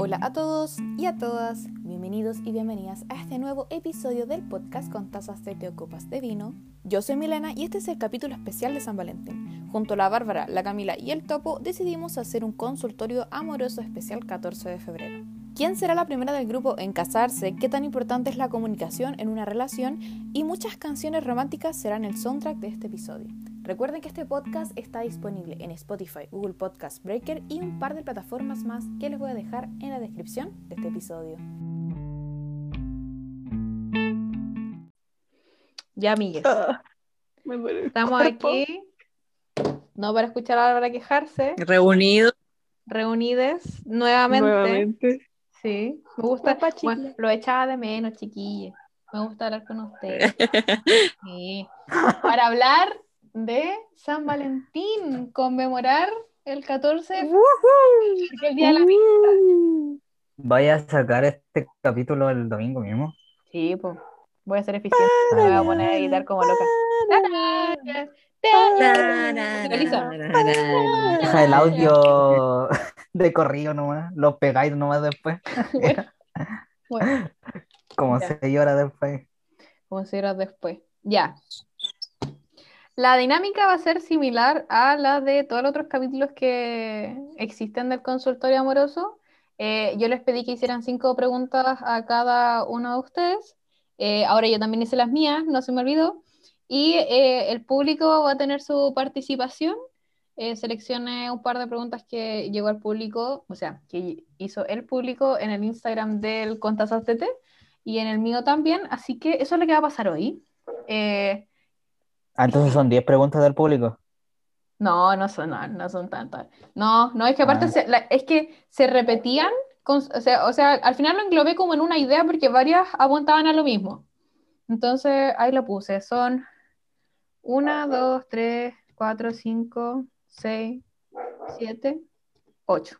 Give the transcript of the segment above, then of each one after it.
Hola a todos y a todas, bienvenidos y bienvenidas a este nuevo episodio del podcast con tazas de té copas de vino. Yo soy Milena y este es el capítulo especial de San Valentín. Junto a la Bárbara, la Camila y el Topo decidimos hacer un consultorio amoroso especial 14 de febrero. ¿Quién será la primera del grupo en casarse? ¿Qué tan importante es la comunicación en una relación? Y muchas canciones románticas serán el soundtrack de este episodio. Recuerden que este podcast está disponible en Spotify, Google Podcast Breaker y un par de plataformas más que les voy a dejar en la descripción de este episodio. Ya, amigues. Ah, me muero el Estamos cuerpo. aquí, no para escuchar a Bárbara quejarse, Reunido. reunides nuevamente. Nuevamente. Sí, me gusta. Bueno, lo echaba de menos, chiquillos. Me gusta hablar con ustedes. Sí. Para hablar de San Valentín, conmemorar el 14 porque el día de la Uh, Vaya a sacar este capítulo el domingo mismo. Sí, pues. Voy a ser eficiente. Me voy a poner a editar como loca. Deja el audio de corrido nomás, lo pegáis nomás después, Bueno, como Ya. seis horas después. como seis horas después. Ya. La dinámica va a ser similar a la de todos los otros capítulos que existen del consultorio amoroso. Eh, yo les pedí que hicieran cinco preguntas a cada uno de ustedes. Eh, ahora yo también hice las mías, no se me olvidó. Y eh, el público va a tener su participación. Eh, seleccioné un par de preguntas que llegó al público, o sea, que hizo el público en el Instagram del Contazas TT y en el mío también. Así que eso es lo que va a pasar hoy. Ah, entonces son 10 preguntas del público. no, no son, no, no son tantas. No, no, es que aparte Ah. se- la- es que se repetían, con- o sea, o sea, al final lo englobé como en una idea porque varias apuntaban a lo mismo. Entonces ahí lo puse. Son una, dos, tres, cuatro, cinco, seis, siete, ocho.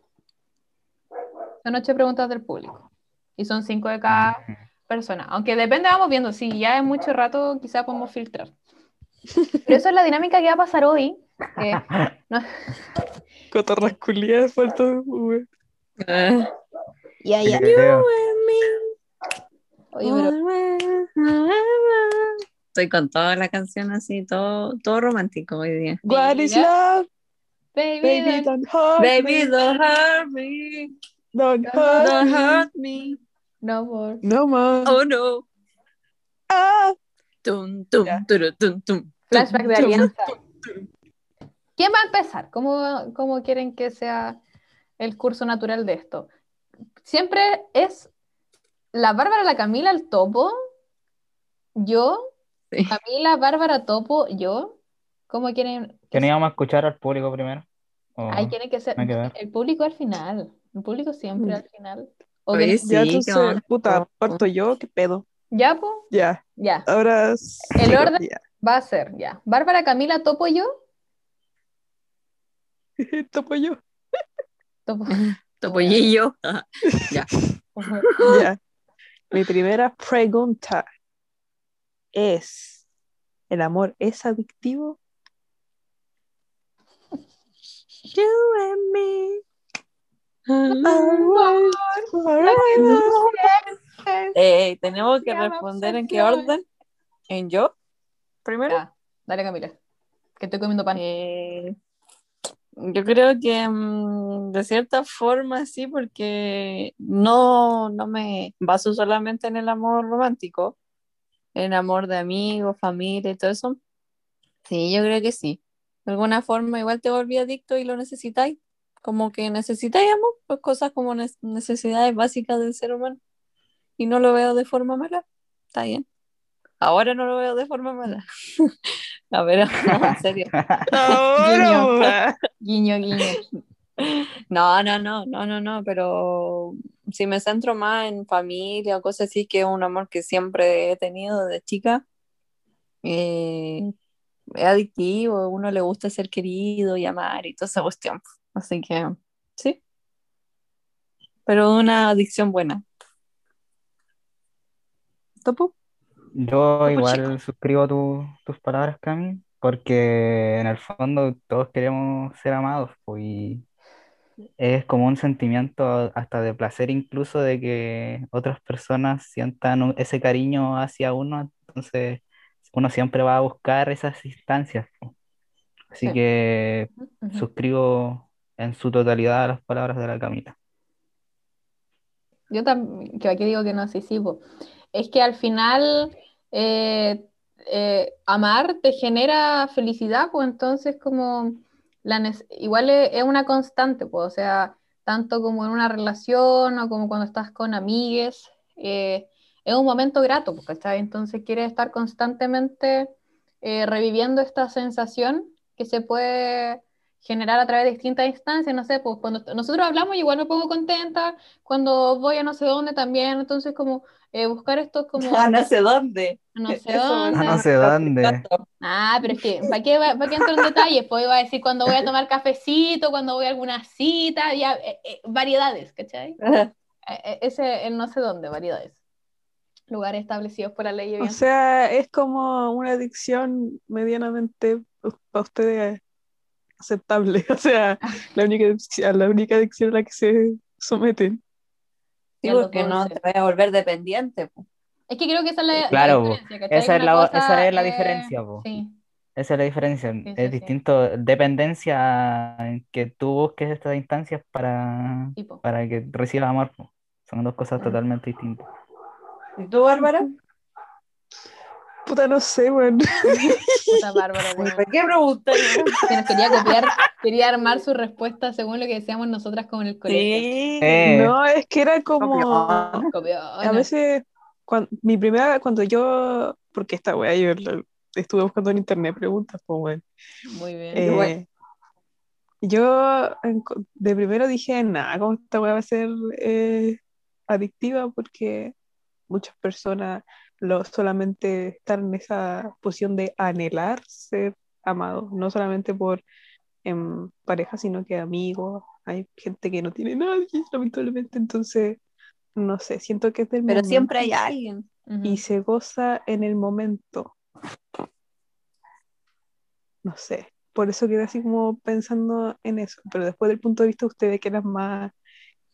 Son ocho preguntas del público. Y son cinco de cada persona. Aunque depende, vamos viendo. Si ya es mucho rato, quizá podemos filtrar. Pero eso es la dinámica que va a pasar hoy. que no- Cotorras culiadas por todo, güey. Ah. Ya, ya. Oye, pero Estoy con toda la canción así, todo, todo romántico hoy día. What is love? baby, Baby, don't- hurt Baby, me. don't hurt me. Don't hurt Don't me. hurt me. no more. No more. Oh no. Ah, Tum, tum, Ya. turu, tum, tum, Flashback de alianza. ¿Quién va a empezar? ¿Cómo, cómo quieren que sea el curso natural de esto? Siempre es la Bárbara, la Camila, el topo, yo, Sí. Camila, Bárbara, topo, yo. ¿Cómo quieren? que ¿Que no sea? íbamos a escuchar al público primero? ¿O Ahí tiene que ser que el público al final. El público siempre al final. O Oye, que- sí, ya onda. puta, parto yo, qué pedo. ¿Ya, po? Ya, Ya. ahora sí, El orden- ya. Va a ser, ya. Bárbara, Camila, topo, yo. Topo yo. Topo. Topollillo. Ya. Ya. Mi primera pregunta es, ¿el amor es adictivo? You and me. Eh, tenemos que responder en qué orden. ¿En yo? Primero. Ya, dale, Camila. Que estoy comiendo pan. Eh, yo creo que mm, de cierta forma sí, porque no, no me baso solamente en el amor romántico, en amor de amigos, familia y todo eso. Sí, yo creo que sí. De alguna forma igual te volví adicto y lo necesitáis. Como que necesitáis amor, pues cosas como ne- necesidades básicas del ser humano. Y no lo veo de forma mala. Está bien. Ahora no lo veo de forma mala. A ver, en serio. Ahora, Guiño, guiño. No, no, no, no, no, no, pero si me centro más en familia o cosas así, que es un amor que siempre he tenido desde chica, eh, es adictivo, a uno le gusta ser querido y amar y toda esa cuestión. Así que, sí. Pero una adicción buena. ¿Topo? Yo igual chico. suscribo tu- tus palabras, Cami, porque en el fondo todos queremos ser amados, pues, y, es como un sentimiento hasta de placer incluso de que otras personas sientan ese cariño hacia uno, entonces uno siempre va a buscar esas instancias. po. Así Sí. que suscribo en su totalidad a las palabras de la Camila. Yo también, que aquí digo que no, sí, sí, po. Es que al final eh, eh, amar te genera felicidad, pues entonces como la igual es, una constante, pues, o tanto como en una relación o como cuando estás con amigues, eh, es un momento grato, pues, ¿cachai? Entonces quieres estar constantemente eh, reviviendo esta sensación que se puede generar a través de distintas instancias, no sé, pues cuando nosotros hablamos igual me pongo contenta, cuando voy a no sé dónde también, entonces como eh, buscar estos como Ah, no sé dónde. no sé Eso, dónde. Ah, no sé dónde. Ah, pero es que, ¿para qué, para qué entro en detalles? Pues iba a decir cuando voy a tomar cafecito, cuando voy a alguna cita, ya, eh, eh, variedades, ¿cachai? Eh, eh, ese, el no sé dónde, variedades. Lugares establecidos por la ley. O evidente. sea, es como una adicción medianamente para ustedes aceptable. O sea, la única, adicción- la única adicción a la que se someten. Sí, lo porque no te vayas a volver dependiente. po. Es que creo que esa es la, la Claro, diferencia, esa es la- cosa esa es la diferencia, po. Sí, Esa es la diferencia. sí, Es sí. distinto dependencia en que tú busques estas instancias para, para que recibas amor. po. Son dos cosas Mm. totalmente distintas. ¿Y tú, Bárbara? Puta, no sé, weón. Puta Bárbara, weón. ¿Por qué preguntas? Que nos quería copiar, quería armar su respuesta según lo que decíamos nosotras como en el colegio. Sí. Eh, No, es que era como. Copión. A veces, cuan- mi primera, cuando yo. Porque esta weá yo la- estuve buscando en internet preguntas, pues, weón. Muy bien. Eh, bueno. yo de primero dije, nada, ¿cómo esta weá va a ser eh, adictiva? Porque muchas personas lo, solamente están en esa posición de anhelar ser amados, no solamente por em, pareja, sino que amigos. Hay gente que no tiene nadie, lamentablemente, entonces, no sé, siento que es del Pero momento siempre hay alguien. Y se goza en el momento. No sé, por eso quedé así como pensando en eso, pero después del punto de vista de ustedes que eran más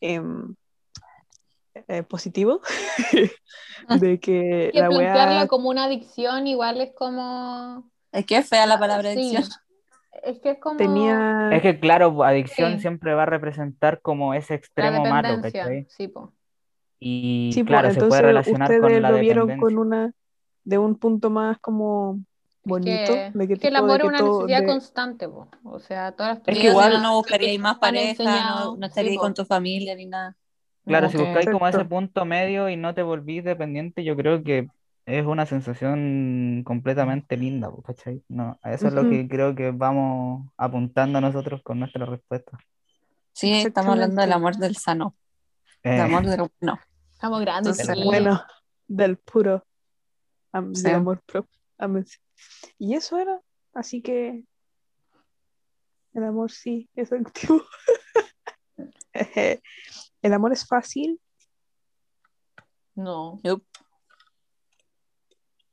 em, eh, positivo, de que que la plantearla weá como una adicción igual es como... Es que es fea la palabra Sí. adicción. Es que es como tenía... Es que, claro, adicción Sí. siempre va a representar como ese la extremo malo. Sí, po. Y Sí, pues, claro, se puede entonces relacionar ustedes con la lo vieron con una, de un punto más como bonito, que, de que el amor es una todo- necesidad de- constante, po. O sea, todas las Es que igual no buscaríais más pareja, no, no sí, estaríais po. con tu familia ni nada. Claro, si que- buscáis como ese punto medio y no te volvís dependiente, yo creo que es una sensación completamente linda, ¿cachai? No, eso es lo que creo que vamos apuntando nosotros con nuestra respuesta. Sí, estamos hablando del amor del sano, del Eh, amor del bueno. Estamos grandes, chiquillos. bueno, del puro am- Sí. del amor propio. Y eso era, así que el amor sí es activo. el amor es fácil. No.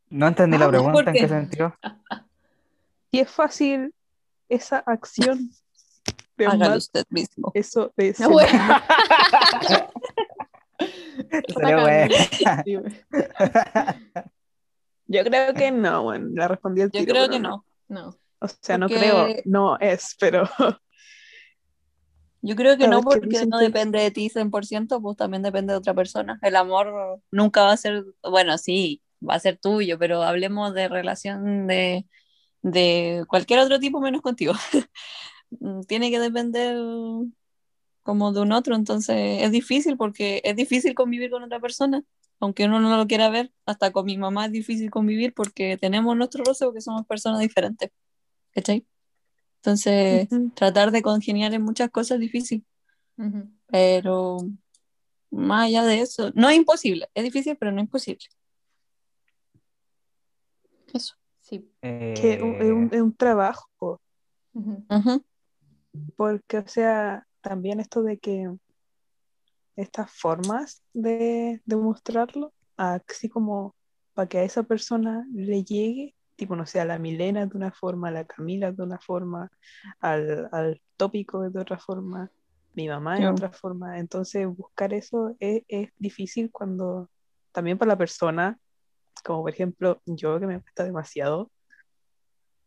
No entendí la Ah, pregunta, ¿en ¿por qué? sentido? Y es fácil esa acción de Hágalo usted mismo. eso de No, bueno. Yo creo que no, bueno, la respondí al Yo tiro, creo que no. no. No. O sea, no creo, no es, pero Yo creo que no ver, ¿qué porque no depende de ti 100%, pues también depende de otra persona. El amor nunca va a ser, bueno, sí, va a ser tuyo, pero hablemos de relación de, de cualquier otro tipo menos contigo. Tiene que depender como de un otro, entonces es difícil porque es difícil convivir con otra persona, aunque uno no lo quiera ver. Hasta con mi mamá es difícil convivir porque tenemos nuestro roce porque somos personas diferentes. ¿Cachai? Entonces, Ujú. tratar de congeniar en muchas cosas es difícil, Ujú. pero más allá de eso, no es imposible, es difícil, pero no es imposible. Eso. Sí. que es un- es un, Eh, trabajo. Ujú. Ujú. Porque, o sea, también esto de que estas formas de, de mostrarlo, así como para que a esa persona le llegue, tipo, no sé, a la Milena de una forma, a la Camila de una forma, al, al tópico de otra forma, mi mamá Ya. otra forma. Entonces, buscar eso es, es difícil cuando también para la persona, como por ejemplo yo que me cuesta demasiado,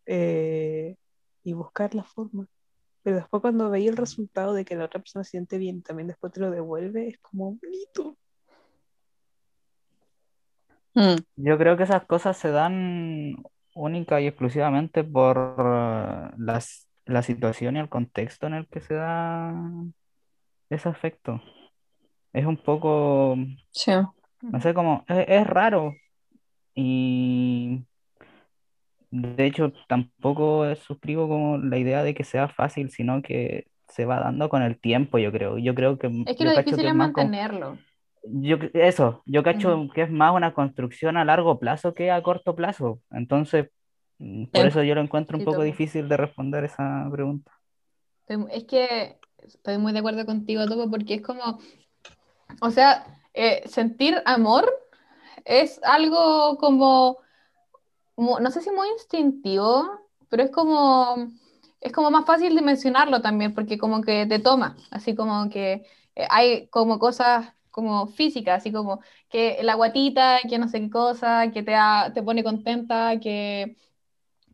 eh, y buscar la forma. Pero después cuando veis el resultado de que la otra persona se siente bien, también después te lo devuelve, es como bonito. Mm, Yo creo que esas cosas se dan única y exclusivamente por eh, las, la situación y el contexto en el que se da ese afecto. Es un poco, sí. no sé cómo, es, es raro. Y de hecho tampoco suscribo como la idea de que sea fácil, sino que se va dando con el tiempo, yo creo. Yo creo que Es que lo difícil que es mantenerlo. Yo, eso, yo cacho Ujú. que es más una construcción a largo plazo que a corto plazo. Entonces, mm, por Sí. eso yo lo encuentro un Sí, poco topo. difícil de responder esa pregunta. Es que estoy muy de acuerdo contigo, Topo, porque es como, o sea, eh, sentir amor es algo como, no sé si muy instintivo, pero es como, es como más fácil de mencionarlo también, porque como que te toma, así como que eh, hay como cosas como físicas, así como que la guatita, que no sé qué cosa, que te, da- te pone contenta, que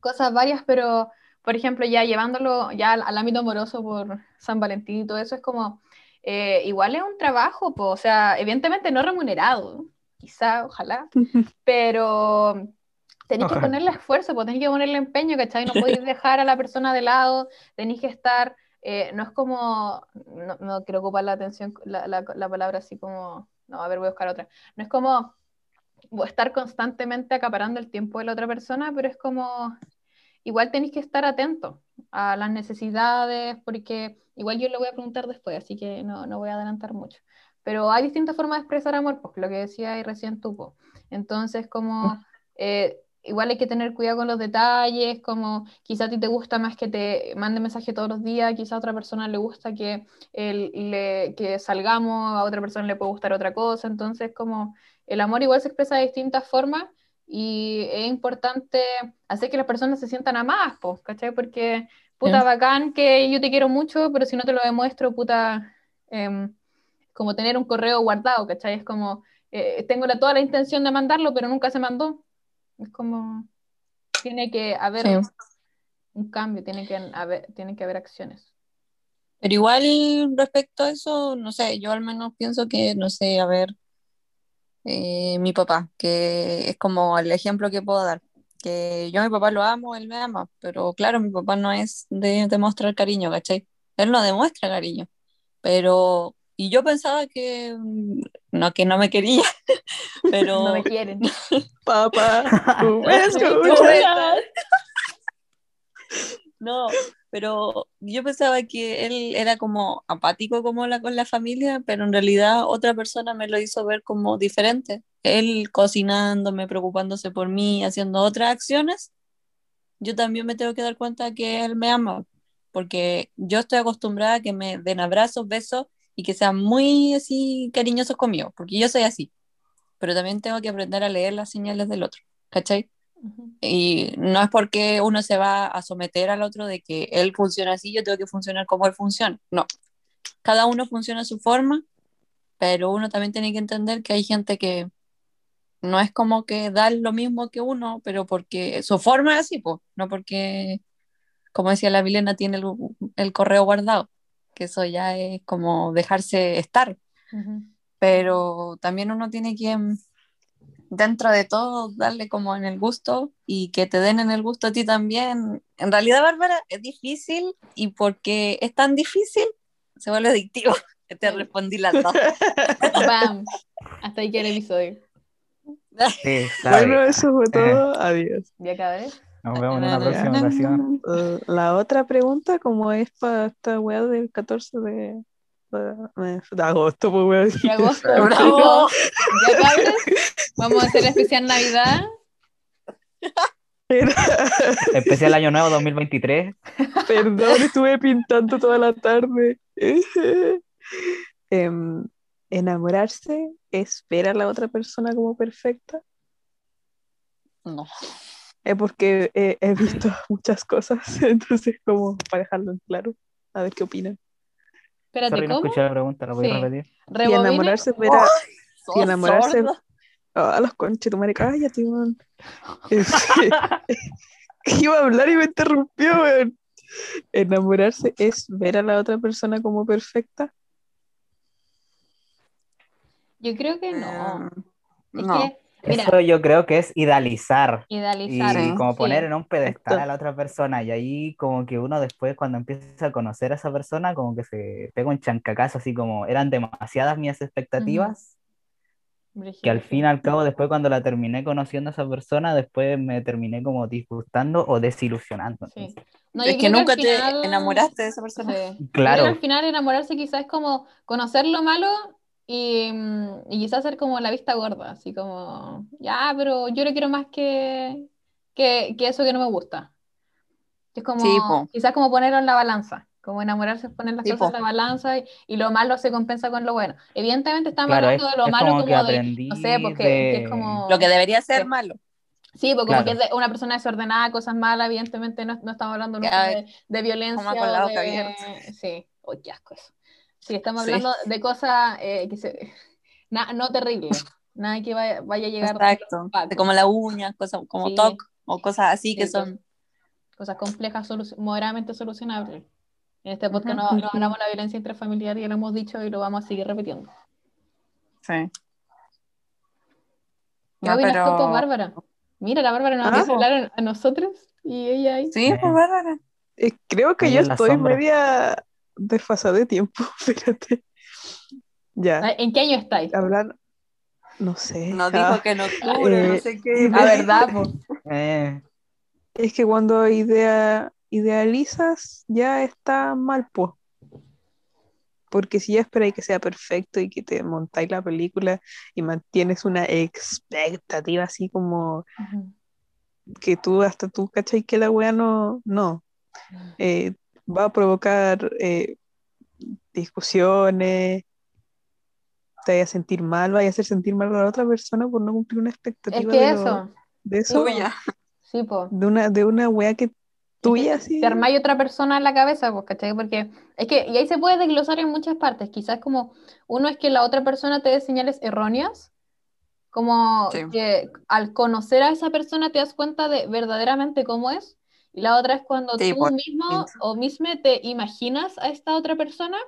cosas varias, pero por ejemplo, ya llevándolo ya al, al ámbito amoroso por San Valentín y todo eso, es como, eh, igual es un trabajo, po, o sea, evidentemente no remunerado, quizá, ojalá, pero tenéis que ponerle esfuerzo, pues tenéis que ponerle empeño, ¿cachai? No podéis dejar a la persona de lado, tenéis que estar, eh, no es como, no, no quiero ocupar la atención, la, la, la palabra así como, no, a ver, voy a buscar otra, no es como estar constantemente acaparando el tiempo de la otra persona, pero es como, igual tenéis que estar atentos a las necesidades, porque igual yo lo voy a preguntar después, así que no, no voy a adelantar mucho. Pero hay distintas formas de expresar amor, pues lo que decía ahí recién tú, po. Entonces, como eh, igual hay que tener cuidado con los detalles, como quizá a ti te gusta más que te mande mensaje todos los días, quizá a otra persona le gusta que, el- le- que salgamos, a otra persona le puede gustar otra cosa, entonces como el amor igual se expresa de distintas formas y es importante hacer que las personas se sientan amadas, po, ¿cachai? Porque, puta, Sí. bacán que yo te quiero mucho, pero si no te lo demuestro, puta, em, como tener un correo guardado, ¿cachai? Es como, eh, tengo la- toda la intención de mandarlo, pero nunca se mandó. Es como, tiene que haber Sí. un cambio, tiene que haber, tiene que haber acciones. Pero igual respecto a eso, no sé, yo al menos pienso que, no sé, a ver, eh, mi papá, que es como el ejemplo que puedo dar, que yo a mi papá lo amo, él me ama, pero claro, mi papá no es de demostrar cariño, ¿cachai? Él no demuestra cariño, pero, y yo pensaba que, mm, no, que no me quería, pero... No me quieren. Papá, tú me escuchas. No, pero yo pensaba que él era como apático como la, con la familia, pero en realidad otra persona me lo hizo ver como diferente. Él cocinándome, preocupándose por mí, haciendo otras acciones, yo también me tengo que dar cuenta que él me ama, porque yo estoy acostumbrada a que me den abrazos, besos y que sean muy así cariñosos conmigo, porque yo soy así, pero también tengo que aprender a leer las señales del otro, ¿cachai? Y no es porque uno se va a someter al otro de que él funciona así, yo tengo que funcionar como él funciona. No. Cada uno funciona a su forma, pero uno también tiene que entender que hay gente que no es como que da lo mismo que uno, pero porque su forma es así, pues, no porque, como decía la Milena, tiene el, el correo guardado, que eso ya es como dejarse estar pero también uno tiene que, mm, dentro de todo, darle como en el gusto y que te den en el gusto a ti también. En realidad, Bárbara, es difícil y porque es tan difícil, se vuelve adictivo. Te respondí las dos. Bam. Hasta ahí que el episodio. Sí. Bueno, eso fue todo. Adiós. Ya acabé. Nos vemos en una próxima ocasión. Uh, la otra pregunta, como es para esta weá del 14 de, de- de agosto, pues weá. De agosto. ¡Bravo! Ya cabres. Vamos a hacer especial Navidad. Era- Especial Año Nuevo 2023. Perdón, estuve pintando toda la tarde. Em, enamorarse es ver a la otra persona como perfecta. No. Es porque he, he visto muchas cosas, entonces como para dejarlo en claro, a ver qué opinan. Espérate, Sorry, no ¿cómo? escuché la pregunta, ¿la voy Sí. a repetir? ¿Rebobina? enamorarse es ver a, Sos si enamorarse a los conches, tu madre, cállate, weón. Este, iba a hablar y me interrumpió, weón. Enamorarse es ver a la otra persona como perfecta. Yo creo que no. Eh, Es no. que, mira, Eso yo creo que es idealizar y idealizar. Sí. como sí. poner en un pedestal a la otra persona y ahí como que uno después cuando empieza a conocer a esa persona como que se pega un chancacazo así como eran demasiadas mis expectativas Brígido, que al sí. fin y al cabo después cuando la terminé conociendo a esa persona después me terminé como disgustando o desilusionando. Sí. No, es que nunca al final- te enamoraste de esa persona. Sí. Claro. al final enamorarse quizás es como conocer lo malo y, mm, y quizás ser como la vista gorda, así como, ya, pero yo le quiero más que, que, que eso que no me gusta. Es como, Sí, quizás como ponerlo en la balanza, como enamorarse es poner las Sí, cosas en la balanza y, y lo malo se compensa con lo bueno. Evidentemente estamos Claro, hablando es- de lo es malo como como, de, no sé, porque que es como... Lo que debería ser malo. Sí, porque como que es de una persona desordenada, cosas malas, evidentemente no, no estamos hablando nunca de, de violencia con la boca de... abierta. Sí, uy, qué asco eso. Sí, estamos Sí. hablando de cosas eh, que se... na- no terribles, nada que vaya, vaya a llegar Exacto. como la uña, cosas como Sí. TOC o cosas así que Sí, son. cosas complejas, solu- moderadamente solucionables. En este podcast no, no hablamos de la violencia intrafamiliar ya lo hemos dicho y lo vamos a seguir repitiendo. Sí. ¿Qué No, opinas pero- pues, Bárbara? Mira, la Bárbara nos Ah. hablar a nosotros y ella ahí. Sí, pues Bárbara. Eh, creo que Ahí yo estoy sombra. media desfasada de tiempo, fíjate. Ya, ¿En qué año estáis? hablar, no sé. Nos ah, dijo que en octubre, no eh, sé qué. La verdad, pues. Eh, Es que cuando idea, idealizas ya está mal, pues. Porque si ya esperáis que sea perfecto y que te montáis la película y mantienes una expectativa así como que tú, hasta tú, ¿cachai? Que la wea no, no. Eh, va a provocar eh, discusiones, te vaya a sentir mal, vaya a hacer sentir mal a la otra persona por no cumplir una Es expectativa que de, lo- eso, de eso, Tuya. sí, pues. de una, de una wea que tuya, así. Te armáis otra persona en la cabeza, pues, ¿cachai? Porque es que, y ahí se puede desglosar en muchas partes. Quizás como uno es que la otra persona te dé señales erróneas, como Sí. que al conocer a esa persona te das cuenta de verdaderamente cómo es. Y la otra es cuando Sí, tú mismo pienso. o misma te imaginas a esta otra persona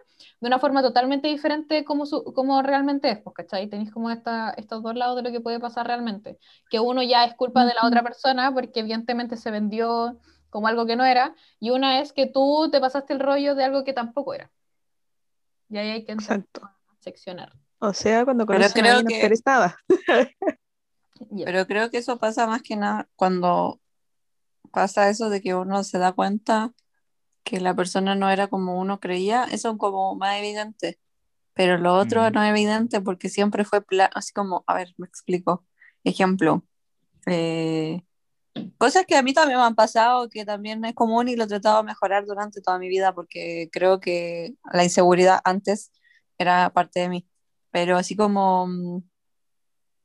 de una forma totalmente diferente como, su, como realmente es, pues, ¿cachai? Tenéis como esta, estos dos lados de lo que puede pasar realmente. Que uno ya es culpa de la otra persona porque evidentemente se vendió como algo que no era, y una es que tú te pasaste el rollo de algo que tampoco era. Y ahí hay que entrar Exacto. a seccionar. O sea, cuando Pero conoces a alguien que-. Pero creo que eso pasa más que nada cuando pasa eso de que uno se da cuenta que la persona no era como uno creía, eso es como más evidente. Pero lo otro Mm. no es evidente porque siempre fue así como, a ver, me explico. Ejemplo, eh, cosas que a mí también me han pasado, que también es común y lo he tratado de mejorar durante toda mi vida porque creo que la inseguridad antes era parte de mí. Pero así como, mm,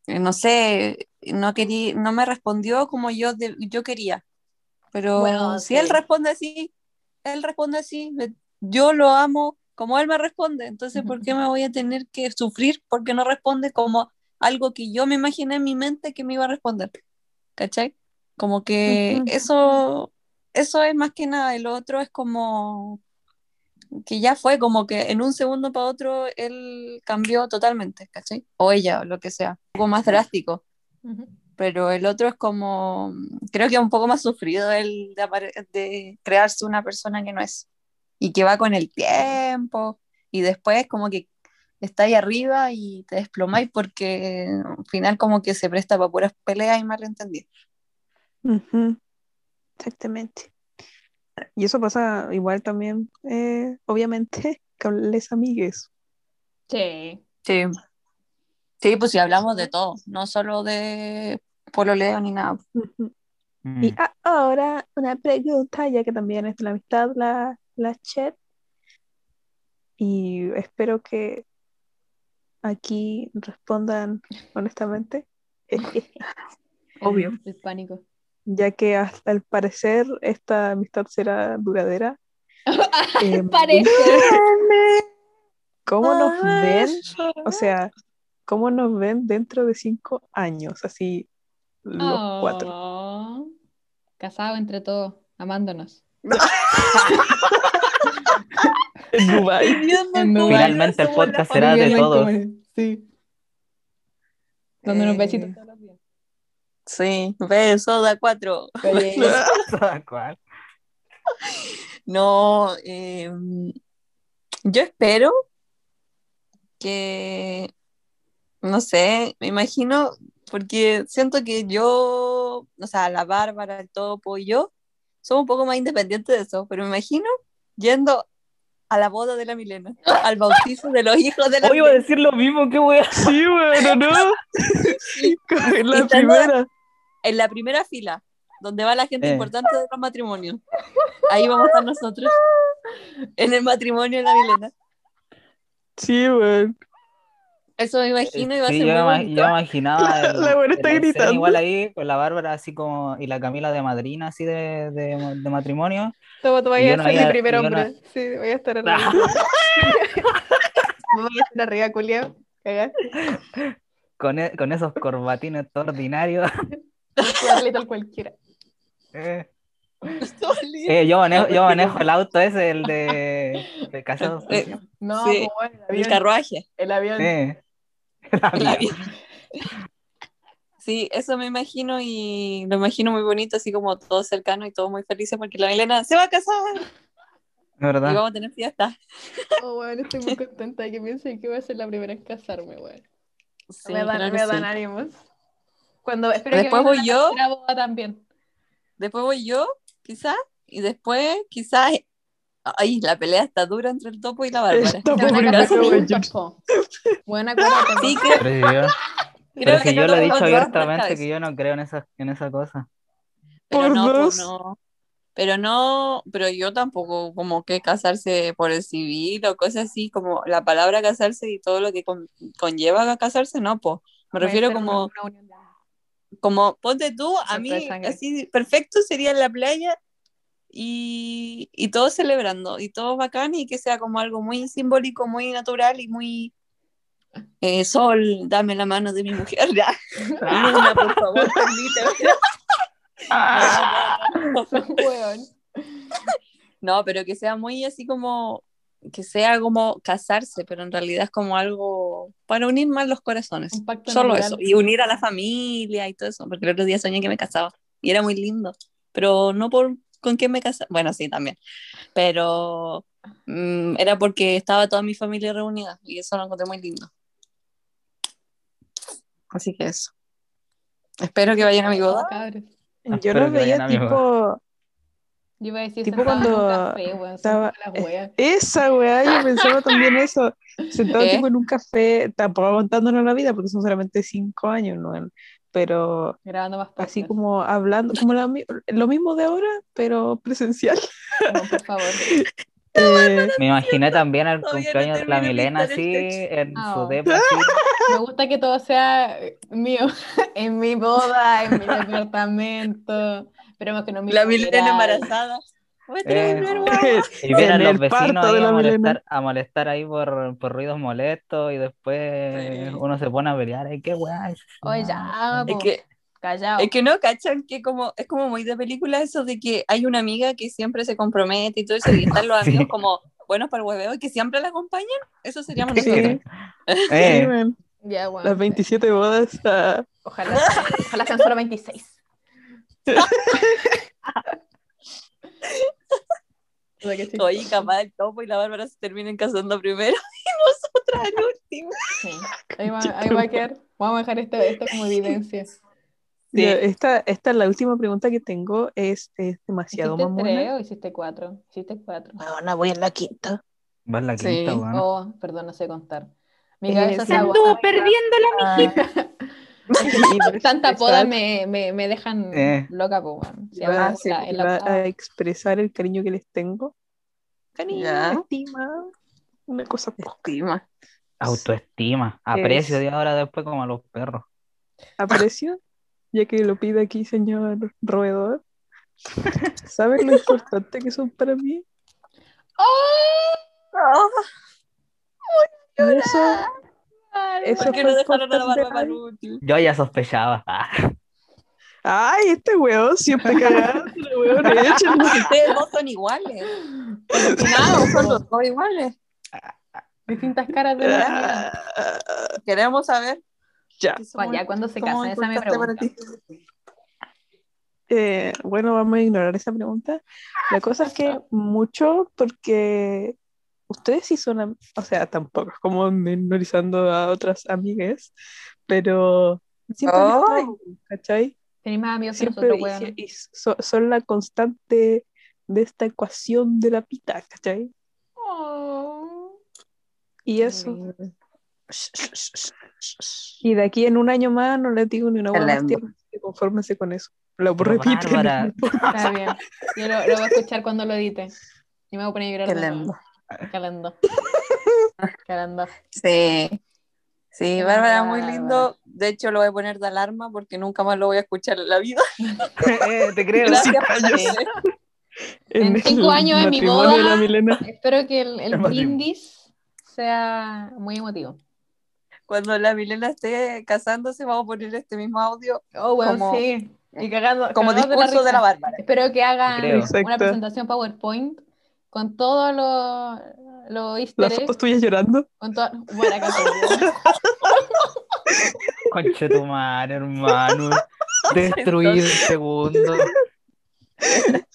eh, no sé, no querí, no me respondió como yo, de- yo quería. Pero Bueno, si sí. él responde así, él responde así, yo lo amo como él me responde, entonces ¿por qué me voy a tener que sufrir porque no responde como algo que yo me imaginé en mi mente que me iba a responder? ¿Cachai? Como que eso, eso es más que nada, lo otro es como que ya fue, como que en un segundo para otro él cambió totalmente, ¿cachai? O ella, o lo que sea, un poco más drástico. Pero el otro es como, creo que es un poco más sufrido el de, de crearse una persona que no es y que va con el tiempo y después como que está ahí arriba y te desplomáis porque al final como que se presta para puras peleas y malentendidos. Ujú. Exactamente. Y eso pasa igual también, eh, obviamente, con les amigues. Sí. Sí. Sí, pues si hablamos de todo, no solo de pololeo ni nada. Mm, Y ahora una pregunta, ya que también es de la amistad, la, la chat. Y espero que aquí respondan honestamente, Obvio. El pánico. ya que hasta el parecer esta amistad será duradera. Parece. ¿Cómo nos Ah, ven? O sea, ¿cómo nos ven dentro de cinco años? Así, los cuatro. Oh, Casados entre todos, amándonos. En. Finalmente el podcast será de todos. Sí. Dándonos Eh, besitos todos los días. Sí, beso da cuatro. Tal cual. No, eh, yo espero que, no sé, me imagino, porque siento que yo, o sea, la Bárbara, el Topo y yo, somos un poco más independientes de eso, pero me imagino yendo a la boda de la Milena, al bautizo de los hijos de la Hoy iba a decir lo mismo, qué wea. Sí, bueno, ¿no? En la primera. en la primera fila, donde va la gente Eh. importante de los matrimonios. Ahí vamos a estar nosotros, en el matrimonio de la Milena. Sí, bueno. Eso me imagino y va a Sí, ser yo, muy yo imaginaba el- La buena está el gritando. igual ahí con la Bárbara así como y la Camila de madrina así de, de, de matrimonio Toma, tú yo a no ser mi primer yo no- hombre. Sí, voy a estar arriba. voy a estar arriba, culiao. Con, e- con esos corbatines ordinarios. Cualquiera. Eh, eh, yo manejo, yo manejo el auto ese, el de, de Eh. No, Sí, pues, el El avión. carruaje. El avión. Eh, Sí, eso me imagino y lo imagino muy bonito, así como todo cercano y todo muy felices porque la Milena se va a casar y ¿verdad? vamos a tener fiesta. Oh, bueno, estoy muy contenta de que piense que voy a ser la primera en casarme, weón. Sí, me dan, me dan sí. ánimos. Cuando, espero Después que voy yo. boda también. Después voy yo, quizás, y después quizás... Ay, la pelea está dura entre el topo y la Bárbara. El Topo Se van a por casar Mateo juntos, Bellos. po. Bueno, acuérdate. Sí, creo, Pero creo que si yo no lo he dicho abiertamente que yo no creo en esa, en esa cosa. Pero Por no, pues dos. no. Pero no, pero yo tampoco como que casarse por el civil o cosas así, como la palabra casarse y todo lo que con- conlleva a casarse, no, pues. Me refiero como, una unión de ambos. como, ponte tú, a mí así perfecto sería en la playa y, y todos celebrando y todo bacán y que sea como algo muy simbólico, muy natural y muy eh, sol, dame la mano de mi mujer, ya. Luna, por favor, permíteme. No, no, pero que sea muy así como, que sea como casarse, pero en realidad es como algo para unir más los corazones. Solo natural. eso. Y unir a la familia y todo eso, porque el otro día soñé que me casaba y era muy lindo, pero no por con quién me casaba. Bueno, sí, también. Pero mm, era porque estaba toda mi familia reunida y eso lo encontré muy lindo. Así que eso. Espero que vayan a mi boda. Yo Espero los veía tipo. Yo iba a decir Tipo sentada en un cuando café, weón. estaba- las weas. Esa weá, yo pensaba también eso. Sentado ¿Eh? tipo en un café, tampoco aguantándonos la vida, porque son solamente cinco años, ¿no? Pero Grabando más así como hablando, como la lo mismo de ahora, pero presencial. No, por favor. Eh, Me imaginé también no cumpleaños de la Milena así, en Ah, su depa así. Me gusta que todo sea eh, mío. en mi boda, en mi departamento. Esperemos que no me La Milena embarazada. Voy a tener Eh, mi primer guagua. Y vienen En los vecinos ahí a molestar, a molestar ahí por, por ruidos molestos y después Sí. uno se pone a pelear. Ay, qué guay. Oye, ya, Es que, callado. es que no cachan que como es como muy de película eso de que hay una amiga que siempre se compromete y todo eso y están los Sí. amigos como buenos para el hueveo y que siempre la acompañan. Eso seríamos Sí. nosotros. Eh, man, Ya, bueno, las 27 bodas. ah, Ojalá, ojalá sean solo 26. O sea que sí. Oye, capaz el topo y la Bárbara se terminen casando primero y nosotras al último. Sí. Ahí, va, ahí va a quedar. Vamos a dejar esto, esto como evidencia. esta, esta es la última pregunta que tengo. Es, es demasiado ¿Hiciste tres mamona. o hiciste cuatro? Hiciste cuatro. Mamona, voy en la quinta. va en la Sí. quinta, weón. Oh, perdón, no sé contar. Mi cabeza se se anduvo aguanta. perdiendo Iba a Tanta poda me, me, me dejan Eh. loca, po, weón. Si la- la octava. a expresar el cariño que les tengo. Cariño, Ya. estima, una cosa. Estima. Autoestima. Aprecio de ahora después como a los perros. Aprecio, ya que lo pide aquí, señor roedor. ¿Saben lo importante que son para mí? Ah, eso, eso ¿Por qué fue no dejaron a la barba para último? Yo ya sospechaba. Ay, este weón siempre cagándole, weón. Ustedes dos son iguales. No, son los dos iguales. Distintas caras de la vida. Queremos saber. Ya. Ya, ¿cuándo se casan? Esa para pregunta. Eh, bueno, vamos a ignorar esa pregunta. La cosa es que mucho porque ustedes sí son, o sea, tampoco es como menorizando a otras amigas, pero siempre Oh. ahí, ¿cachai? Tenéis más amigos que Siempre nosotros, y, so- son la constante de esta ecuación de la pita, ¿cachai? Oh. Y eso. Y de aquí en un año más no les digo ni una buena que confórmense con eso. Lo repiten. Bárbara. Está bien. Yo lo, lo voy a escuchar cuando lo edite. Y me voy a poner a llorar. De. Calando. Calando. Sí. Sí, Bárbara, muy lindo. De hecho, lo voy a poner de alarma porque nunca más lo voy a escuchar en la vida. Eh, Te creo. Gracias. En el cinco años de mi de boda. la. Espero que el, el El brindis sea muy emotivo. Cuando la Milena esté casándose, vamos a poner este mismo audio Oh, bueno, Como- sí. Y cagando. como discurso de la risa. Bárbara. Espero que hagan Creo. una Exacto. presentación PowerPoint con todos los los easter Las fotos tuyas llorando. con toda- estoy yo. Conche tu madre, hermano. Destruir el segundo.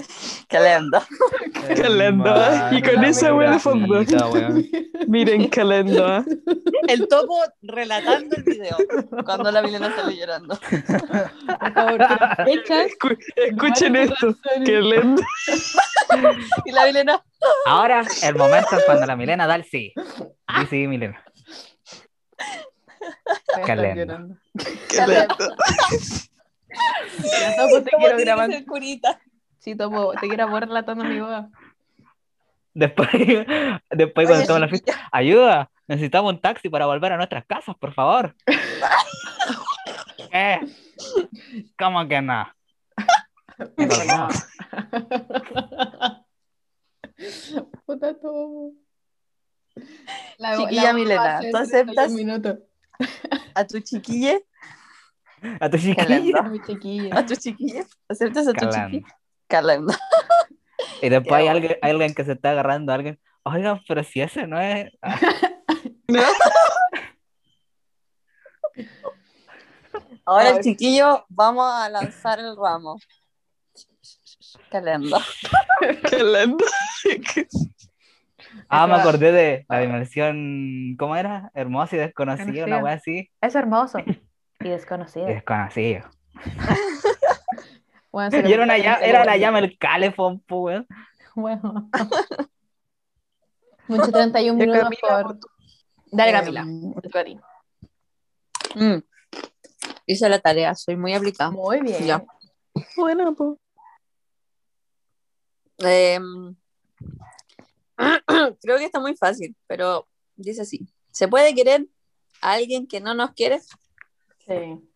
Qué lindo. Qué lindo, ¿eh? Y con esa wea de fondo. Miren qué lindo. ¿ah? El topo relatando el video cuando la Milena sale llorando. Por favor. Escu- escuchen esto. lindo. Y la Milena, Ahora, el momento es cuando la Milena da el sí. Sí, sí, Milena. Voy a Qué estar lindo. llorando. Qué lindo. Ya, Topo, te ¿cómo quiero curita? Sí, Topo, te quiero grabar relatando mi boda. Después, después cuando estamos en la fiesta, ayuda, necesitamos un taxi para volver a nuestras casas, por favor. ¿Qué? ¿Cómo que no? Pero no. Puta Topo. La- Chiquilla la Milena, ¿tú 31 aceptas? A tu chiquille, A tu chiquilla. a tu chiquille, ¿aceptas a tu chiquille? Qué lindo. Y después hay alguien, hay alguien que se está agarrando a alguien. Oigan, pero si ese no es. Ah, Ahora Ay. el chiquillo, vamos a lanzar el ramo. Qué lindo. Qué lindo. Ah, me acordé de la dimensión. ¿Cómo era? Hermosa y desconocida, una wea así. Es hermoso y Y desconocido. Bueno, se lo Y era, una llama, la era la llama el calefón, pues. Bueno. Mucho 31 Ya, minutos Camila, por. Dale, Camila. ti. Mm. Hice la tarea, soy muy aplicada. Muy bien. Ya. Bueno, pues. Em, creo que está muy fácil, pero dice así. ¿Se puede querer a alguien que no nos quiere? Sí.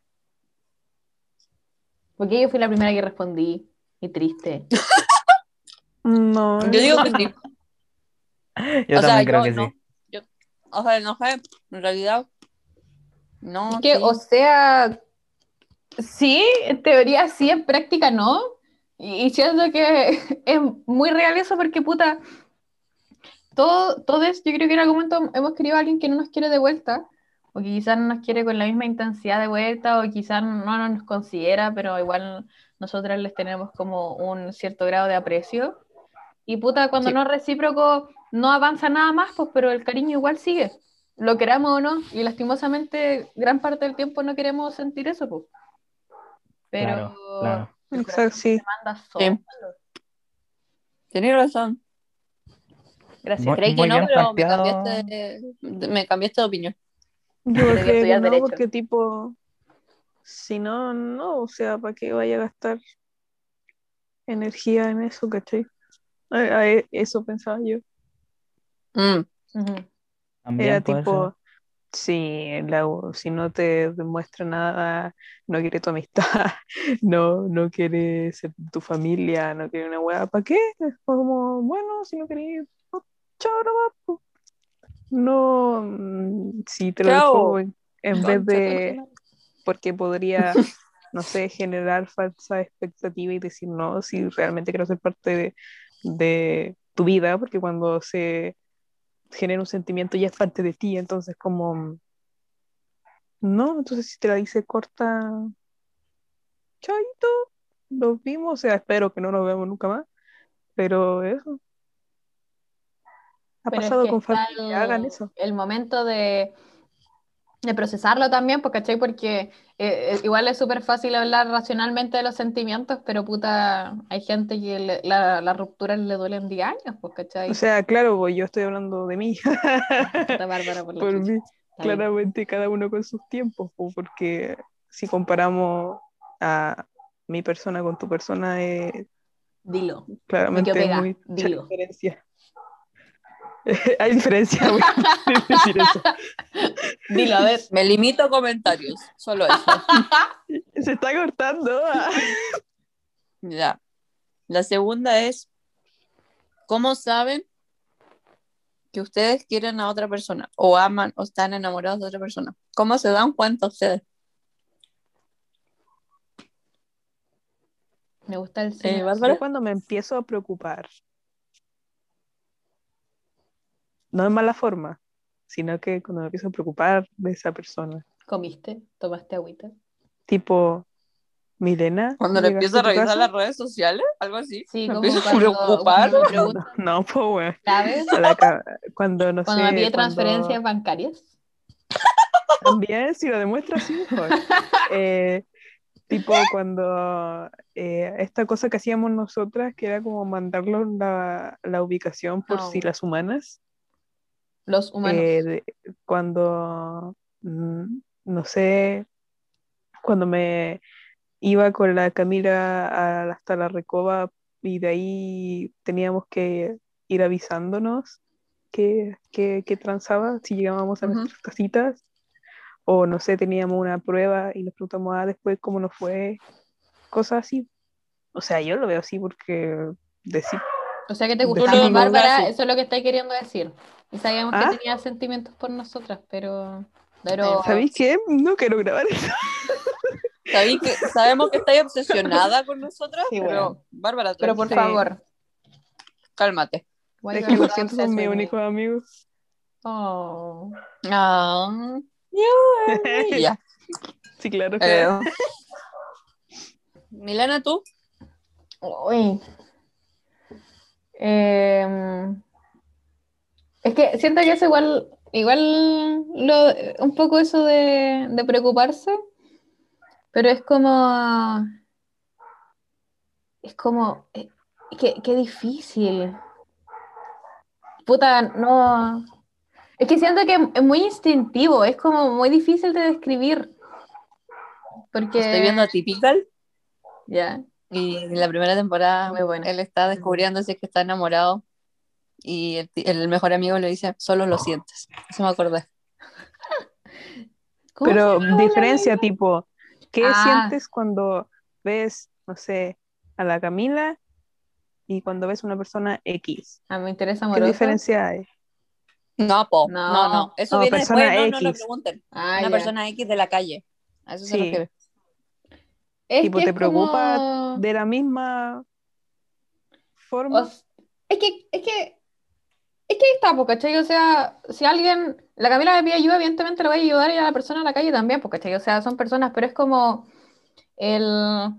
Porque yo fui la primera que respondí. Y triste. No. Yo digo que sí. Yo O sea, también creo yo que no. sí. Yo, o sea, no sé, en realidad. No, Es que, sí. o sea, sí, en teoría sí, en práctica no. Y, y siento que es muy real eso porque, puta, todo, todos, yo creo que en algún momento hemos querido a alguien que no nos quiere de vuelta, o que quizás no nos quiere con la misma intensidad de vuelta, o quizás no nos considera, pero igual nosotras les tenemos como un cierto grado de aprecio. Y puta, cuando Sí. no es recíproco, no avanza nada más, pues, pero el cariño igual sigue lo queramos o no, y lastimosamente gran parte del tiempo no queremos sentir eso, pues. Pero Claro, claro. Exacto, sí. Tienes razón. Gracias. Muy- Creí que no, pero me cambiaste, me cambiaste de opinión. Yo creo que no, Derecho. porque tipo, si no, no, o sea, ¿para qué vaya a gastar energía en eso, cachai? A- a- eso pensaba yo. Mm, Era tipo, ser. si, la- si no te demuestra nada, no quiere tu amistad, no, no quiere ser tu familia, no quiere una weá, ¿para qué? Es como, bueno, si no querés, pues, chao nomás, pues. No, mm, sí, te lo dejo en, vez de, porque podría, no sé, generar falsa expectativa y decir no, si realmente quiero ser parte de, de tu vida, porque cuando se genera un sentimiento ya es parte de ti, entonces como, no, entonces si te la dice corta, chaito, nos vimos, o sea, espero que no nos veamos nunca más, pero eso. Ha Pero es pasado que con familia, hagan el, eso. el momento de, de procesarlo también, pues, ¿cachai? Porque eh, eh, igual es súper fácil hablar racionalmente de los sentimientos, pero puta, hay gente que le- la, la ruptura le duelen 10 años, pues, ¿cachai? O sea, claro, pues yo estoy hablando de mí. Bárbara por mí, claramente cada uno con sus tiempos, po, porque si comparamos a mi persona con tu persona, es Dilo. claramente mucha dilo. diferencia. Hay diferencia, voy a decir eso. Dilo, a ver. Me limito a comentarios, solo eso. Se está cortando. Ya. La segunda es, ¿cómo saben que ustedes quieren a otra persona o aman o están enamorados de otra persona? ¿Cómo se dan cuenta ustedes? Me gusta el Eh, cine. Bárbara. Yo cuando me empiezo a preocupar, no en mala forma, sino que cuando me empiezo a preocupar de esa persona, ¿Comiste? ¿Tomaste agüita? tipo, Milena, Cuando le ¿llegaste empiezo a revisar casa? las redes sociales, algo así. Sí, me a cuando- preocupar. cuando me preguntan, No, pues, weón. ¿sabes? A la ca- Cuando no Cuando sé, me pide cuando- transferencias bancarias. También, si lo demuestra, sí, mejor. Eh, tipo cuando eh, esta cosa que hacíamos nosotras, que era como mandarlos la, la ubicación por No. si las humanas, Los humanos. eh, de- cuando, mm, no sé, cuando me iba con la Camila hasta la Recoba y de ahí teníamos que ir avisándonos que, que, que transaba si llegábamos a Ujú. nuestras casitas. O no sé, teníamos una prueba y nos preguntamos ah, después cómo nos fue, cosas así. O sea, yo lo veo así porque decir, O sea que te lo Bárbara, eso es lo que estáis queriendo decir. Y sabíamos ¿Ah? que tenía sentimientos por nosotras, pero. pero ¿sabéis qué? No quiero grabar eso. Que, sabemos que estáis obsesionada con nosotras, Sí, pero bueno. Bárbara, pero por Sí. favor. cálmate. Es que lo siento, son mis únicos amigos. Oh. Ah, ya. sí, claro. claro. Eh, Milena, tú. Uy. Em, es que siento que es igual, igual lo, un poco eso de, de preocuparse, pero es como, es como, eh, qué, qué difícil. Puta, no. Es que siento que es muy instintivo, es como muy difícil de describir. Porque. Estoy viendo a Typical Ya. y en la primera temporada Muy buena. él está descubriendo si es que está enamorado y el, el mejor amigo le dice, solo lo sientes. Eso me acordé. ¿Cómo se Pero diferencia, amiga? tipo, ¿qué Ah. sientes cuando ves, no sé, a la Camila y cuando ves una persona X? A mi interés ¿Qué amoroso. diferencia hay? No, po. No. No, no. Eso No, viene persona después. No, no lo X. pregunten. Ah, Una ya. persona X de la calle. A eso se Sí. refiere. Es tipo, que ¿te es preocupa como- ¿De la misma forma? o es que, es que, es que ahí está, po, ¿cachai? O sea, si alguien, la Camila me pide ayuda, evidentemente le voy a ayudar y a la persona en la calle también, po, ¿cachai? O sea, son personas, pero es como el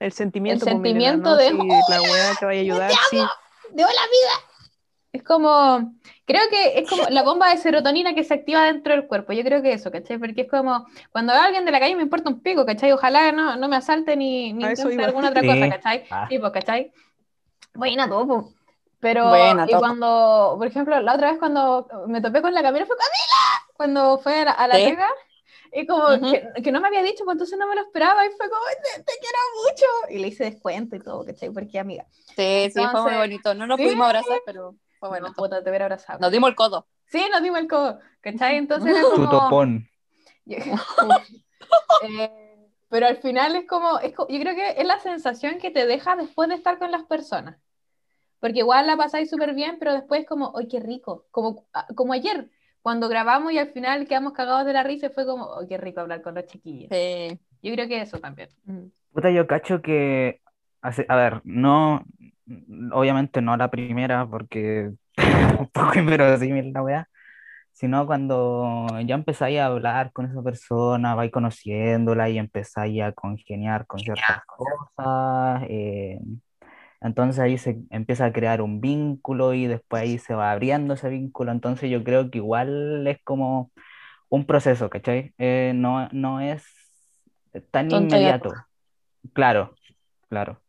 el sentimiento, el pues, sentimiento ¿no? de, Si la wea te vaya a ayudar, sí. de hola vida. Es como, creo que es como la bomba de serotonina que se activa dentro del cuerpo. Yo creo que eso, ¿cachai? Porque es como, cuando veo a alguien de la calle me importa un pico, ¿cachai? Ojalá no, no me asalte ni, ni alguna otra Sí. cosa, ¿cachai? Ah. Sí, pues, ¿cachai? Buena todo, po. Pero, Buena y cuando, por ejemplo, la otra vez cuando me topé con la Camila fue Camila, cuando fue a la, a la Sí. pega, y como que, que no me había dicho, pues entonces no me lo esperaba, y fue como, te, te quiero mucho, y le hice descuento y todo, ¿cachai? Porque amiga, Sí, sí, fue muy bonito. No nos sí. pudimos abrazar, pero fue bueno. no, puta, te hubiera abrazado. Nos dimos el codo. Sí, nos dimos el codo, ¿cachai? Entonces era Tu como... topón. Yo- Eh, pero al final es como, es co- yo creo que es la sensación que te deja después de estar con las personas. Porque igual la pasáis súper bien, pero después es como, ¡ay, qué rico! Como, ah, como ayer. cuando grabamos y al final quedamos cagados de la risa fue como, oh, qué rico hablar con los chiquillos. Sí. Yo creo que eso también. Puta, yo cacho que, hace- a ver, no, obviamente no la primera, porque un poco inverosímil la weá, sino cuando ya empezáis a hablar con esa persona, vais conociéndola y empezáis a congeniar con ciertas cosas, eh, entonces ahí se empieza a crear un vínculo y después ahí se va abriendo ese vínculo, entonces yo creo que igual es como un proceso, ¿cachai? Eh, no, no es tan Tonto inmediato. Claro, claro.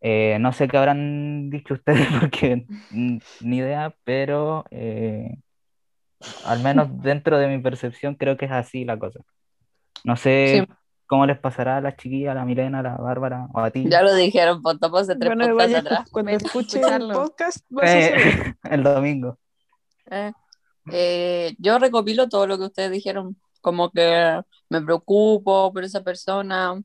Eh, no sé qué habrán dicho ustedes porque ni idea, pero eh, al menos dentro de mi percepción creo que es así la cosa. No sé Sí. Cómo les pasará a las chiquillas, a la Milena, a la Bárbara o a ti. Ya lo dijeron, por topo hace tres Bueno, podcasts vaya, atrás. cuando Vaya a escuche el podcast, vas a saber. Eh, el domingo. Eh, eh, yo recopilo todo lo que ustedes dijeron, como que me preocupo por esa persona.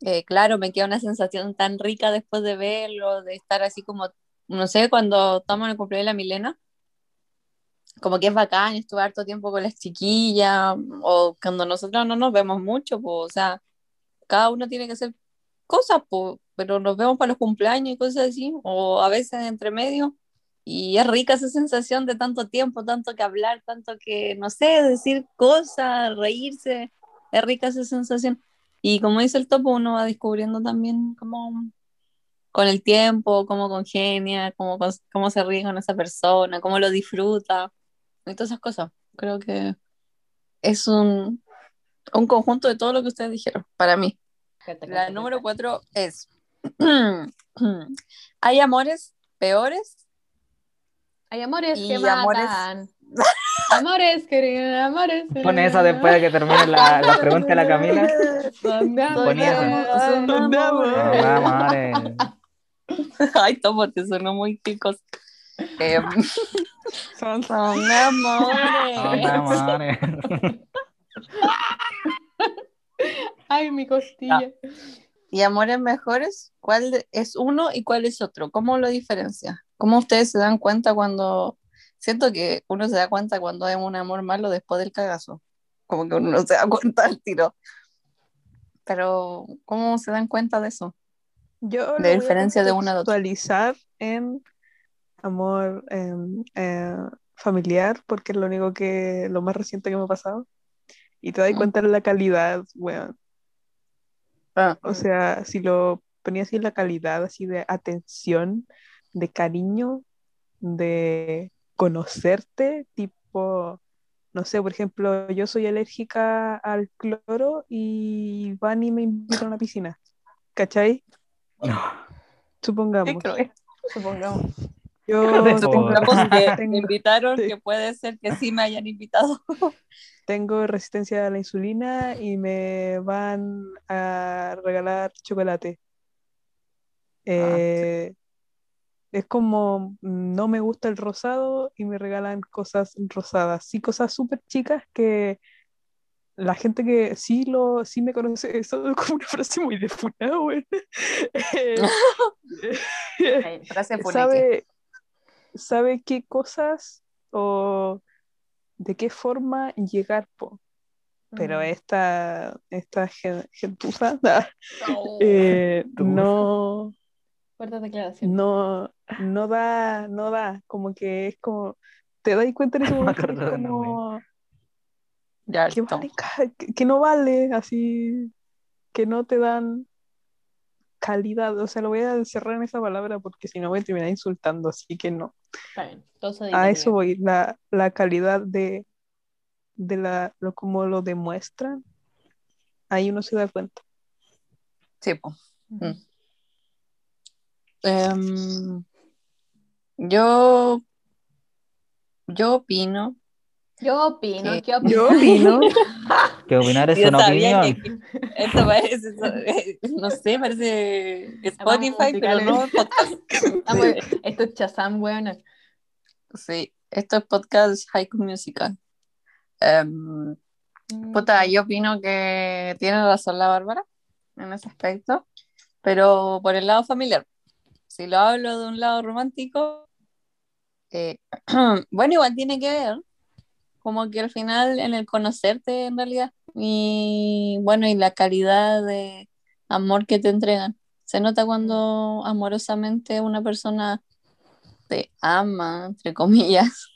Eh, claro, me queda una sensación tan rica después de verlo, de estar así como, no sé, cuando estamos en el cumpleaños de la Milena, como que es bacán, estuve harto tiempo con las chiquillas, o cuando nosotros no nos vemos mucho, pues, o sea, cada uno tiene que hacer cosas, pues, pero nos vemos para los cumpleaños y cosas así, o a veces entre medio. Y es rica esa sensación de tanto tiempo, tanto que hablar, tanto que, no sé, decir cosas, reírse. Es rica esa sensación. Y como dice el topo, uno va descubriendo también cómo con el tiempo, cómo congenia, cómo, cómo se ríe con esa persona, cómo lo disfruta, y todas esas cosas. Creo que es un, un conjunto de todo lo que ustedes dijeron, para mí. La número cuatro es, ¿hay amores peores? Hay amores Y que amores- matan. amores que amores. que Pone esa después de que termine la, la pregunta de la Camila. Son de Pon esa. amores. Ay, tomo, te sonó muy picos. Em, Son- son amores. vamos, eh. Ay, mi costilla. ¿Y amores mejores? ¿Cuál es uno y cuál es otro? ¿Cómo lo diferencia? ¿Cómo ustedes se dan cuenta cuando... Siento que uno se da cuenta cuando hay un amor malo después del cagazo. Como que uno no se da cuenta al tiro. Pero, ¿cómo se dan cuenta de eso? Yo De lo voy a diferencia de una de otra. en amor em, eh, familiar, porque es lo único que, lo más reciente que me ha pasado. Y te das Mm. cuenta de la calidad, weón. Ah, O sea, si lo ponía así, la calidad así de atención, de cariño, de conocerte, tipo, no sé, por ejemplo, yo soy alérgica al cloro y van y me invitan a una piscina, ¿cachai? No. Supongamos. Supongamos. Yo tengo, que me invitaron, sí. que puede ser que sí me hayan invitado. tengo resistencia a la insulina y me van a regalar chocolate. Eh, es como no me gusta el rosado y me regalan cosas rosadas. Sí, cosas súper chicas que la gente que sí lo sí me conoce, eso es como una frase muy de funado, güey. Eh, Ay, frase sabe, sabe qué cosas o de qué forma llegar, po. Pero Mm. esta, esta gen- gentuza Oh, eh, no, no, no da, no da, como que es como, te das cuenta en ese Me momento como Ya, que, vale que, que no vale, así, que no te dan calidad, o sea, lo voy a encerrar en esa palabra porque si no voy a terminar insultando, así que no. Bien, A eso voy, la, la calidad de, de la, lo, como lo demuestran, ahí uno se da cuenta. Sí. Mm. Em, yo, yo opino. Yo opino, ¿Qué? ¿qué opino? Yo opino, Que opinar es Yo una opinión. que- esto parece, eh, no sé, parece Spotify, pero no podcast. Ah, bueno, esto es Chazam, weona. Sí, esto es podcast Haiku Musical. Em, Mm. Puta, yo opino que tiene razón la Bárbara en ese aspecto, pero por el lado familiar. Si lo hablo de un lado romántico, eh, bueno, igual tiene que ver como que al final en el conocerte en realidad y bueno, y la calidad de amor que te entregan. Se nota cuando amorosamente una persona te ama, entre comillas,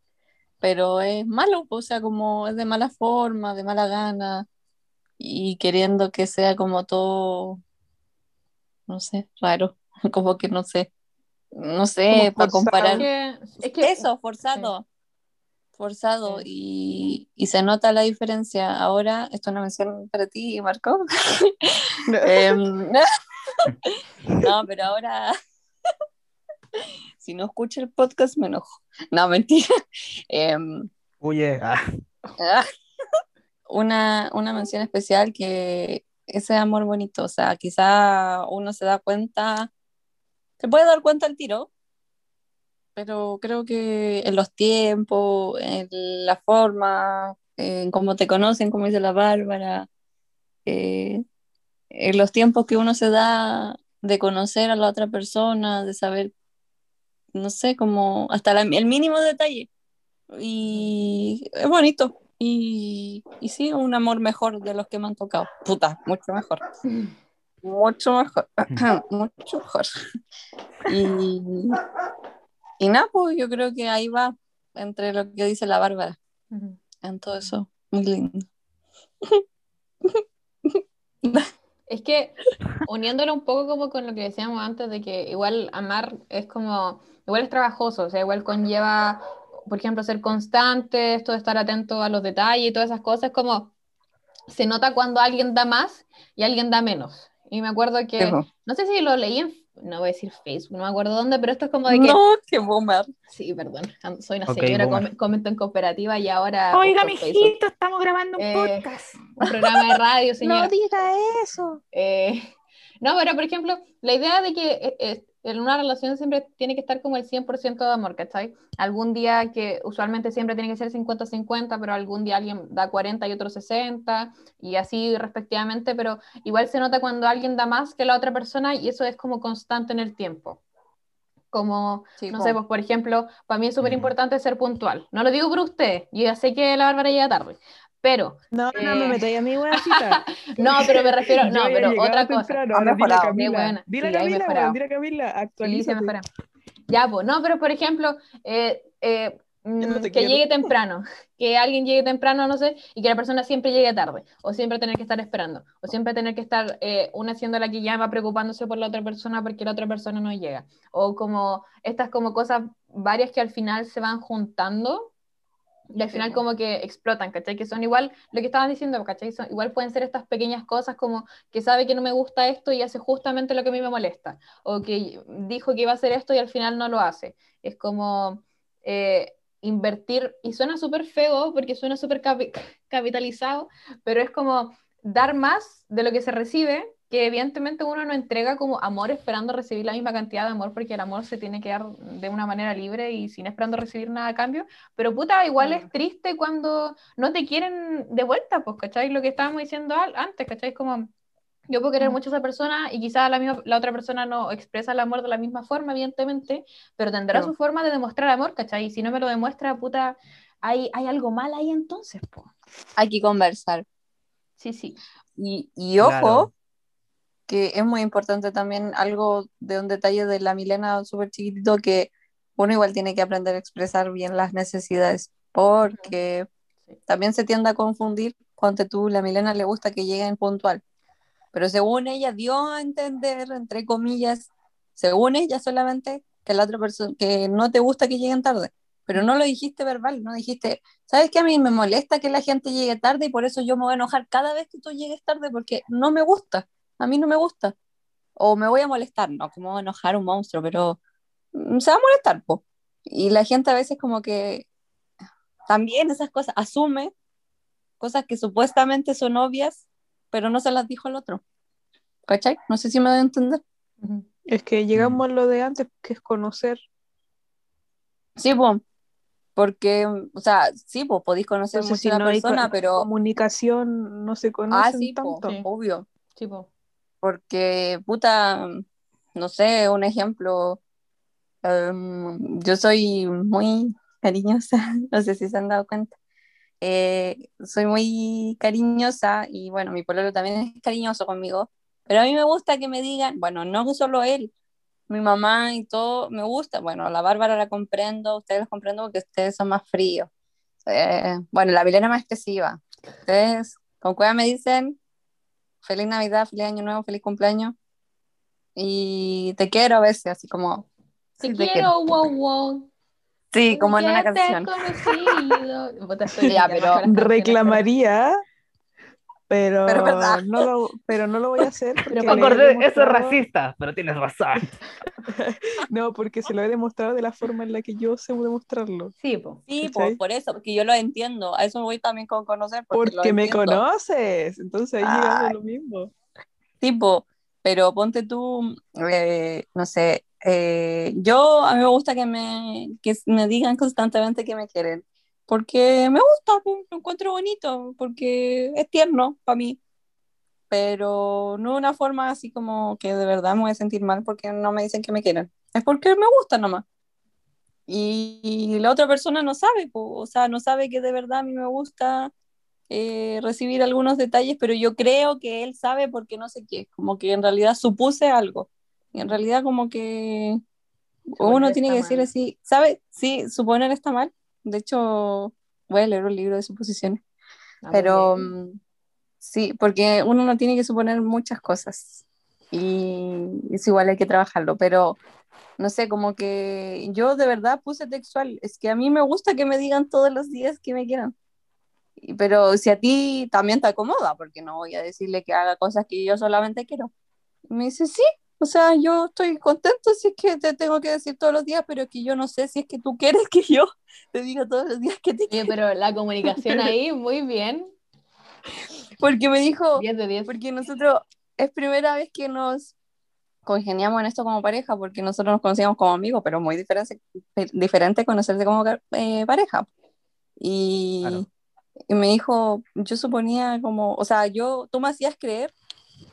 pero es malo, o sea, como es de mala forma, de mala gana y queriendo que sea como todo, no sé, raro, como que no sé, no sé, Como para forzado. comparar. Es que, es que- Eso, forzado. Forzado. Y, y se nota la diferencia. Ahora, esto es una mención para ti, Marco. Em, no, pero ahora, si no escucho el podcast, me enojo. No, mentira. Em, Huye. ah. ah, una, una mención especial que ese amor bonito, o sea, quizá uno se da cuenta, se puede dar cuenta al tiro, pero creo que en los tiempos, en la forma, en cómo te conocen, como dice la Bárbara, eh, en los tiempos que uno se da de conocer a la otra persona, de saber, no sé, como hasta la- el mínimo detalle. Y es bonito. Y, y sí, un amor mejor de los que me han tocado. Puta, mucho mejor. Mucho mejor. mucho mejor. Y, y nada, pues yo creo que ahí va entre lo que dice la Bárbara. En todo eso. Muy lindo. Es que uniéndolo un poco como con lo que decíamos antes de que igual amar es como, igual es trabajoso, o sea, igual conlleva, por ejemplo, ser constante, esto de estar atento a los detalles y todas esas cosas, como se nota cuando alguien da más y alguien da menos. Y me acuerdo que, no sé si lo leí en, no voy a decir Facebook, no me acuerdo dónde, pero esto es como de que, No, qué boomer. sí, perdón, soy una señora, com- comento en cooperativa y ahora... Oiga, mijito, estamos grabando un Eh, podcast. Un programa de radio, señora. No diga eso. Eh, no, pero por ejemplo, la idea de que eh, en una relación siempre tiene que estar como el 100% de amor, ¿cachai? Algún día que usualmente siempre tiene que ser 50-50, pero algún día alguien da 40 y otro 60, y así respectivamente, pero igual se nota cuando alguien da más que la otra persona y eso es como constante en el tiempo. Como, Sí, no po. sé, pues por ejemplo, para mí es súper Mm. importante ser puntual. No lo digo por usted, yo ya sé que la Bárbara llega tarde, pero No, no Eh, me metáis a mi weoncita. no, pero me refiero, no, pero otra cosa. temprano, Ha dile Camila. buena. Dile a Sí, Camila, Camila, Sí, actualízate. mejora. Ya, pues, no, pero por ejemplo, eh, eh, no te que quiero. llegue temprano, que alguien llegue temprano, no sé, y que la persona siempre llegue tarde, o siempre tener que estar esperando, o siempre tener que estar eh, una siendo la que llama preocupándose por la otra persona porque la otra persona no llega, o como estas como cosas varias que al final se van juntando y al Sí, final como que explotan, ¿cachai? Que son igual, lo que estaban diciendo, ¿cachai? Son, igual pueden ser estas pequeñas cosas como que sabe que no me gusta esto y hace justamente lo que a mí me molesta, o que dijo que iba a hacer esto y al final no lo hace. Es como eh, invertir, y suena súper feo porque suena súper capi- capitalizado, pero es como dar más de lo que se recibe, que evidentemente uno no entrega como amor esperando recibir la misma cantidad de amor, porque el amor se tiene que dar de una manera libre y sin esperando recibir nada a cambio, pero puta, igual es triste cuando no te quieren de vuelta, pues, ¿cachai? Lo que estábamos diciendo antes, ¿cachai? Como yo puedo querer Mm. mucho a esa persona y quizá la, misma, la otra persona no expresa el amor de la misma forma, evidentemente, pero tendrá No. su forma de demostrar amor, ¿cachai? Y si no me lo demuestra, puta, hay, hay algo mal ahí entonces, pues. Hay que conversar. Sí, sí. Y, y ojo, Claro. que es muy importante también algo de un detalle de la Milena súper chiquitito que uno igual tiene que aprender a expresar bien las necesidades, porque Sí. también se tiende a confundir cuando tú, la Milena le gusta que lleguen puntual, pero según ella dio a entender, entre comillas, según ella solamente que la otra persona, que no te gusta que lleguen tarde, pero no lo dijiste verbal, no dijiste, ¿sabes qué? A mí me molesta que la gente llegue tarde y por eso yo me voy a enojar cada vez que tú llegues tarde porque no me gusta, a mí no me gusta. O me voy a molestar, no, como a enojar un monstruo, pero mm, se va a molestar, po. Y la gente a veces como que también esas cosas asume cosas que supuestamente son obvias, pero no se las dijo al otro. ¿Cachai? No sé si me doy a entender. Es que llegamos a lo de antes, que es conocer. Sí, pues, porque, o sea, sí, pues podéis conocer Entonces, mucho a no hay persona, co- pero, comunicación, no se ah, conocen sí, po, tanto. Sí. obvio, Sí, po. porque, puta, no sé, un ejemplo, em, yo soy muy cariñosa, no sé si se han dado cuenta, eh, soy muy cariñosa y bueno, mi pololo también es cariñoso conmigo, pero a mí me gusta que me digan, bueno, no solo él, mi mamá y todo, me gusta, bueno, la Bárbara la comprendo, ustedes los comprendo porque ustedes son más fríos. Eh, bueno, la Vilena más expresiva. Ustedes con cueva me dicen, feliz Navidad, feliz Año Nuevo, feliz cumpleaños. Y te quiero a veces, así como... Te sí, quiero, wow, wow. Sí, como en una canción. Ya, pero Reclamaría, pero, no lo, pero no lo voy a hacer porque Pero eso es racista, pero tienes razón. No, porque se lo he demostrado de la forma en la que yo sé demostrarlo. Sí, po. Sí, por, eso, porque yo lo entiendo. A eso voy también con conocer. Porque, me conoces. Entonces ahí llegamos a lo mismo. tipo, pero ponte tú, eh, no sé, eh, yo a mí me gusta que me, que me digan constantemente que me quieren, porque me gusta, lo encuentro bonito, porque es tierno para mí, pero no de una forma así como que de verdad me voy a sentir mal porque no me dicen que me quieren, es porque me gusta nomás. Y, y la otra persona no sabe, po, o sea, no sabe que de verdad a mí me gusta eh, recibir algunos detalles, pero yo creo que él sabe porque no sé qué, como que en realidad supuse algo. En realidad como que uno Suponer tiene que está decir mal. así, ¿sabe? Sí, suponer está mal. De hecho, voy a leer un libro de suposiciones, Ah, pero bien. mm, sí, porque uno no tiene que suponer muchas cosas y es igual hay que trabajarlo, pero no sé, como que yo de verdad puse textual, es que a mí me gusta que me digan todos los días que me quieran. Pero si a ti también te acomoda, porque no voy a decirle que haga cosas que yo solamente quiero. Y me dice, sí, o sea, yo estoy contento si es que te tengo que decir todos los días, pero que yo no sé si es que tú quieres que yo te diga todos los días que te quiero. pero la comunicación ahí, muy bien. Porque me dijo, 10 de 10. porque nosotros es primera vez que nos congeniamos en esto como pareja, porque nosotros nos conocíamos como amigos, pero muy diferente, diferente conocerse como eh, pareja. Y, Claro. y me dijo, yo suponía como, o sea, yo, tú me hacías creer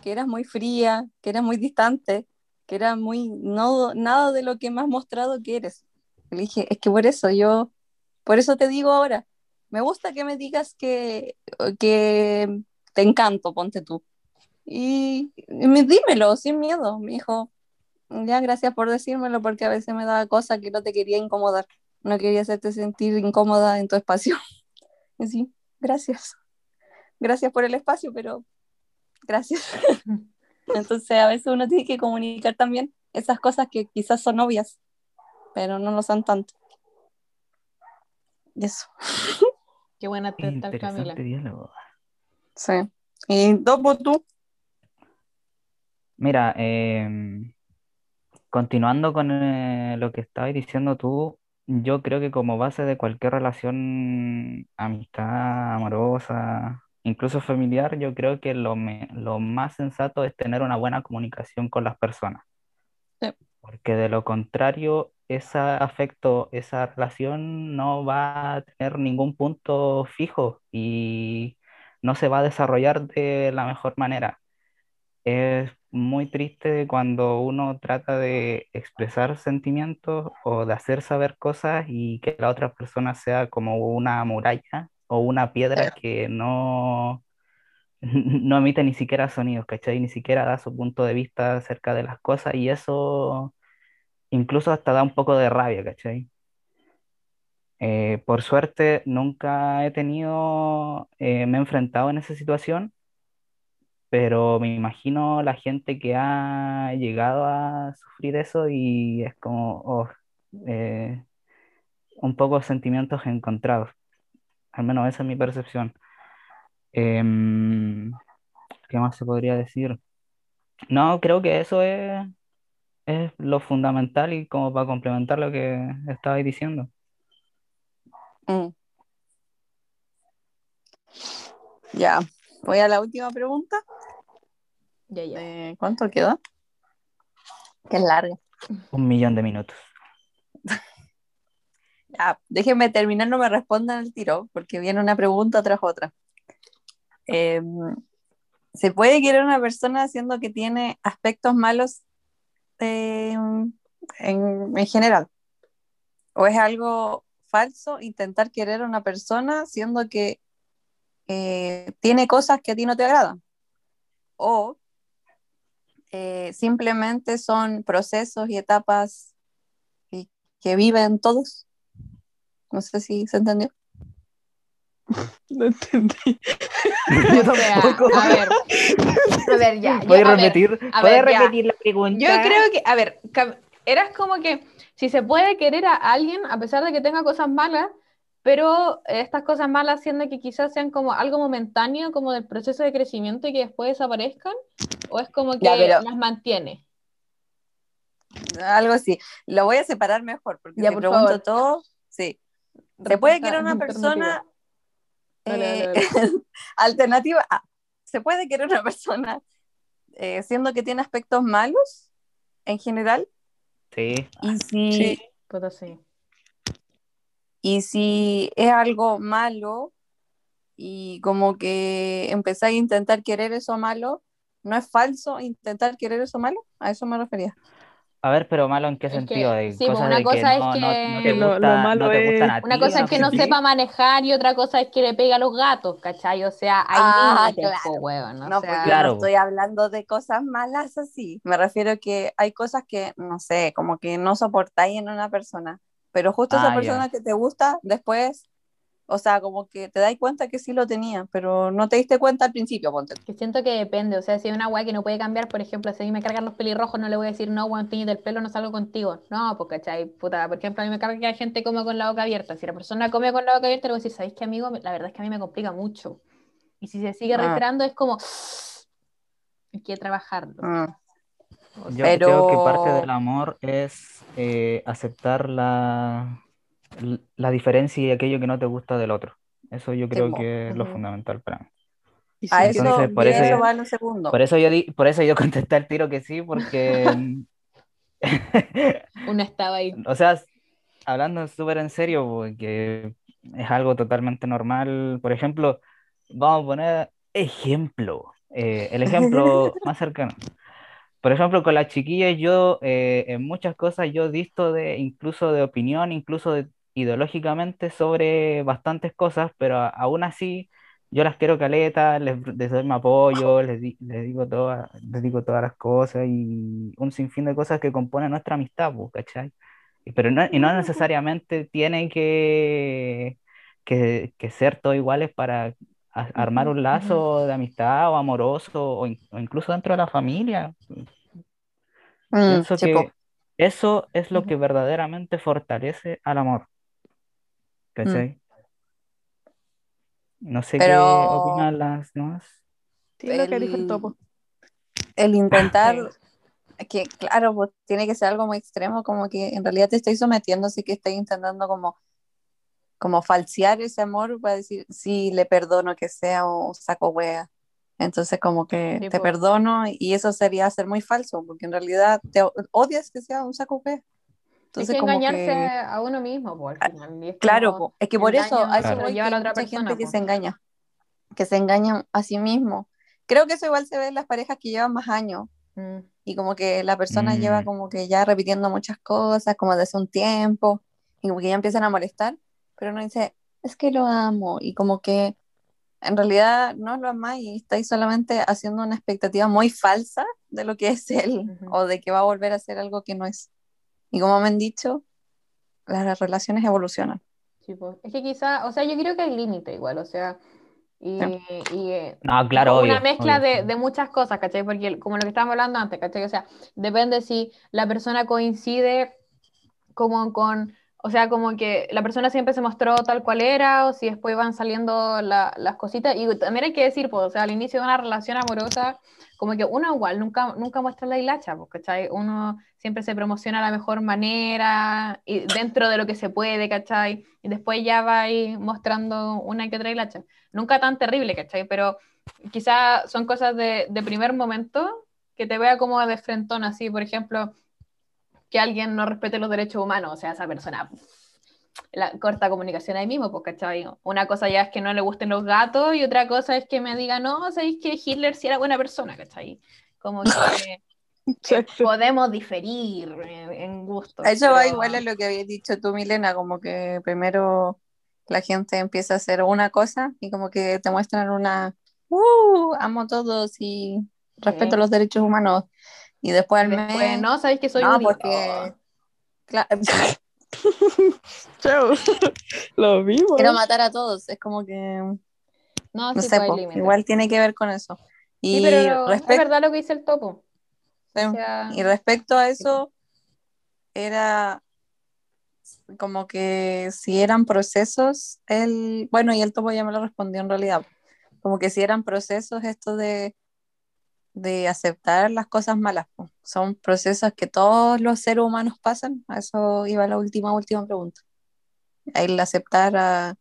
que eras muy fría, que eras muy distante, que eras muy, no, nada de lo que me has mostrado que eres. Le dije, es que por eso yo, por eso te digo ahora, me gusta que me digas que, que te encanto, ponte tú. Y, y me, dímelo sin miedo. Me dijo, ya gracias por decírmelo porque a veces me daba cosa que no te quería incomodar. No quería hacerte sentir incómoda en tu espacio. Y sí, gracias. Gracias por el espacio, pero gracias. Entonces a veces uno tiene que comunicar también esas cosas que quizás son obvias, pero no lo son tanto. Y eso, Qué buena teta, Camila. Diálogo. sí. Y Dopo, tú. Mira, em, continuando con eh, lo que estabas diciendo tú, yo creo que como base de cualquier relación, amistad, amorosa, incluso familiar, yo creo que lo, me- lo más sensato es tener una buena comunicación con las personas. Sí. Porque de lo contrario, ese afecto, esa relación no va a tener ningún punto fijo y no se va a desarrollar de la mejor manera. Es muy triste cuando uno trata de expresar sentimientos o de hacer saber cosas y que la otra persona sea como una muralla o una piedra que no, no emite ni siquiera sonidos, ¿cachai? Ni siquiera da su punto de vista acerca de las cosas y eso incluso hasta da un poco de rabia, ¿cachai? Eh, por suerte nunca he tenido, eh, me he enfrentado en esa situación pero me imagino la gente que ha llegado a sufrir eso y es como oh, eh, un poco sentimientos encontrados. Al menos esa es mi percepción. Em, ¿qué más se podría decir? No, creo que eso es, es lo fundamental y como para complementar lo que estabais diciendo. Mm. Ya, voy a la última pregunta. Ya, ya. Eh, ¿Cuánto queda? Que es larga. Un millón de minutos. Ya, déjenme terminar, no me respondan el tiro, porque viene una pregunta tras otra. Eh, ¿Se puede querer una persona haciendo que tiene aspectos malos eh, en, en general? ¿O es algo falso intentar querer a una persona siendo que eh, tiene cosas que a ti no te agradan. O eh, simplemente son procesos y etapas que viven todos. No sé si se entendió. No entendí. Yo O sea, tampoco. a ver, a ver, ya. yo- ¿Puedes a ver, repetir, a ¿puedes ver, ya. repetir la pregunta? Yo creo que, a ver, eras como que si se puede querer a alguien a pesar de que tenga cosas malas, pero estas cosas malas siendo que quizás sean como algo momentáneo, como del proceso de crecimiento y que después desaparezcan, o es como que Ya, pero- las mantiene. Algo así. Lo voy a separar mejor, porque Ya, si por pregunto favor. todo, sí. Se puede querer a una persona Dale, dale, eh, dale. alternativa A. Se puede querer a una persona eh, siendo que tiene aspectos malos en general. Sí. Y si, Sí. Sí. y si es algo malo y como que empezáis a intentar querer eso malo, ¿no es falso intentar querer eso malo? A eso me refería. A ver, pero malo en qué sentido? De sí, pues, cosas una de cosa es no, que- no te Que lo- gusta- lo malo no te es- gustan a Una cosa es que no sepa manejar y otra cosa es que le pega a los gatos, ¿cachai? O sea, hay Ah, claro. po, weón, o No, sea, porque Claro. no estoy hablando de cosas malas así. Me refiero a que hay cosas que, no sé, como que no soportáis en una persona. Pero justo Ah, esa persona que te gusta, después, o sea, como que te dais cuenta que sí lo tenía, pero no te diste cuenta al principio, ponte. Que siento que depende, o sea, si hay una weá que no puede cambiar, por ejemplo, si a mí me cargan los pelirrojos, no le voy a decir, no, weón, el pelo, no salgo contigo. No, pues, ¿cachai? Puta, por ejemplo, a mí me carga que hay gente come con la boca abierta. Si la persona come con la boca abierta, le voy a decir, ¿sabéis qué, amigo? La verdad es que a mí me complica mucho. Y si se sigue Ah. reiterando, es como, hay que trabajarlo. O Yo Pero- creo que parte del amor es eh, aceptar la, la diferencia y aquello que no te gusta del otro. Eso yo creo que es lo fundamental para mí. A eso, Entonces, por eso yo- va lo segundo. Por eso yo di, por eso yo contesté al tiro que sí, porque uno estaba ahí. o sea, hablando súper en serio, porque es algo totalmente normal. Por ejemplo, vamos a poner ejemplo, eh, el ejemplo más cercano. Por ejemplo, con las chiquillas, yo eh, en muchas cosas yo disto de incluso de opinión, incluso de- ideológicamente sobre bastantes cosas, pero a- aún así yo las quiero caleta, les, les doy mi apoyo, les, di- les digo todas, les digo todas las cosas y un sinfín de cosas que componen nuestra amistad, ¿cachai? Pero no, y no necesariamente tiene que, que, que ser todos iguales para a- armar un lazo de amistad o amoroso o, in- o incluso dentro de la familia. Mm, que eso es lo que verdaderamente fortalece al amor. ¿Cachai? No sé qué opinan las demás. sí, lo que dijo el el- topo. el intentar, que claro, pues tiene que ser algo muy extremo, como que en realidad te estoy sometiendo, así que estoy intentando como, como falsear ese amor para decir, sí, le perdono que sea o saco wea. Entonces como que Sí, te po. perdono y eso sería ser muy falso, porque en realidad te odias que sea un saco wea. Entonces que engañarse que, a uno mismo, por al final. y es claro, como es que por eso que lleva hay otra mucha persona, gente que po. se engaña, que se engañan a sí mismo. Creo que eso igual se ve en las parejas que llevan más años, Mm. y como que la persona lleva Mm. como que ya repitiendo muchas cosas, como de hace un tiempo, y como que ya empiezan a molestar, pero uno dice, es que lo amo, y como que en realidad no lo amáis y estáis solamente haciendo una expectativa muy falsa de lo que es él, o de que va a volver a ser algo que no es. Y como me han dicho, las relaciones evolucionan. Sí, pues. Es que quizá, o sea, yo creo que hay límite igual, o sea, y, y, eh, No, claro, como obvio. una mezcla obvio, de, sí. de muchas cosas, ¿cachai? Porque como lo que estábamos hablando antes, ¿cachai? O sea, depende si la persona coincide como con, o sea, como que la persona siempre se mostró tal cual era, o si después van saliendo la- las cositas. Y también hay que decir, pues, o sea, al inicio de una relación amorosa, como que uno igual nunca, nunca muestra la hilacha, pues, ¿cachai? Uno siempre se promociona de la mejor manera, y dentro de lo que se puede, ¿cachai? Y después ya va mostrando una que otra hilacha. Nunca tan terrible, ¿cachai? Pero quizá son cosas de, de primer momento que te vea como de frentón, así, por ejemplo, que alguien no respete los derechos humanos, o sea, esa persona la corta comunicación ahí mismo, pues, ¿cachai? Una cosa ya es que no le gusten los gatos y otra cosa es que me diga, no, sabéis que Hitler sí era buena persona, ¿cachai? Como que Exacto. podemos diferir en, gustos. Eso va pero- igual a lo que habías dicho tú, Milena, como que primero la gente empieza a hacer una cosa y como que te muestran una, uh, amo a todos y respeto Sí. los derechos humanos. Y después al Después, mes, no, sabéis que soy no, un porque, claro, Chao. Lo vimos. quiero matar a todos. Es como que, No, no sí, sé, pues, igual tiene que ver con eso. Sí, Y, pero es respecto verdad lo que dice el topo. O sea, y respecto a eso, era como que si eran procesos, el, bueno, y el topo ya me lo respondió en realidad, como que si eran procesos esto de, de aceptar las cosas malas, son procesos que todos los seres humanos pasan, a eso iba la última, última pregunta, el aceptar a-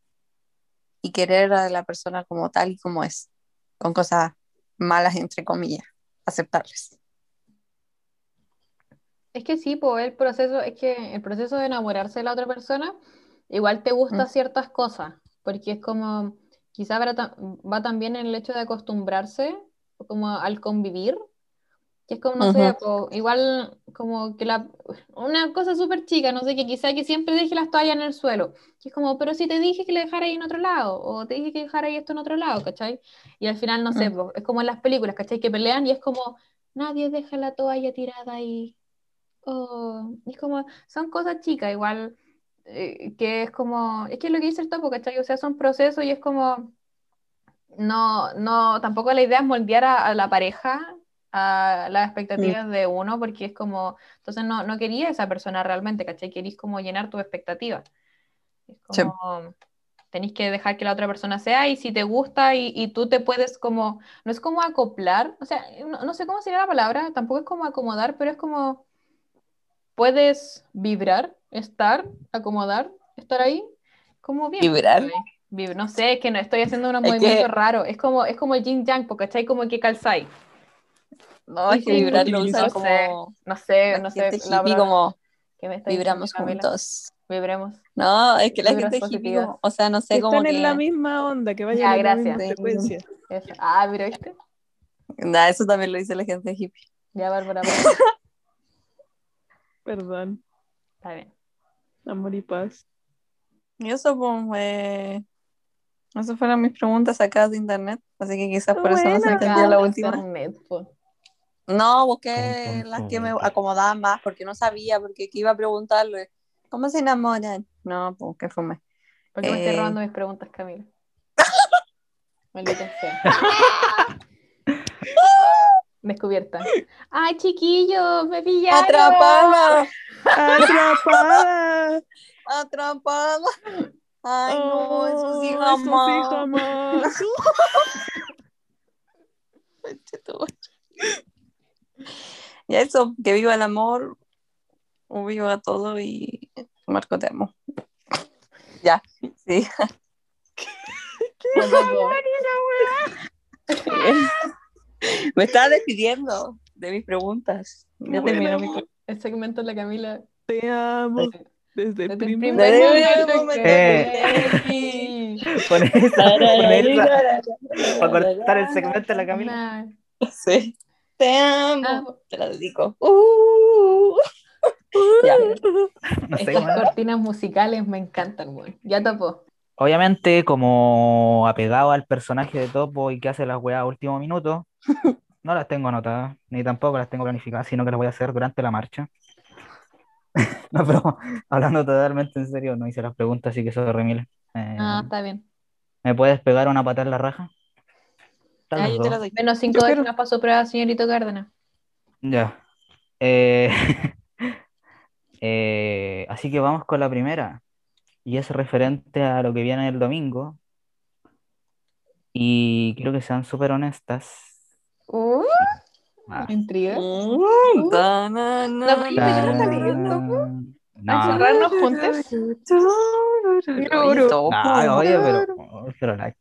y querer a la persona como tal y como es, con cosas malas entre comillas, aceptarles. Es que sí, pues el proceso, es que el proceso de enamorarse de la otra persona, igual te gustan Mm. ciertas cosas, porque es como, quizá va, ta- va también en el hecho de acostumbrarse, como al convivir, que es como, no sé, Ujú. po, igual como que la, una cosa súper chica, no sé, que quizá que siempre deje las toallas en el suelo, que es como, pero si te dije que le dejara ahí en otro lado, o te dije que dejara ahí esto en otro lado, ¿cachai? Y al final, no sé, Mm. es como en las películas, ¿cachai? Que pelean y es como, nadie deja la toalla tirada ahí. Oh, es como, son cosas chicas, igual, eh, que es como, es que es lo que dice el topo, ¿cachai? O sea, son procesos y es como, no, no, tampoco la idea es moldear a, a la pareja a las expectativas de uno, porque es como, entonces no, no quería esa persona realmente, ¿cachai? Querís como llenar tus expectativas. Es Sí. como, tenéis que dejar que la otra persona sea y si te gusta y, y tú te puedes como, no es como acoplar, o sea, no, no sé cómo sería la palabra, tampoco es como acomodar, pero es como, puedes vibrar, estar, acomodar, estar ahí, como bien. Vibrar. no sé, es que no estoy haciendo unos Es movimientos que- raros, es como, es como el yin yang, porque ¿cachai? Como que calzáis. No, es que vibrar lo sí, usan no sé, como No sé, no sé, la hippie, como que me está vibramos diciendo juntos. Vibremos. No, es que la Vibras gente hippie, como- o sea, no Que sé, como están en la que... misma onda, que vayan en misma gracias. frecuencia. Eso. Ah, mira, ¿viste? Nah, eso también lo dice la gente hippie. Ya, Bárbara, Perdón. está bien. Amor y paz. Y eso, pues, eh, esas fueron mis preguntas sacadas de internet, así que quizás por eso no se entendió la última. Internet, po. No, busqué las que me acomodaban más, porque no sabía, porque que iba a preguntarle, ¿cómo se enamoran? No, pues, que fumé. ¿Por qué me estoy Eh. robando mis preguntas, Camila? Maldita sea. Descubierta. Ay, chiquillo, me pillaron. ¡Atrapada! ¡Atrapada! ¡Atrapada! Ay, no, eso sí Oh, jamás. Eso sí jamás. Ya eso, que viva el amor, viva todo y Marco te amo. Ya, sí. Ya tocó. Me estaba despidiendo de mis preguntas. Ya Bueno. terminó mi El segmento de la Camila. Te amo. Desde Desde el primer momento que vi. Con esa, con esa, para cortar el segmento de la Camila. Sí. Te amo. Te la dedico. Uh. Ya. No sé, Estas cortinas musicales me encantan, weón. Ya topó. Obviamente, como apegado al personaje de Topo y que hace las weas a último minuto, no las tengo anotadas, ni tampoco las tengo planificadas, sino que las voy a hacer durante la marcha. No, pero hablando totalmente en serio, no hice las preguntas, así que eso de remil. Ah, está bien. ¿Me puedes pegar una patada en la raja? Ah, yo te doy. Menos cinco quiero- décimas para su prueba, señorito Cárdenas. Ya. Eh, eh, así que vamos con la primera. Y es referente a lo que viene el domingo. Y quiero que sean súper honestas. Uh, Ah. intriga. Mm, ta, na, na, yo na, no salí, na. ¿no? No, ¿A encerrarnos juntos? No, oye, pero, pero la-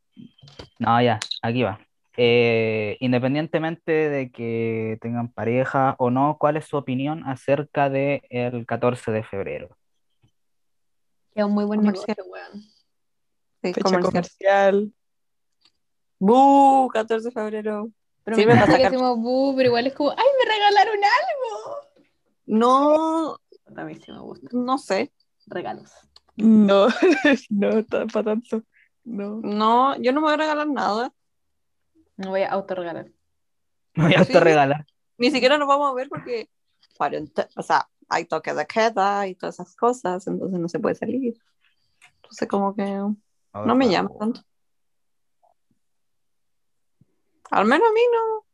no, ya, aquí va. Eh, independientemente de que tengan pareja o no, ¿cuál es su opinión acerca del el 14 de febrero? Que es un muy buen Comercial. negocio, weón. Sí, Fecha comercial. comercial. ¡Bú! 14 de febrero. Pero Sirve me que sacar- decimos bu, pero igual es como, ¡ay, me regalaron algo! No, A mí sí me gusta. no sé. Regalos. No, no, está para tanto. No. No, yo no me voy a regalar nada. Me voy a autorregalar. Me voy a Sí. autorregalar. Ni siquiera nos vamos a ver porque, o sea, hay toque de queda y todas esas cosas, entonces no se puede salir. Entonces como que no me llama tanto. Al menos a mí no.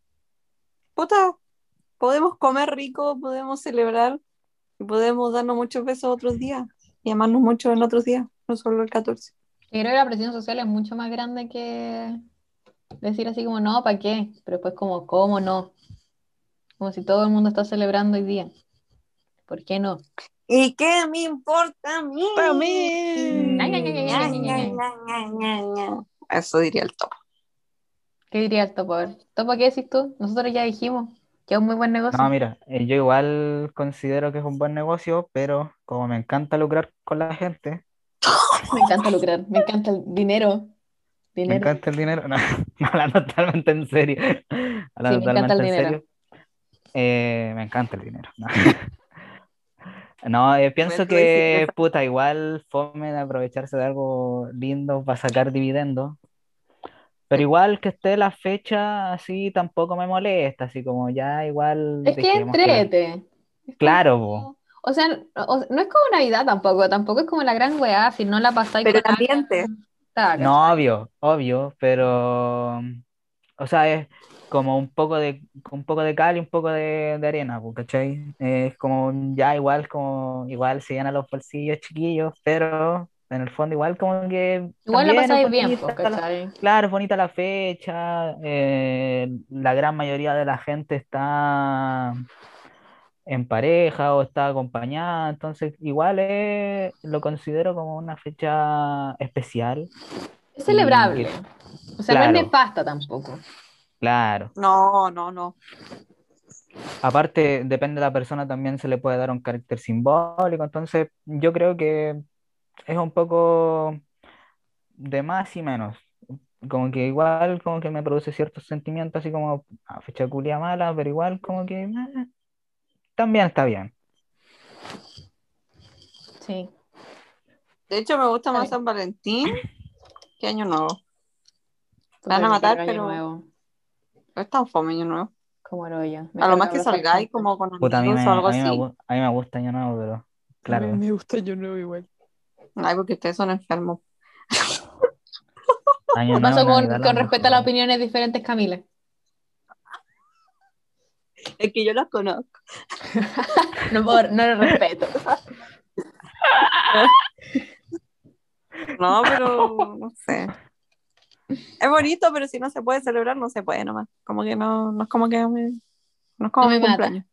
Puta, podemos comer rico, podemos celebrar y podemos darnos muchos besos otros días y amarnos mucho en otros días, no solo el 14. Yo creo que la presión social es mucho más grande que decir así como, no, ¿para qué? Pero después como, ¿cómo no? Como si todo el mundo está celebrando hoy día. ¿Por qué no? ¿Y qué me importa a mí? A mí. Eso diría el top. ¿Qué diría el topo? A ver, ¿Topo qué decís tú? Nosotros ya dijimos que es un muy buen negocio. No, mira, eh, yo igual considero que es un buen negocio, pero como me encanta lucrar con la gente, Me encanta lucrar, me encanta el dinero. me Dinero. encanta el dinero, no, no, hablando totalmente en serio, hablando me encanta el en dinero. serio, eh, me encanta el dinero. No, No, eh, pienso que, puta, igual fome de aprovecharse de algo lindo para sacar dividendos, pero igual que esté la fecha así tampoco me molesta, así como ya igual Es que que- entrete. Es Claro, como- O sea, no, o- no es como Navidad tampoco, tampoco es como la gran weá, si no la pasáis Pero con el ambiente. No, obvio, obvio, pero, o sea, es como un poco de, un poco de cal y un poco de, de arena, ¿cachai? Es como ya igual, como igual se llenan los bolsillos chiquillos, pero en el fondo igual como que Igual la pasáis bien, bonita pues. Claro, es bonita la fecha, eh, la gran mayoría de la gente está en pareja o está acompañada, entonces igual es- lo considero como una fecha especial. Es celebrable. O sea, no es nefasta tampoco. Claro. No, no, no. Aparte, depende de la persona, también se le puede dar un carácter simbólico, entonces yo creo que es un poco de más y menos. Como que igual como que me produce ciertos sentimientos, así como a fecha culia mala, pero igual como que eh, también está bien. Sí. De hecho, me gusta más San Valentín que Año Nuevo. Puta, van a me matar, Año pero- Nuevo, No es tan fome Año Nuevo. como el hoyo. Me A lo más que salgáis como con a amigos me, o algo a mí me, así. a mí me gusta Año Nuevo, pero A claro. mí me gusta yo nuevo igual. Ay, porque ustedes son enfermos. Año ¿Qué pasó con, con respecto a las opiniones diferentes, Camila? Es que yo los conozco. No, por- no lo respeto. No, pero no sé. Es bonito, pero si no se puede celebrar, no se puede nomás. Como que no, no es como que me, no es como No me mi cumpleaños.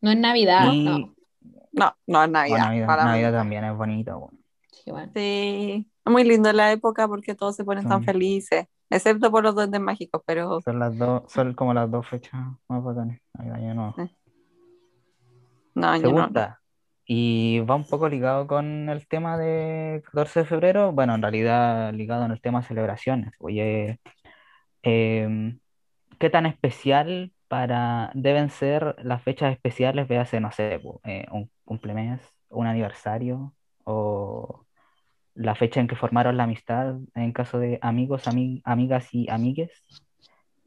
No es Navidad, Y- no. No, no es Navidad. Navidad, para. Navidad también es bonito. bueno. Sí, bueno. Sí, es muy lindo la época porque todos se ponen tan felices, excepto por los duendes mágicos, pero Son las dos, son como las dos fechas más bacanas. Navidad y Año Nuevo. no, yo no. Segunda. Y va un poco ligado con el tema de 14 de febrero. Bueno, en realidad ligado en el tema celebraciones. Oye, em, ¿qué tan especial para deben ser las fechas especiales? Véase, no sé, eh, un cumplemes, un aniversario o la fecha en que formaron la amistad en caso de amigos, ami- amigas y amigues.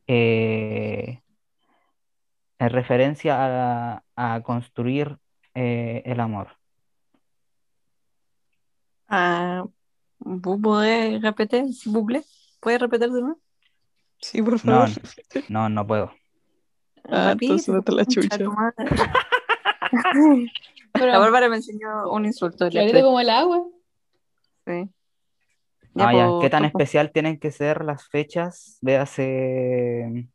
Eh, en referencia a, a construir eh, el amor. Ah, ¿vos podés repetir? ¿Puedes repetir de nuevo? Sí, por No, favor. no, no puedo. Ah, entonces no te la chucha. Pero La Bárbara me enseñó un insulto. le clarito como el agua. Sí. Ah, ya, pues, ¿Qué tan especial tienen que ser las fechas? Véase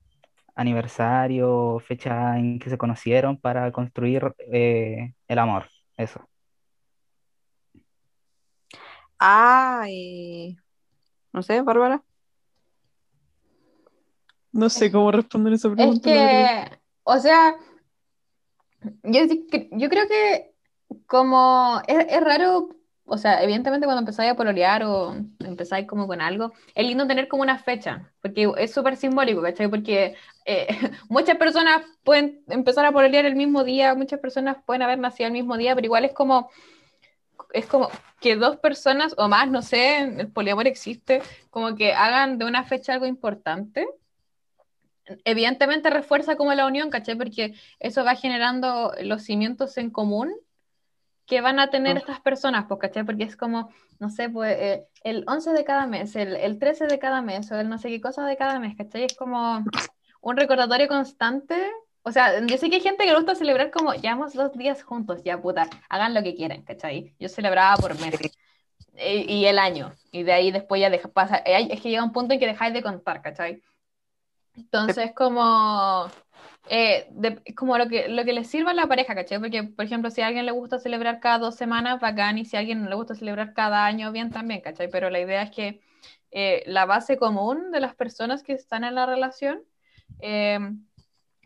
aniversario, fecha en que se conocieron para construir eh, el amor. Eso. Ah, y... no sé, Bárbara. No sé cómo responder esa Es pregunta. verdad. que, o sea, yo, yo creo que como es, es raro, o sea, evidentemente cuando empezáis a pololear o empezáis como con algo, es lindo tener como una fecha, porque es súper simbólico, ¿cachai? Porque eh, muchas personas pueden empezar a pololear el mismo día, muchas personas pueden haber nacido el mismo día, pero igual es como, es como que dos personas o más, no sé, el poliamor existe, como que hagan de una fecha algo importante. Evidentemente refuerza como la unión, ¿cachai? Porque eso va generando los cimientos en común que van a tener Ah. estas personas, pues, ¿cachai? Porque es como, no sé, pues eh, el 11 de cada mes, el, el 13 de cada mes, o el no sé qué cosa de cada mes, ¿cachai? Es como un recordatorio constante. O sea, yo sé que hay gente que le gusta celebrar como, llevamos dos días juntos, ya puta, hagan lo que quieran, ¿cachai? Yo celebraba por mes eh, y el año, y de ahí después ya deja, pasa, eh, es que llega un punto en que dejáis de contar, ¿cachai? Entonces, como, eh, de- como lo que, lo que le sirva a la pareja, ¿cachai? Porque, por ejemplo, si a alguien le gusta celebrar cada dos semanas, bacán, y si a alguien le gusta celebrar cada año, bien también, ¿cachai? Pero la idea es que eh, la base común de las personas que están en la relación, eh,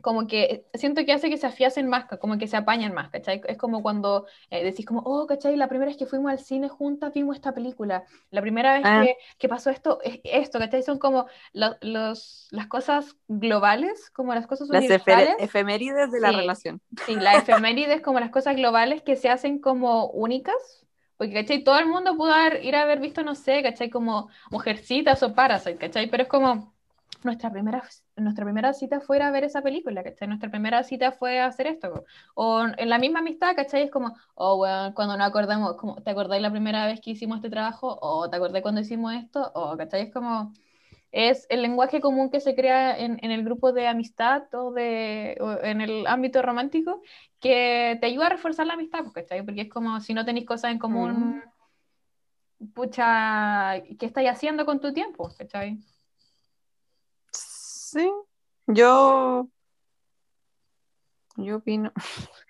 como que siento que hace que se afiacen más, como que se apañan más, ¿cachai? Es como cuando eh, decís como, oh, ¿cachai? La primera vez que fuimos al cine juntas vimos esta película, la primera vez Ah. que, que pasó esto, es esto, ¿cachai? Son como lo- los, las cosas globales, como las cosas Las universales. efe- efemérides de la Sí. relación. Sí, la efemérides como las cosas globales que se hacen como únicas, porque, ¿cachai? Todo el mundo pudo haber- ir a haber visto, no sé, ¿cachai? Como Mujercitas o Parasite, ¿cachai? Pero es como nuestra primera, nuestra primera cita fue ir a ver esa película, ¿cachai? Nuestra primera cita fue hacer esto. O en la misma amistad, ¿cachai? Es como, oh, bueno, cuando nos acordamos, como, ¿te acordáis la primera vez que hicimos este trabajo? O ¿te acordás cuando hicimos esto? O, ¿cachai? Es como es el lenguaje común que se crea en, en el grupo de amistad o, de, o en el ámbito romántico que te ayuda a reforzar la amistad, ¿cachai? Porque es como si no tenéis cosas en común, pucha, ¿qué estáis haciendo con tu tiempo? ¿cachai? Sí, yo, yo opino.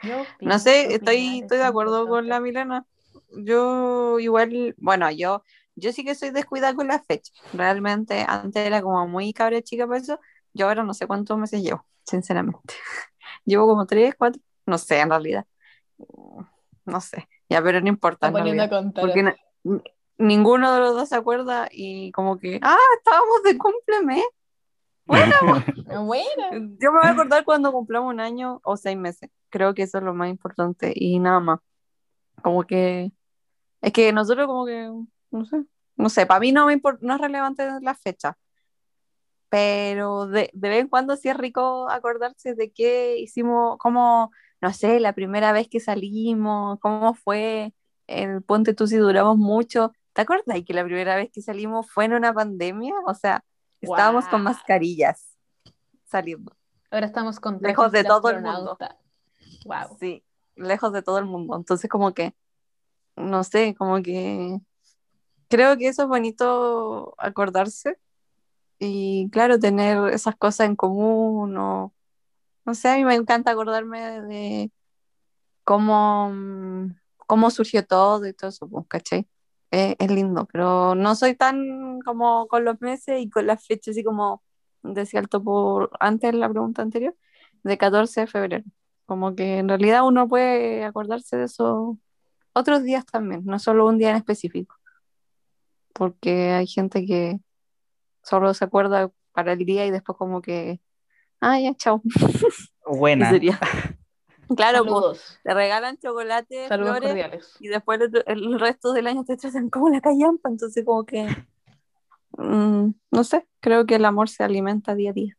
Yo opino, No sé, estoy, es estoy de acuerdo con la Milena. Yo igual, bueno, yo, yo sí que soy descuidada con la fecha. Realmente, antes era como muy cabra chica para eso. Yo ahora no sé cuántos meses llevo, sinceramente. Llevo como tres, cuatro, no sé en realidad. No sé, ya, pero no importa. Realidad. Porque ninguno de los dos se acuerda y como que, ah, estábamos de cúmpleme. Bueno, Yo me voy a acordar cuando cumplamos un año o seis meses. Creo que eso es lo más importante y nada más. Como que es que nosotros como que no sé, no sé, para mí no me impor- no es relevante la fecha. Pero de, de vez en cuando sí es rico acordarse de qué hicimos, cómo, no sé, la primera vez que salimos, cómo fue, el ponte tú si duramos mucho. ¿Te acuerdas que la primera vez que salimos fue en una pandemia? O sea, estábamos con Guau. mascarillas saliendo. ahora estamos con Lejos de todo el mundo. Wow. Sí, lejos de todo el mundo. Entonces, como que, no sé, como que creo que eso es bonito acordarse y, claro, tener esas cosas en común o, no sé, a mí me encanta acordarme de cómo, mm, cómo surgió todo y todo eso, pues, ¿cachai? Eh, es lindo, pero no soy tan como con los meses y con las fechas, así como decía el topo antes en la pregunta anterior, de 14 de febrero. Como que en realidad uno puede acordarse de eso otros días también, no solo un día en específico. Porque hay gente que solo se acuerda para el día y después como que, ah, ya, chao. Buena. Sería. Claro, pues, te regalan chocolate, Saludos flores, cordiales. y después el, el resto del año te tratan como la callampa, entonces como que, mm, no sé, creo que el amor se alimenta día a día.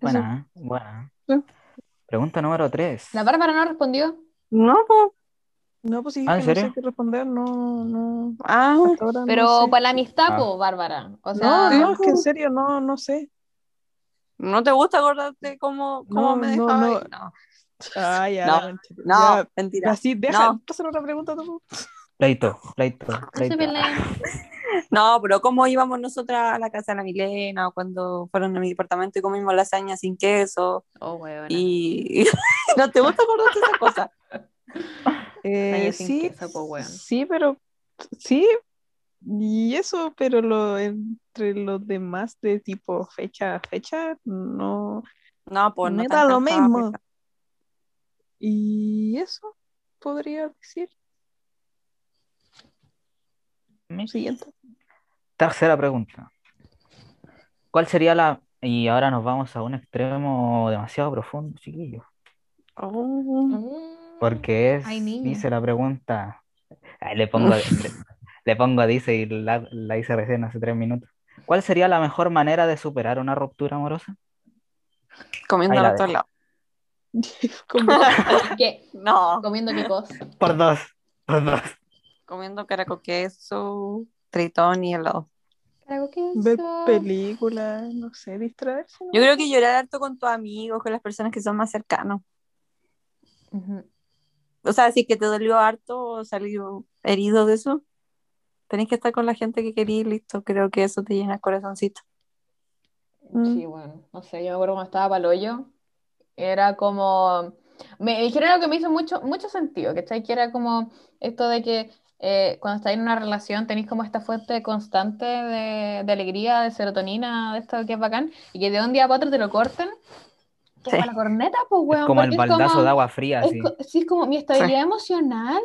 Buena, buena. Sí. Pregunta número 3. La Bárbara no respondió. No, pues, No, pues sí, Ah, ¿en que no sé qué responder, no, no. ah, no Pero sé. para la amistad, Ah. po, Bárbara. O No, no, es que en serio, no, no sé. ¿No te gusta acordarte cómo, cómo No, me no, dejaba? no. ahí? No, Ah, ya, No, concha, no, ya, mentira. Así, deja, No. hacer otra pregunta tú. Pleito, pleito, no pleito. No, pero ¿cómo íbamos nosotras a la casa de la Milena o cuando fueron a mi departamento y comimos lasaña sin queso? Oh, weón. Y no te gusta acordarte de esas cosas. Eh, sí, queso, weón. sí, pero sí, y eso, pero lo entre los demás de tipo fecha a fecha, no No, pues no da lo alcanzaba, mismo. pues. Y eso podría decir. Siguiente. Tercera pregunta. ¿Cuál sería la... Y ahora nos vamos a un extremo demasiado profundo, chiquillos. Oh. Mm. Porque es, dice la pregunta, le pongo, le, le pongo dice y la, la hice recién hace tres minutos. ¿Cuál sería la mejor manera de superar una ruptura amorosa? Comiendo a todos lados. ¿Qué? No, ¿Comiendo qué cosa? Por dos, por dos. comiendo caraco queso, tritón y helado. Ver películas, no sé, distraerse. ¿no? Yo creo que llorar harto con tus amigos, con las personas que son más cercanos. O sea, si es que te dolió harto o salió herido de eso, tenés que estar con la gente que querís, listo. Creo que eso te llena el corazoncito. Mm. Sí, bueno, no sé, yo me acuerdo cuando estaba para el hoyo, era como, me dijeron algo que me hizo mucho, mucho sentido, ¿cachai? Que era como esto de que eh, cuando estáis en una relación tenéis como esta fuente constante de, de alegría, de serotonina, de esto que es bacán, y que de un día para otro te lo corten, que Sí. es la corneta, pues, weón, Como el es baldazo como- de agua fría, es, co- sí, es como mi estabilidad emocional.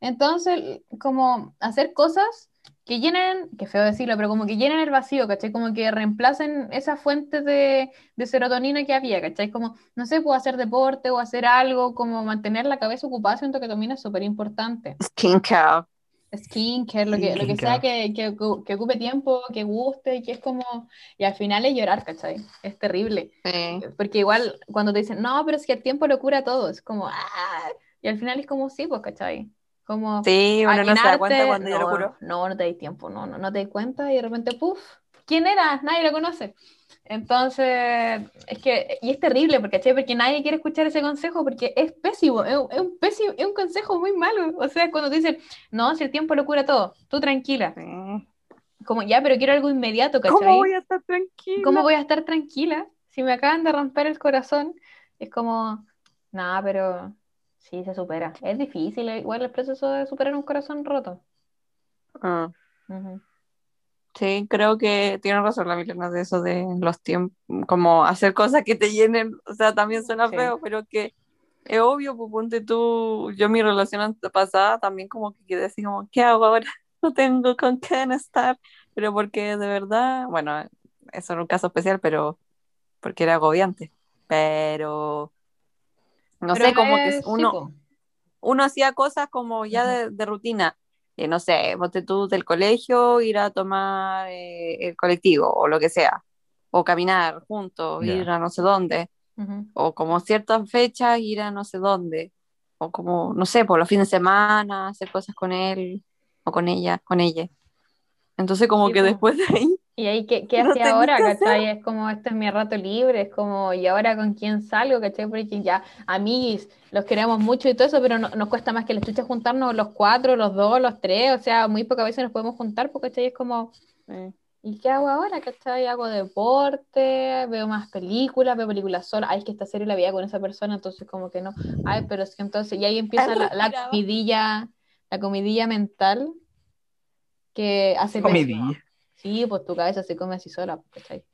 Entonces, como hacer cosas que llenen, que feo decirlo, pero como que llenen el vacío, ¿cachai? Como que reemplacen esa fuente de, de serotonina que había, ¿cachai? Como, no sé, puedo hacer deporte o hacer algo, como mantener la cabeza ocupada, siento que también es súper importante. Skincare. Skincare, lo que, lo que sea que, que, que ocupe tiempo, que guste, y que es como, y al final es llorar, ¿cachai? Es terrible. Sí. Porque igual cuando te dicen, no, pero es que el tiempo lo cura todo, es como, ah, y al final es como, sí, pues, ¿cachai? Como, Sí, uno no se da cuenta cuando ya lo no, curó. No, no te das tiempo, no, no, no te das cuenta y de repente, puff, ¿quién era? Nadie lo conoce. Entonces, es que, y es terrible, porque, ¿cachai? Porque nadie quiere escuchar ese consejo porque es pésimo, es, es un pésimo, es un consejo muy malo. O sea, cuando te dicen, no, si el tiempo lo cura todo, tú tranquila. Sí. Como, ya, pero quiero algo inmediato, ¿cachai? ¿Cómo voy a estar tranquila? ¿Cómo voy a estar tranquila si me acaban de romper el corazón? Es como, nada, pero sí se supera. Es difícil, eh, igual el proceso de superar un corazón roto. Ah, Ujú. sí, creo que tiene razón la Milena de eso de los tiempos, como hacer cosas que te llenen, o sea, también suena Sí. feo, pero que es obvio, pues ponte tú, yo mi relación pasada también como que quedé así como, ¿qué hago ahora? No tengo con quién estar, pero porque de verdad, bueno, eso era un caso especial, pero porque era agobiante, pero no Pero sé, como es- que uno, uno hacía cosas como ya de, de rutina, eh, no sé, ponte tú del colegio, ir a tomar eh, el colectivo o lo que sea, o caminar juntos, Ya. ir a no sé dónde, o como ciertas fechas ir a no sé dónde, o como, no sé, por los fines de semana, hacer cosas con él o con ella, con ella. Entonces como Sí, que después de ahí, Y ahí, ¿qué, qué No hacía tenés ahora, que hacer. cachai? Es como, este es mi rato libre, es como, ¿y ahora con quién salgo, cachai? Porque ya, amigos, los queremos mucho y todo eso, pero no- nos cuesta más que la chucha juntarnos los cuatro, los dos, los tres, o sea, muy pocas veces nos podemos juntar, porque, ¿cachai? Es como, eh, ¿Y qué hago ahora? ¿Cachai? Hago deporte, veo más películas, veo películas sola. Ay, es que esta serie la veía con esa persona, entonces como que no. Ay, pero es que entonces, y ahí empieza la, comidilla, la comidilla mental que hace Comidilla. pésimo. Sí, pues tu cabeza se come así sola, ¿cachai?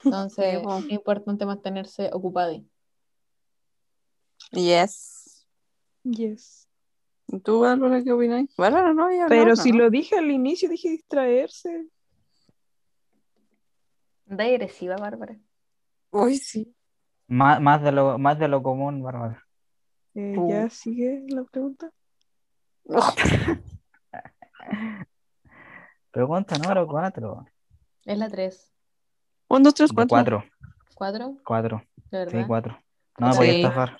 Entonces, Sí, po. es importante mantenerse ocupado. yes. Yes. ¿Y ¿Tú, Bárbara, qué opinas? Bárbara no había Pero si ¿no? lo dije al inicio, dije distraerse. Anda agresiva, Bárbara. Uy, sí. Más, más de lo, más de lo común, Bárbara. Eh. ¿Ya sigue la pregunta? Pregunta número cuatro. Es la 3. Un, dos, tres, cuatro. cuatro. ¿4? Cuatro. ¿De Sí, cuatro. No me podía Sí. estafar.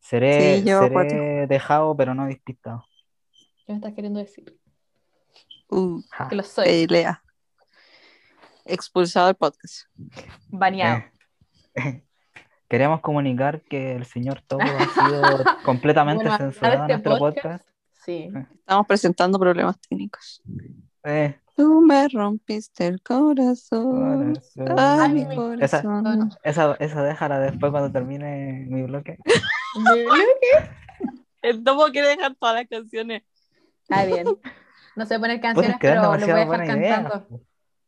Seré, Sí, yo seré cuatro. dejado, pero no despistado. ¿Qué me estás queriendo decir? Uh, Ja. Que lo soy. eh, Lea. Expulsado del podcast. Baneado. Eh. Queremos comunicar que el señor Topo ha sido completamente Bueno, censurado en este nuestro podcast- podcast. Sí. Estamos presentando problemas técnicos. Eh, Tú me rompiste el corazón. corazón. Ay, mi corazón. Esa, esa déjala después cuando termine mi bloque. El topo quiere dejar todas las canciones. Está bien. No sé poner Pues canciones, pero lo voy a dejar idea. cantando.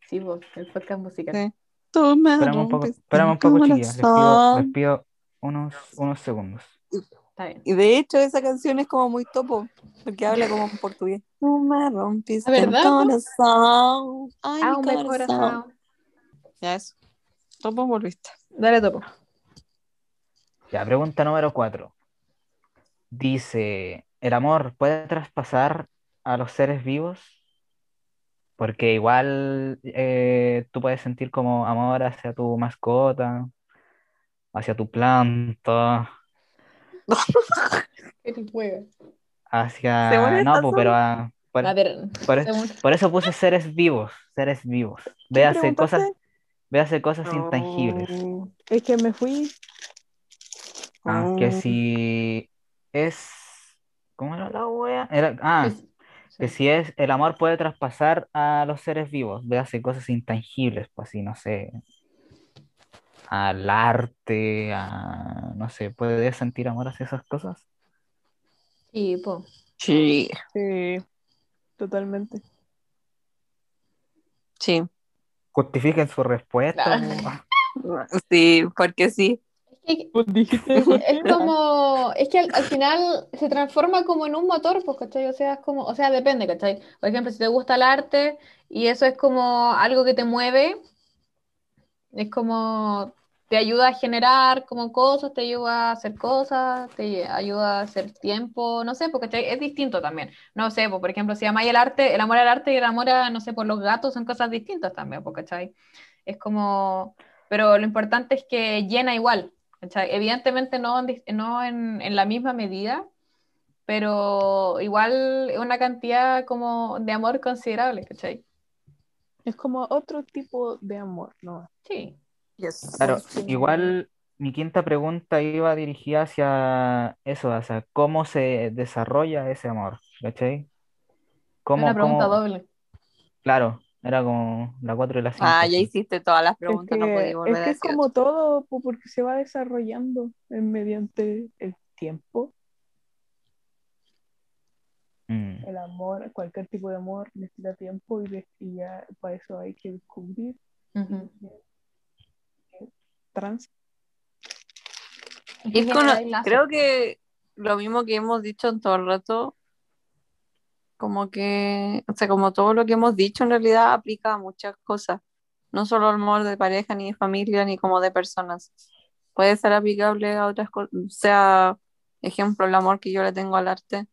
Sí, pues, el podcast musical. Sí. Tú me Esperamos un poco, rompiste esperamos un el poco, chiquillas. Les pido, corazón. les pido unos, unos segundos. Está bien. Y de hecho esa canción es como muy topo, porque habla como en portugués. Tú me rompiste ¿Ah, el corazón. Ay, Ah, mi un corazón. corazón. Ya eso. Topo volviste. Dale topo. Ya, pregunta número cuatro. Dice, ¿el amor puede traspasar a los seres vivos? Porque igual eh, tú puedes sentir como amor hacia tu mascota, hacia tu planta, Hacia... No, pues, pero ah, por, A ver, por- según- por eso puse seres vivos, seres vivos. ¿Qué Véase cosas, véase cosas intangibles. Es que me fui. Ah, oh. que si es... ¿Cómo era la wea? Era, ah, sí. que si es el amor puede traspasar a los seres vivos, véase cosas intangibles, pues así, no sé, al arte, a, no sé, ¿puede sentir amor hacia esas cosas? Sí, po. Sí, Sí, totalmente. sí. Justifiquen su respuesta. Claro. po. Sí, porque sí. Es que Pues Es como, es que al, al final se transforma como en un motor, pues, ¿cachai? O sea, es como, o sea, depende, ¿cachai? Por ejemplo, si te gusta el arte y eso es como algo que te mueve, es como, te ayuda a generar como cosas, te ayuda a hacer cosas, te ayuda a hacer tiempo, no sé, porque es distinto también. No sé, pues, por ejemplo, si amáis el arte, el amor al arte y el amor a, no sé, por los gatos son cosas distintas también, pues, ¿cachai? Es como, pero lo importante es que llena igual. ¿cachai? Evidentemente no, en, no en, en la misma medida, pero igual una cantidad como de amor considerable, ¿cachai? Es como otro tipo de amor, ¿no? Sí. Yes. Claro, igual mi quinta pregunta iba dirigida hacia eso, hacia cómo se desarrolla ese amor, ¿cachai? Es ¿Cómo, una pregunta cómo- doble. Claro, era como la 4 y la 5. Ah, ya hiciste todas las Es preguntas, no que, podía es volver a que es como todo, po, porque se va desarrollando mediante el tiempo. Mm, El amor, cualquier tipo de amor necesita tiempo y, y ya para eso hay que descubrir Ujú. trans. Creo que lo mismo que hemos dicho en todo el rato, como que, o sea, como todo lo que hemos dicho en realidad aplica a muchas cosas, no solo al amor de pareja, ni de familia, ni como de personas. Puede ser aplicable a otras cosas, o sea, ejemplo, el amor que yo le tengo al arte,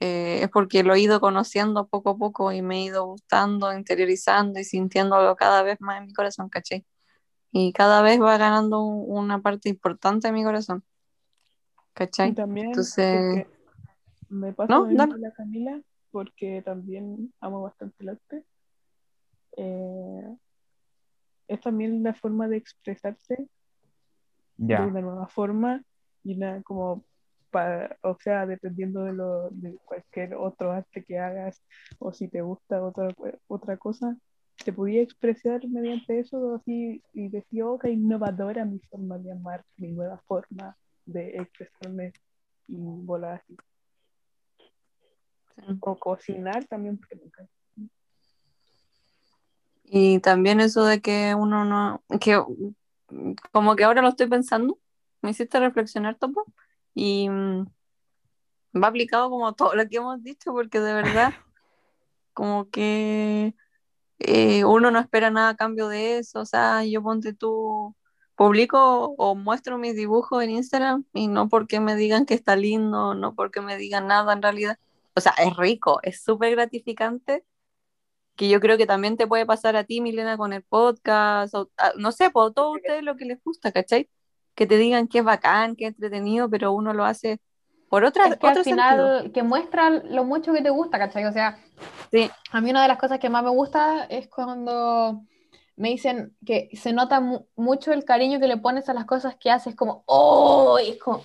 eh, es porque lo he ido conociendo poco a poco y me he ido gustando, interiorizando y sintiéndolo cada vez más en mi corazón, ¿cachai? Y cada vez va ganando un- una parte importante de mi corazón. ¿Cachai? Y también Entonces- me pasa No, con la Camila, porque también amo bastante el arte. Eh, es también la forma de expresarse de ya. una nueva forma y una como para, o sea, dependiendo de lo de cualquier otro arte que hagas o si te gusta otra otra cosa, te podía expresar mediante eso así y decir, oh, qué innovadora mi forma de amar, mi nueva forma de expresarme y volar así. O cocinar también, porque me encanta. Y también eso de que uno no, que como que ahora lo estoy pensando, me hiciste reflexionar, Topo, y mm, va aplicado como todo lo que hemos dicho, porque de verdad, como que eh, uno no espera nada a cambio de eso, o sea, yo ponte tú, publico o muestro mis dibujos en Instagram y no porque me digan que está lindo, no porque me digan nada en realidad, o sea, es rico, es súper gratificante que yo creo que también te puede pasar a ti, Milena, con el podcast, o, a- no sé, por todo a ustedes lo que les gusta, ¿cachai? Que te digan que es bacán, que es entretenido, pero uno lo hace por otra, Es que otro al final, que muestra lo mucho que te gusta, ¿cachai? O sea, sentido. Sí, a mí una de las cosas que más me gusta es cuando me dicen que se nota mu- mucho el cariño que le pones a las cosas que haces, como, oh, es como,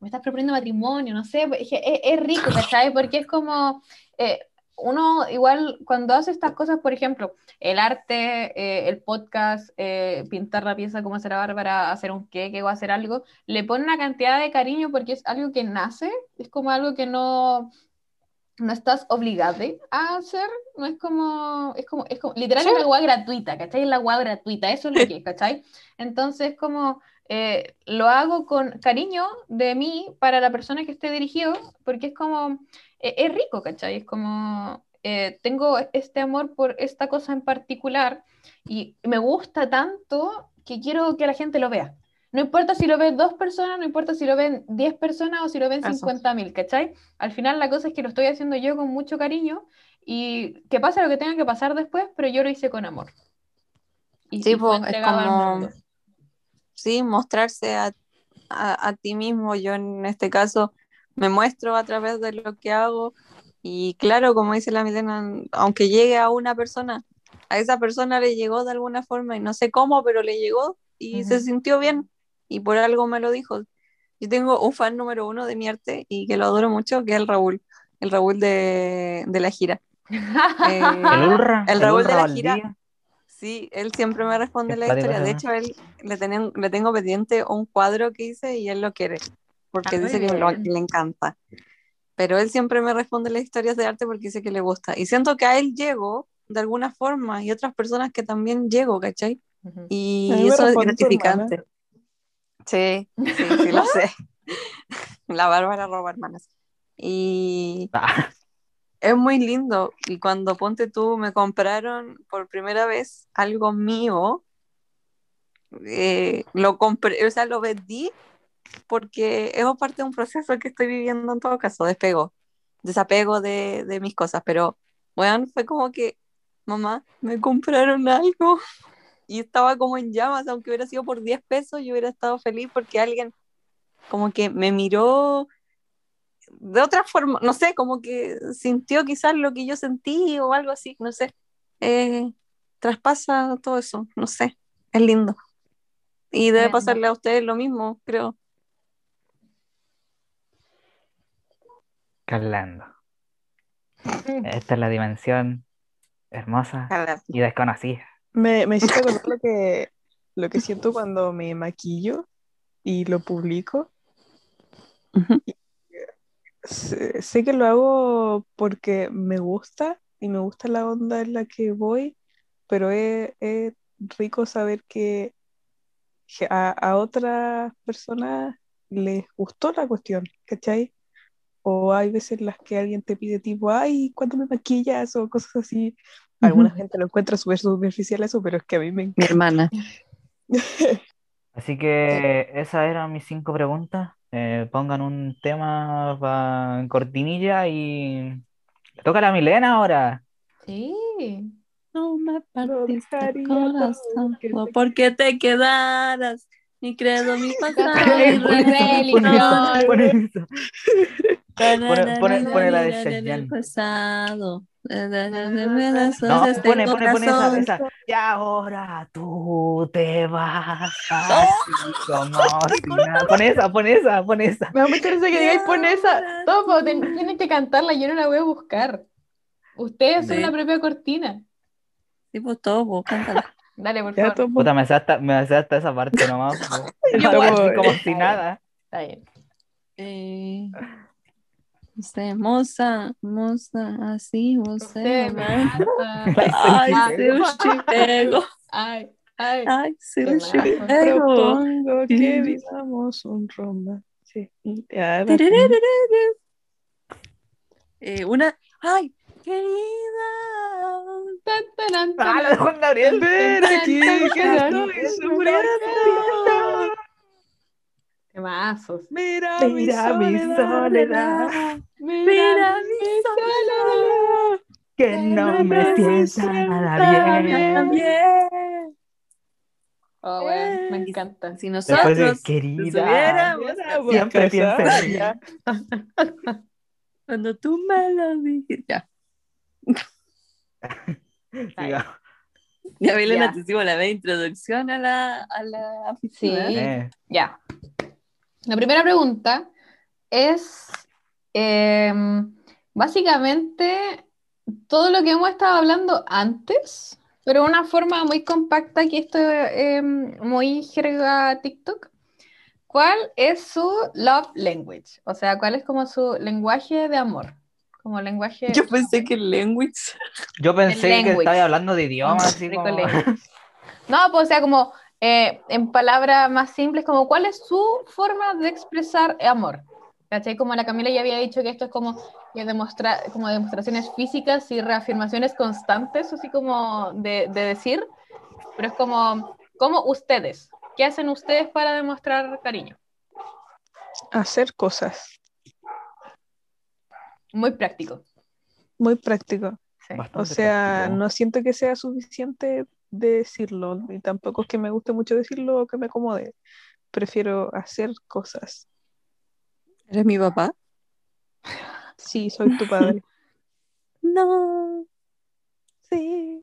me estás proponiendo matrimonio, no sé, es, es, es rico, ¿cachai? Porque es como, eh, uno igual cuando hace estas cosas, por ejemplo, el arte, eh, el podcast, eh, pintar la pieza como la Bárbara, hacer un queque o hacer algo, le pone una cantidad de cariño porque es algo que nace, es como algo que no, no estás obligado a hacer, no es como, es como, es como, literal es la guay gratuita, ¿cachai? Es la guay gratuita, eso es lo que es, ¿cachai? Entonces, como, eh, lo hago con cariño de mí para la persona que esté dirigido, porque es como, eh, es rico, ¿cachai? Es como, eh, tengo este amor por esta cosa en particular y me gusta tanto que quiero que la gente lo vea. No importa si lo ven dos personas, no importa si lo ven 10 personas o si lo ven. 50 mil, ¿cachai? Al final la cosa es que lo estoy haciendo yo con mucho cariño y que pase lo que tenga que pasar después, pero yo lo hice con amor. Y, Sí, po, es como- sí, mostrarse a, a, a ti mismo. Yo en este caso me muestro a través de lo que hago y claro, como dice la Milena, aunque llegue a una persona, a esa persona le llegó de alguna forma y no sé cómo, pero le llegó y se sintió bien y por algo me lo dijo. Yo tengo un fan número uno de mi arte y que lo adoro mucho, que es el Raúl, el Raúl de, de la gira. Eh, El Ulra, el Raúl de la gira. Sí, él siempre me responde Qué la historia. De hecho, él le, tenen- le tengo pendiente un cuadro que hice y él lo quiere, porque Ah, dice que, lo- le encanta. Pero él siempre me responde las historias de arte porque dice que le gusta. Y siento que a él llego de alguna forma y otras personas que también llego, ¿cachai? Ujú. Y eso es gratificante. Sí, sí, sí, lo sé. La Bárbara roba hermanas. Y Ah, es muy lindo. Y cuando ponte tú, me compraron por primera vez algo mío, eh, lo compré, o sea, lo vendí porque es parte de un proceso que estoy viviendo en todo caso, despego, desapego de, de mis cosas. Pero, bueno, fue como que, mamá, me compraron algo y estaba como en llamas, aunque hubiera sido por 10 pesos, yo hubiera estado feliz porque alguien como que me miró de otra forma, no sé, como que sintió quizás lo que yo sentí o algo así, no sé. Eh, traspasa todo eso, no sé, es lindo. Y debe pasarle a ustedes lo mismo, creo. Carlando. Esta es la dimensión hermosa y desconocida. Me, me hiciste acordar lo que, lo que siento cuando me maquillo y lo publico. Sé, sé que lo hago porque me gusta y me gusta la onda en la que voy, pero es, es rico saber que, que a, a otras personas les gustó la cuestión, ¿cachai? O hay veces en las que alguien te pide tipo, ay, ¿cuándo me maquillas? O cosas así. Alguna gente lo encuentra súper superficial eso, pero es que a mí me Mi encanta. hermana. Así que esas eran mis cinco preguntas. Eh, pongan un tema pa- en cortinilla y le toca a la Milena ahora. Sí. No me No partiste el dejaría todo corazón que o te- porque te quedaras. Mi credo, mi pasado, mi religión. Pone- pone- pone la de pasado. No, pone, pone, pone esa. Y ahora tú te vas así como. Pon esa, pon esa, pon esa. Me da mucha risa que digáis pon esa. Topo, ten- tienen que cantarla, yo no la voy a buscar. Ustedes son la propia cortina. Sí, pues todo, pues, cántala. Dale, por Ya, favor. tomo. Puta, me sé hasta, me sé hasta esa parte nomás. Yo igual. como si nada. Está bien. Eh, usted, moza, moza, así, Usted. Ay, se un chipego. Ay, ay. Ay, se un chipego. Propongo que vivamos un romance. Eh, una. ¡Ay! Querida. Tan, tan, tan, Ah, la de Juan Gabriel. Ven aquí, que estoy sufriendo. Temazos. Mira, Mira mi soledad, Mira mi soledad. que no me sienta nada bien. bien. Oh, bueno, me Eh, encanta. Si de nosotros nos querida, Hubiéramos siempre piensa en ya. Cuando tú me lo dijiste. Ya. Ya, te hicimos la media introducción a la, a la Sí. Eh, Ya. La primera pregunta es em, básicamente todo lo que hemos estado hablando antes, pero de una forma muy compacta, que esto es em, muy jerga TikTok. ¿Cuál es su love language? O sea, ¿cuál es como su lenguaje de amor? Como lenguaje... Yo pensé que el language. Yo pensé que language. estaba hablando de idiomas, así como. No, pues o sea, como eh, en palabras más simples, como cuál es su forma de expresar amor. ¿Cachai? Como la Camila ya había dicho que esto es como, demostra, como demostraciones físicas y reafirmaciones constantes, así como de, de decir, pero es como, como ustedes, ¿qué hacen ustedes para demostrar cariño? Hacer cosas. Muy práctico. Muy práctico. Sí. O sea, práctico. no siento que sea suficiente decirlo, y tampoco es que me guste mucho decirlo o que me acomode. Prefiero hacer cosas. ¿Eres mi papá? Sí, soy tu padre. No. Sí.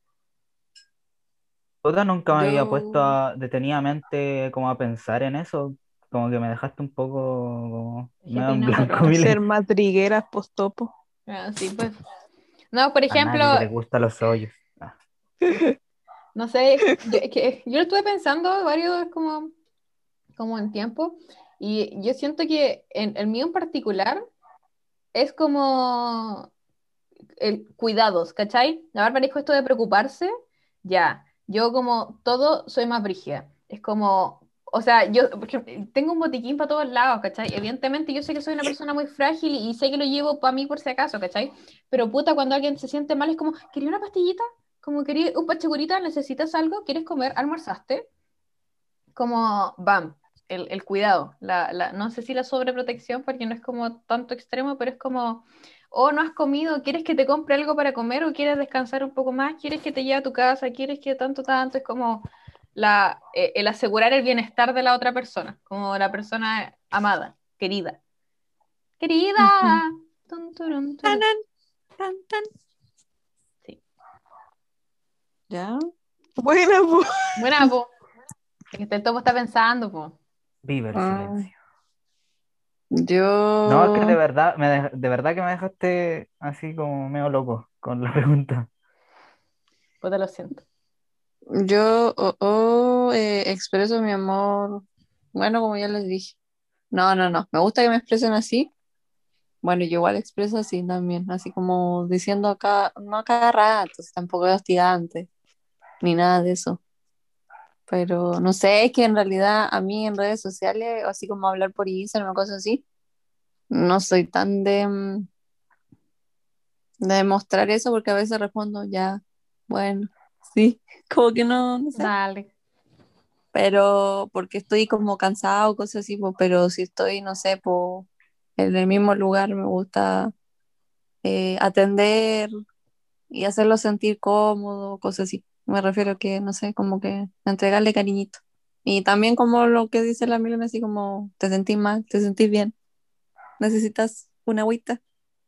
Puta, nunca me había puesto a- detenidamente como a pensar en eso. Como que me dejaste un poco como medio en blanco. Mile. Hacer madrigueras post-topo. Ah, sí, pues. No, por A ejemplo, nadie le gustan los hoyos. Ah. no sé, yo, que yo lo estuve pensando varios como, como en tiempo, y yo siento que en el mío en particular es como el cuidados, ¿cachai? La Bárbara dijo esto de preocuparse, ya, yo como todo soy más brígida, es como, o sea, yo ejemplo, tengo un botiquín para todos lados, ¿cachai? Evidentemente yo sé que soy una persona muy frágil y sé que lo llevo para mí por si acaso, ¿cachai? Pero puta, cuando alguien se siente mal es como, ¿quería una pastillita? Como quería un pachegurita, necesitas algo, ¿quieres comer? ¿Almorzaste? Como, bam, el, el cuidado, la, la, no sé si la sobreprotección, porque no es como tanto extremo, pero es como, oh, no has comido, ¿quieres que te compre algo para comer o quieres descansar un poco más? ¿Quieres que te lleve a tu casa? ¿Quieres que tanto, tanto? Es como la, eh, el asegurar el bienestar de la otra persona, como la persona amada, querida. Querida. Tun, turun, turun. Tan, tan, tan. Sí. ¿Ya? Buena, po. Buena, po. Es que el topo está pensando, po. Vive el Ah. silencio. Yo. No, es que de verdad, me dej- de verdad que me dejaste así como medio loco con la pregunta. Puta, lo siento. Yo oh, oh, eh, expreso mi amor. Bueno, como ya les dije. No, no, no. Me gusta que me expresen así. Bueno, yo igual expreso así también. Así como diciendo acá, no a cada rato, tampoco es hostigante, ni nada de eso. Pero no sé, es que en realidad a mí en redes sociales, así como hablar por Instagram o cosas así, no soy tan de, mm, de demostrar eso porque a veces respondo ya, bueno, sí, como que no, no sé Dale. pero porque estoy como cansado, cosas así, po, pero si estoy, no sé, po, en el mismo lugar me gusta eh, atender y hacerlo sentir cómodo, cosas así. Me refiero que, no sé, como que entregarle cariñito. Y también como lo que dice la Milena, así como te sentís mal, te sentís bien, necesitas una agüita,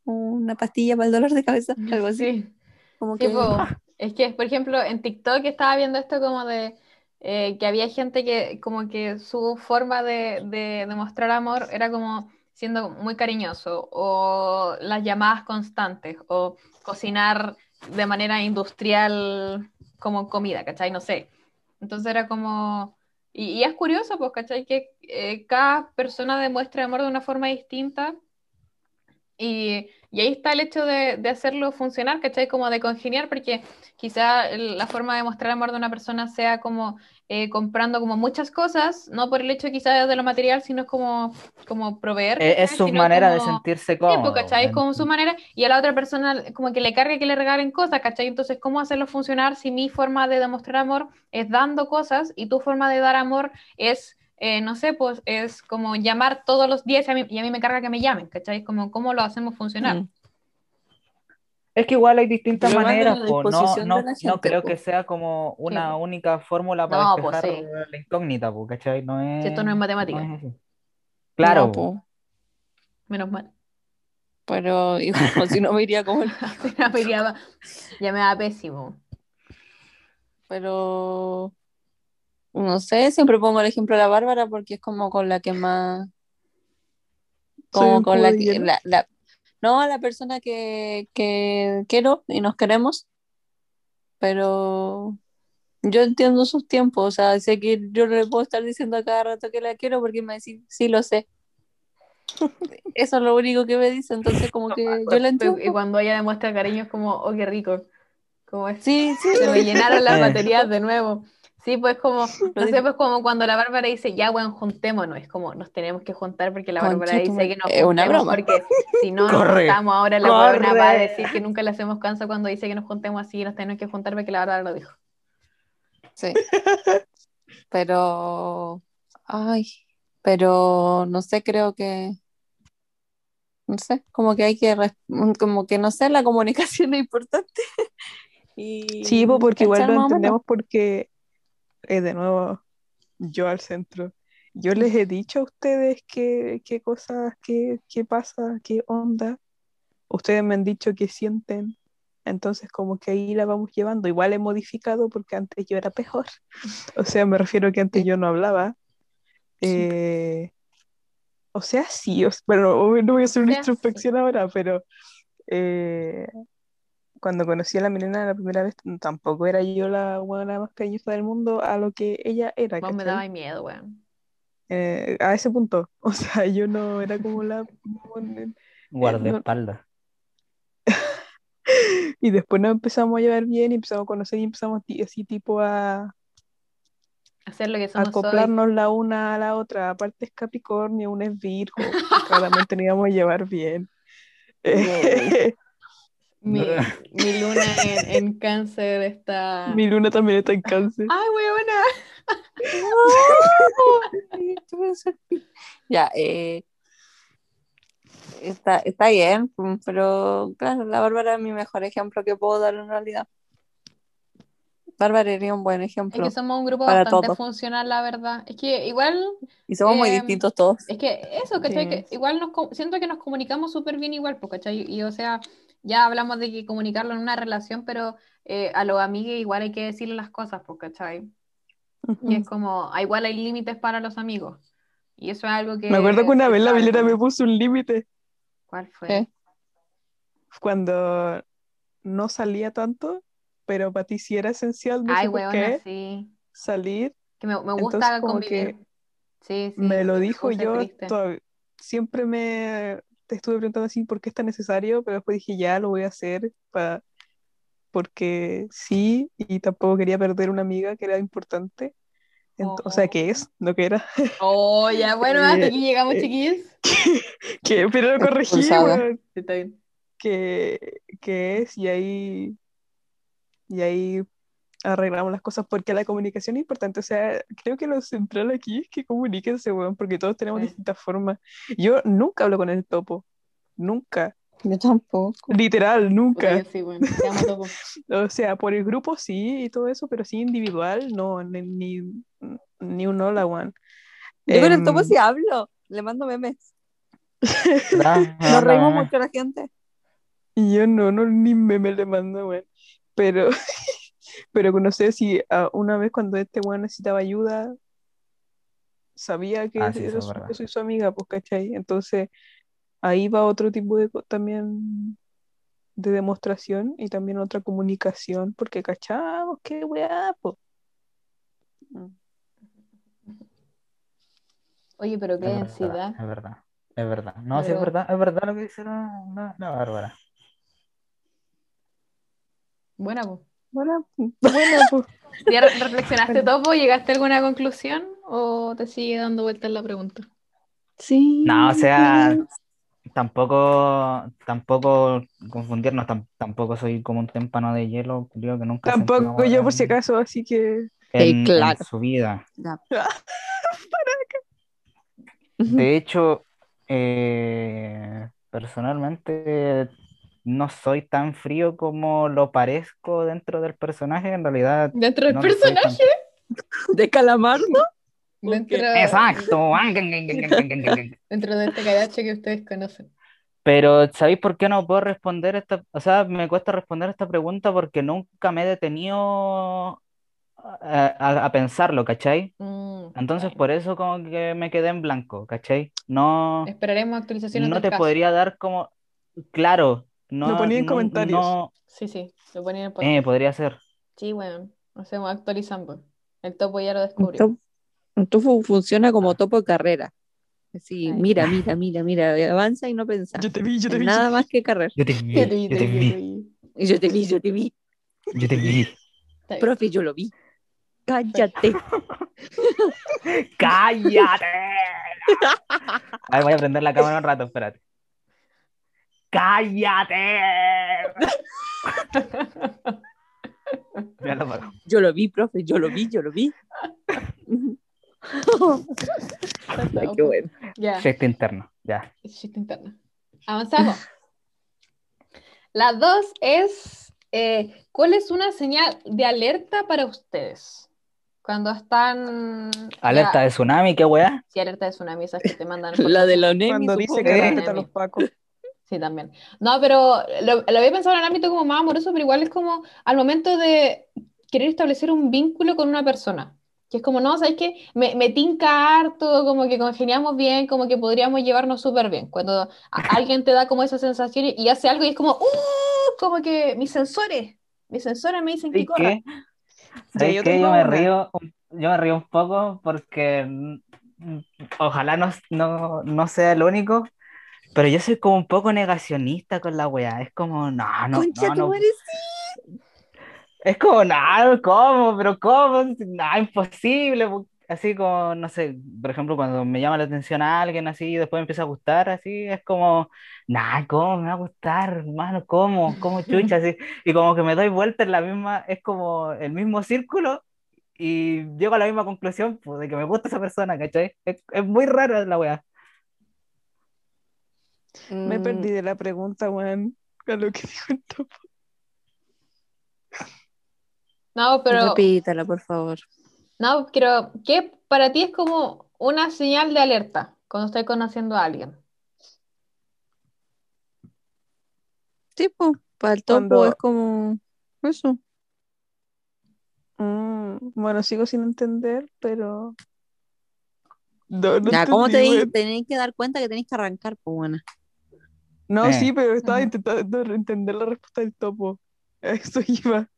una pastilla para el dolor de cabeza, algo así. Sí. Como que... Es que, por ejemplo, en TikTok estaba viendo esto como de eh, que había gente que como que su forma de, de demostrar amor era como siendo muy cariñoso o las llamadas constantes o cocinar de manera industrial como comida, ¿cachai? No sé. Entonces era como... Y, y es curioso, pues, ¿cachai? Que eh, cada persona demuestra amor de una forma distinta y, y ahí está el hecho de, de hacerlo funcionar, ¿cachai? Como de congeniar, porque quizá la forma de mostrar amor de una persona sea como eh, comprando como muchas cosas, no por el hecho quizá de lo material, sino como, como proveer, Eh, Es su manera de sentirse Sí, pues, cómodo. ¿cachai? Es como su manera, y a la otra persona como que le cargue que le regalen cosas, ¿cachai? Entonces, ¿cómo hacerlo funcionar si mi forma de demostrar amor es dando cosas y tu forma de dar amor es, eh, no sé, pues es como llamar todos los días y a mí, y a mí me carga que me llamen, ¿cachai? Como, ¿cómo lo hacemos funcionar? Mm. Es que igual hay distintas Pero maneras, po. No, no, no creo po. que sea como una po. única fórmula para No, pues, despejar sí. la incógnita, po, ¿cachai? No es, Si esto no es matemática. no es. Claro, No, po. po. Menos mal. Pero igual, si no me iría como el Ya me iría- ya me da pésimo. Pero no sé, siempre pongo el ejemplo de la Bárbara porque es como con la que más, como con la que, la, la- no, la persona que, que quiero y nos queremos, pero yo entiendo sus tiempos, o sea, sé que yo no le puedo estar diciendo a cada rato que la quiero porque me decir, sí, lo sé. Eso es lo único que me dice, entonces como que yo la entiendo. Y cuando ella demuestra cariño es como, oh, qué rico. Como es, Sí, sí, se me llenaron las baterías de nuevo. Sí, pues como, no sé, pues como cuando la Bárbara dice, ya, weón, juntémonos, es como, nos tenemos que juntar porque la Bárbara dice que nos madre, es una juntemos broma. porque si no nos Corre, juntamos ahora la weona va a decir que nunca le hacemos caso cuando dice que nos juntemos así y nos tenemos que juntar porque la Bárbara lo dijo. Sí. Pero, ay, pero no sé, creo que, no sé, como que hay que, como que no sé, la comunicación es importante. Y Sí, po, porque igual lo entendemos porque, eh, de nuevo, yo al centro. Yo les he dicho a ustedes qué, qué cosas, qué, qué pasa, qué onda. Ustedes me han dicho qué sienten. Entonces, como que ahí la vamos llevando. Igual he modificado porque antes yo era peor. O sea, me refiero que antes yo no hablaba. Eh, o sea, sí. o- bueno, no voy a hacer una sea, sí. introspección ahora, pero eh, cuando conocí a la Milena la primera vez, tampoco era yo la buena más cariñosa del mundo a lo que ella era, Vos me daba miedo, weón. Eh, a ese punto. O sea, yo no era como la... en- Guardaespaldas. Y después nos empezamos a llevar bien y empezamos a conocer y empezamos así tipo a, Hacer lo que somos hoy. acoplarnos la una a la otra. Aparte es Capricornio, una es Virgo, claramente nos íbamos a llevar bien. Eh, Mi, mi luna en, en cáncer está... mi luna también está en cáncer. ¡Ay, weona! Ya, eh, está, está bien, pero claro, la Bárbara es mi mejor ejemplo que puedo dar en realidad. Bárbara sería un buen Es ejemplo. que somos un grupo para bastante todos. funcional, la verdad. Es que igual Y somos muy em, distintos todos. Es que eso, ¿cachai? Sí. Que igual nos, siento que nos comunicamos súper bien igual, pues, ¿cachai? Y o sea, ya hablamos de que comunicarlo en una relación, pero eh, a los amigos igual hay que decirle las cosas, pues, ¿cachai? Y es como, ah, igual hay límites para los amigos. Y eso es algo que... Me acuerdo que una vez la Milena me puso un límite ¿Cuál fue? ¿Qué? cuando no salía tanto, pero para ti sí era esencial, no Ay, sé por weona, qué, sí. salir. Que me, me Entonces, gusta como convivir. Sí, sí. me lo dijo yo, siempre me te estuve preguntando así por qué es tan necesario, pero después dije ya lo voy a hacer pa- porque sí, y tampoco quería perder una amiga que era importante. Ent- O sea, que es, no que era. Oh, ya, bueno, hasta Eh, aquí llegamos, eh, chiquillos. que, pero lo corregí. Sí, está bien. que, que es, y ahí, y ahí arreglamos las cosas, porque la comunicación es importante. O sea, creo que lo central aquí es que comuníquense, weón, porque todos tenemos Sí. distintas formas. Yo nunca hablo con el topo, nunca, Yo tampoco. literal, nunca. sí, bueno, topo. O sea, por el grupo sí y todo eso, pero sí individual, no, ni, ni, ni un hola, weón. Yo con el Em, topo sí hablo, le mando memes. Nos reímos mucho la gente. Y yo no, no, ni meme le mando, weón. Pero, pero no sé si ah, una vez cuando este weón necesitaba ayuda, sabía que Ah, sí, era su- soy su amiga, pues, ¿cachai? Entonces, ahí va otro tipo de también de demostración y también otra comunicación, porque cachamos, qué weá, pues. Oye, pero qué Es densidad. verdad, es verdad, es verdad. No, sí, es verdad, es verdad lo que dice la, la, la Bárbara. Buena, pues. Bueno, bueno, pues. ¿Ya re- reflexionaste, Topo? ¿Llegaste a alguna conclusión o te sigue dando vueltas la pregunta? Sí. No, o sea, tampoco, tampoco confundirnos, tam- tampoco soy como un témpano de hielo, que nunca Tampoco yo por si en- acaso, así que en, en claro. su vida. De hecho, eh, personalmente no soy tan frío como lo parezco dentro del personaje, en realidad ¿Dentro del no personaje? tanto. De calamar, ¿no? Dentro, Exacto. dentro de este caracho que ustedes conocen. Pero ¿sabéis por qué no puedo responder esta? O sea, me cuesta responder esta pregunta porque nunca me he detenido a, a- a pensarlo, ¿cachai? Mm, Entonces por eso como que me quedé en blanco, ¿cachai? No, Esperaremos actualizaciones no te caso. podría dar como, claro, no, Lo ponía en no- comentarios. no- Sí, sí, lo ponía en el eh, podcast. podría ser. Sí, bueno, hacemos actualizando. El topo ya lo descubrió. Top- Un topo funciona como topo de carrera. Ay. mira, mira, mira, mira, avanza y no pensar. yo te vi, yo te vi. Nada más que carrera. Yo te vi, Yo te vi, yo te vi, yo te vi, yo te vi. yo te vi. Profe, yo lo vi. Cállate. ¡Cállate! A ver, voy a prender la cámara un rato, espérate. ¡Cállate! Ya lo. Yo lo vi, profe, yo lo vi, yo lo vi. Ay, qué bueno. Ya. Chiste interno, ya. Chiste interno. Avanzamos. La dos es, eh, ¿cuál es una señal de alerta para ustedes? Cuando están... Alerta ya- de tsunami, qué weá. Sí, alerta de tsunami, esas que te mandan. por La de la ONEMI, Cuando dice que Sí. respeta a los pacos. Sí, también. No, pero lo, lo había pensado en el ámbito como más amoroso, pero igual es como al momento de querer establecer un vínculo con una persona. Que es como, no, ¿sabes qué? Me, me tinca harto, como que congeniamos bien, como que podríamos llevarnos súper bien. Cuando a- alguien te da como esa sensación y, y hace algo y es como, ¡uh! Como que mis sensores, mis sensores me dicen que ¿Y corra. ¿Sabes yo qué? Yo me una. río, un- yo me río un poco porque mm, ojalá no, no, no sea el único, pero yo soy como un poco negacionista con la weá. Es como, no, no, Concha no, no. Es como, no, ¿cómo? ¿Pero cómo? No, imposible. Así como, no sé, por ejemplo, cuando me llama la atención a alguien así y después me empieza a gustar, así, es como, nah, ¿cómo me va a gustar, hermano? ¿Cómo? ¿Cómo chucha? Así, y como que me doy vuelta en la misma, es como el mismo círculo y llego a la misma conclusión, pues, de que me gusta esa persona, ¿cachai? Es, es muy raro la weá. Me Mm, perdí de la pregunta, weón. A lo que dijo el topo. No, pero, Repítala, por favor. no, pero, ¿qué para ti es como una señal de alerta cuando estás conociendo a alguien? Sí, pues, para el topo Cuando- es como eso. Mm, bueno, sigo sin entender, pero. No, no Ya, ¿cómo te entendí, di- weón. tenéis que dar cuenta que tenéis que arrancar, pues buena? No, Eh. sí, pero estaba intentando entender la respuesta del topo. A Eso iba.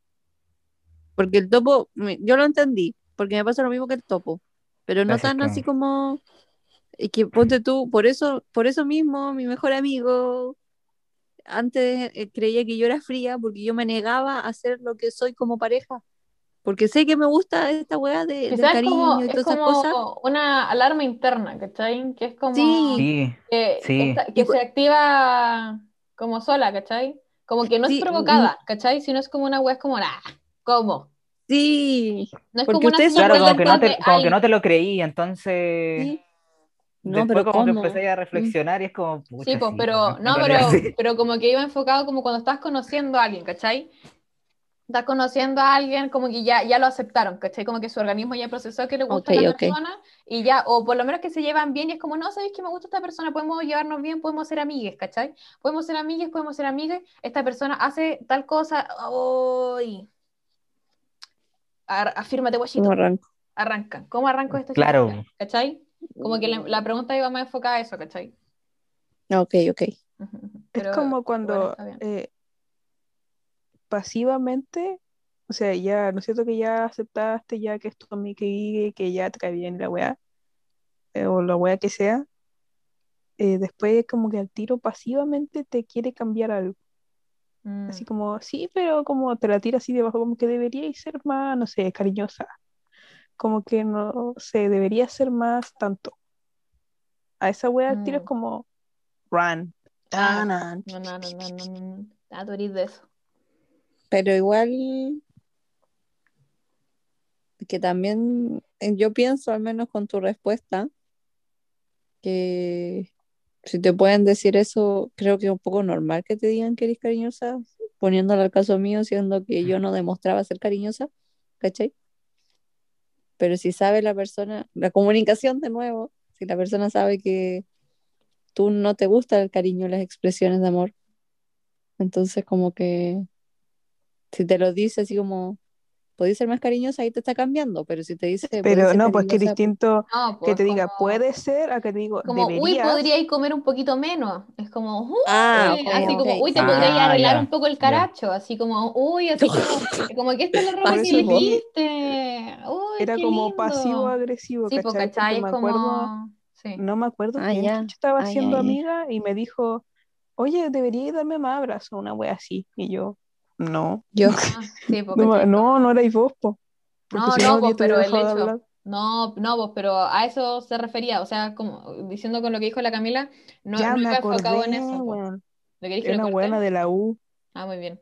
Porque el topo, yo lo entendí, porque me pasa lo mismo que el topo, pero no tan así como es que ponte tú, por eso, por eso mismo, mi mejor amigo antes eh, creía que yo era fría porque yo me negaba a hacer lo que soy como pareja. Porque sé que me gusta esta weá de, del es cariño como, y es todas esas como cosas. una alarma interna, ¿cachai? Que es como Sí. Sí, que, Sí. esta- que se activa como sola, ¿cachai? Como que no es Sí, provocada, ¿cachai? Sino es como una wea, es como, ah, ¿cómo? Sí, No es Porque como una ustedes señal claro, como que no te, como que "Ay, no te lo creí, entonces sí. No, después pero como que ¿cómo? empecé a reflexionar y es como, pucha, Sí, pues, sí, pero, no, pero, sí. pero como que iba enfocado como cuando estás conociendo a alguien, ¿cachai? Estás conociendo a alguien, como que ya, ya lo aceptaron, ¿cachai? Como que su organismo ya procesó que le gusta Ok, a la persona y ya, o por lo menos que se llevan bien y es como, no, ¿sabéis que me gusta esta persona? Podemos llevarnos bien, podemos ser amigues, ¿cachai? Podemos ser amigues, podemos ser amigas, esta persona hace tal cosa, ¡ay! Ar- afírmate, guachito, ¿Cómo arranco? arranca. ¿Cómo arranco esta Claro. situación? ¿Cachai? Como que la, la pregunta iba más enfocada a eso, ¿cachai? Ok, ok. Ujú. Es Pero como cuando está eh, pasivamente, o sea, ya, ¿no es cierto que ya aceptaste ya que es tu amiga y que ya te cae bien la weá, eh, o la weá que sea, eh, después como que al tiro pasivamente te quiere cambiar algo. Mm. Así como, sí, pero como te la tira así debajo, como que deberíais ser más, no sé, cariñosa. Como que no sé, debería ser más tanto. A esa wea al tiro es Mm. como run. Ah. No, no, no, no, no, no, no. Ah, tú eres de eso. Pero igual que también eh, yo pienso, al menos con tu respuesta, que si te pueden decir eso, creo que es un poco normal que te digan que eres cariñosa, poniéndolo al caso mío, siendo que yo no demostraba ser cariñosa, ¿cachai? Pero si sabe la persona, la comunicación de nuevo, si la persona sabe que tú no te gusta el cariño, las expresiones de amor, entonces como que si te lo dice así como, podéis ser más cariñosa, ahí te está cambiando, pero si te dice, "Podéis Pero no, pues que cariñosa", distinto No, que pues te diga como, puede ser a que te digo como uy, deberías. podríais comer un poquito menos. Es como, uy, Ah, ok, así como, ok, uy, te sí. podríais Ah, arreglar un poco el caracho. Así como, uy, así como, como que esta es la ropa que elegiste. Uy, era qué como pasivo-agresivo, Sí, pues, ¿cachai? ¿cachai? Porque Es me acuerdo, como, sí. no me acuerdo Ah, quién chucha estaba Ah, siendo ya. amiga y me dijo, oye, deberíais darme más abrazos, una wea así. Y yo, no, Ah, Yo, sí, pues, no, no, no erais vos, po. Porque No, si no, no, hubiera pero el hecho-. No, no, vos, pero a eso se refería, o sea, como diciendo con lo que dijo la Camila, no, ya no me iba enfocado en acordé, eso. weón. ¿Lo que Era lo una buena de la U. Ah, muy bien.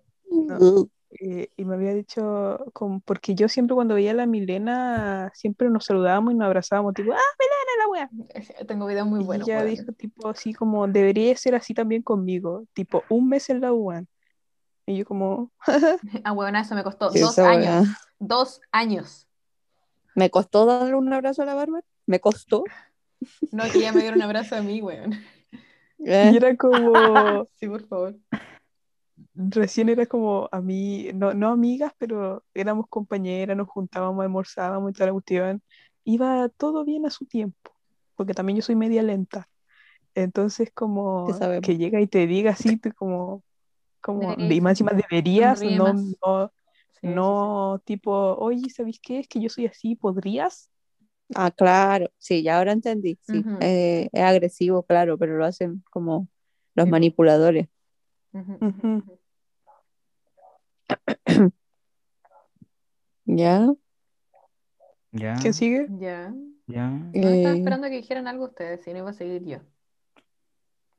eh, y me había dicho, como, porque yo siempre cuando veía a la Milena, siempre nos saludábamos y nos abrazábamos, tipo, ¡ah, Milena, la wea! Tengo videos muy y buenos, ella weón. dijo, tipo, así como, debería ser así también conmigo, tipo, un mes en la U. Y yo como, Ah, weón, eso me costó Sí, dos años. Dos años. Me costó darle un abrazo a la Bárbara. Me costó. No, que ella me diera un abrazo a mí, weón. Eh, y era como, Sí, por favor. recién era como a mí, no, no amigas, pero éramos compañeras, nos juntábamos, almorzábamos y toda la cuestión. Iba todo bien a su tiempo, porque también yo soy media lenta. Entonces, como que llega y te diga así, tú como, como, Deberías y más encima deberías, sonríe no, más. no, Sí, sí, no tipo, oye, ¿sabéis qué? Es que yo soy así, ¿podrías? Ah, claro. Sí, ya ahora entendí. Sí, eh, es agresivo, claro, pero lo hacen como los Sí. manipuladores. ¿Ya? Ya, ¿Quién sigue? Ya. ya. No, estaba Eh, esperando que dijeran algo ustedes, si no iba a seguir yo.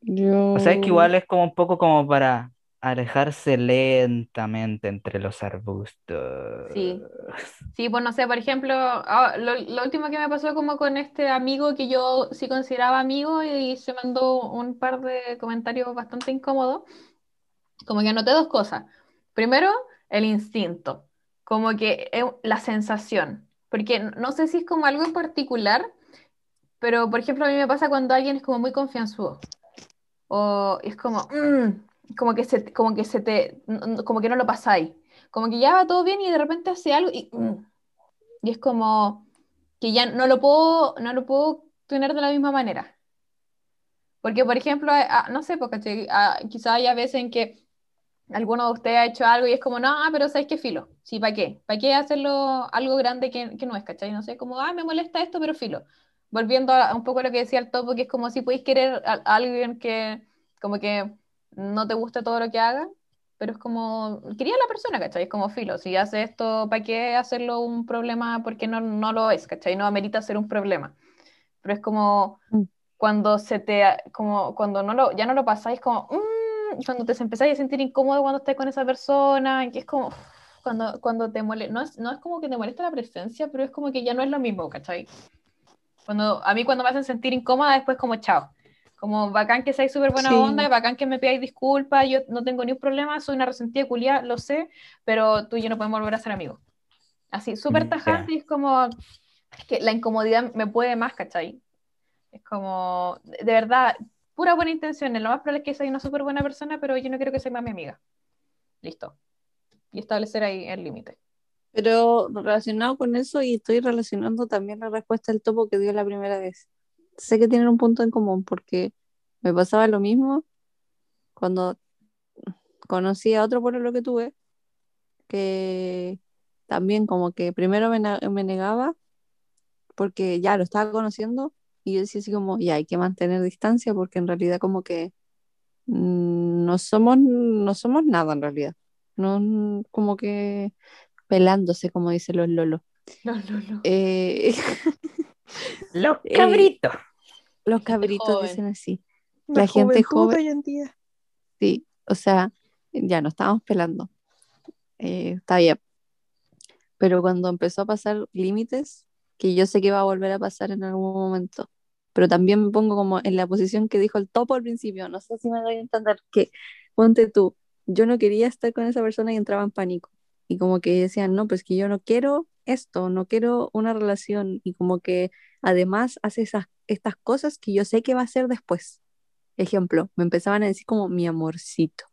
yo... O sea, es que igual es como un poco como para alejarse lentamente entre los arbustos. Sí. Sí, pues no sé, por ejemplo, ah, lo, lo último que me pasó como con este amigo que yo sí consideraba amigo y se mandó un par de comentarios bastante incómodos, como que anoté dos cosas. Primero, el instinto, como que es la sensación, porque no sé si es como algo en particular, pero por ejemplo a mí me pasa cuando alguien es como muy confianzudo o es como, mm, como que se, como que se te, como que no lo pasáis, como que ya va todo bien y de repente hace algo y, mm, y es como que ya no lo puedo, no lo puedo tener de la misma manera. Porque, por ejemplo, ah, no sé, porque quizás hay veces en que alguno de ustedes ha hecho algo y es como, no, ah, pero ¿sabes qué filo? Sí, ¿para qué? ¿Para qué hacerlo algo grande que, que no es, ¿cachai? No sé, como, ah, me molesta esto, pero filo. Volviendo a un poco a lo que decía el topo, que es como si podéis querer a, a alguien que, como que no te gusta todo lo que haga, pero es como, quería la persona, ¿cachai? Es como filo, si hace esto, ¿para qué hacerlo un problema? Porque no, no lo es, ¿cachai? No amerita ser un problema. Pero es como Mm. cuando se te, como cuando no lo, ya no lo pasáis, como, mm, cuando te empezáis a sentir incómodo cuando estás con esa persona, que es como, cuando, cuando te molesta, no es, no es como que te molesta la presencia, pero es como que ya no es lo mismo, ¿cachai? Cuando, a mí cuando me hacen sentir incómoda, después como, chao. Como bacán que seáis súper buena Sí. onda, bacán que me pidáis disculpas, yo no tengo ni un problema, soy una resentida culia, lo sé, pero tú y yo no podemos volver a ser amigos. Así, súper Mm, tajante, ya. y es como que la incomodidad me puede más, ¿cachai? Es como, de verdad, pura buena intención, lo más probable es que soy una súper buena persona, pero yo no quiero que sea más mi amiga. Listo. Y establecer ahí el límite. Pero relacionado con eso, y estoy relacionando también la respuesta del topo que dio la primera vez. Sé que tienen un punto en común porque me pasaba lo mismo cuando conocí a otro por lo que tuve, que también como que primero me, negaba porque ya lo estaba conociendo y yo decía así como, ya hay que mantener distancia porque en realidad como que no somos, no somos nada en realidad. No, como que pelándose, como dicen los lolos. No, no. Eh, Los Eh, cabritos. los cabritos joven. dicen así. La, La gente joven- hoy en día. Sí, o sea, ya no estábamos pelando. Eh, está bien. Pero cuando empezó a pasar límites, que yo sé que va a volver a pasar en algún momento, pero también me pongo como en la posición que dijo el topo al principio, no sé si me doy a entender, que ponte tú, yo no quería estar con esa persona y entraba en pánico. Y como que decían, no, pues que yo no quiero esto, no quiero una relación. Y como que además hace esas, estas cosas que yo sé que va a hacer después. Ejemplo, me empezaban a decir como mi amorcito.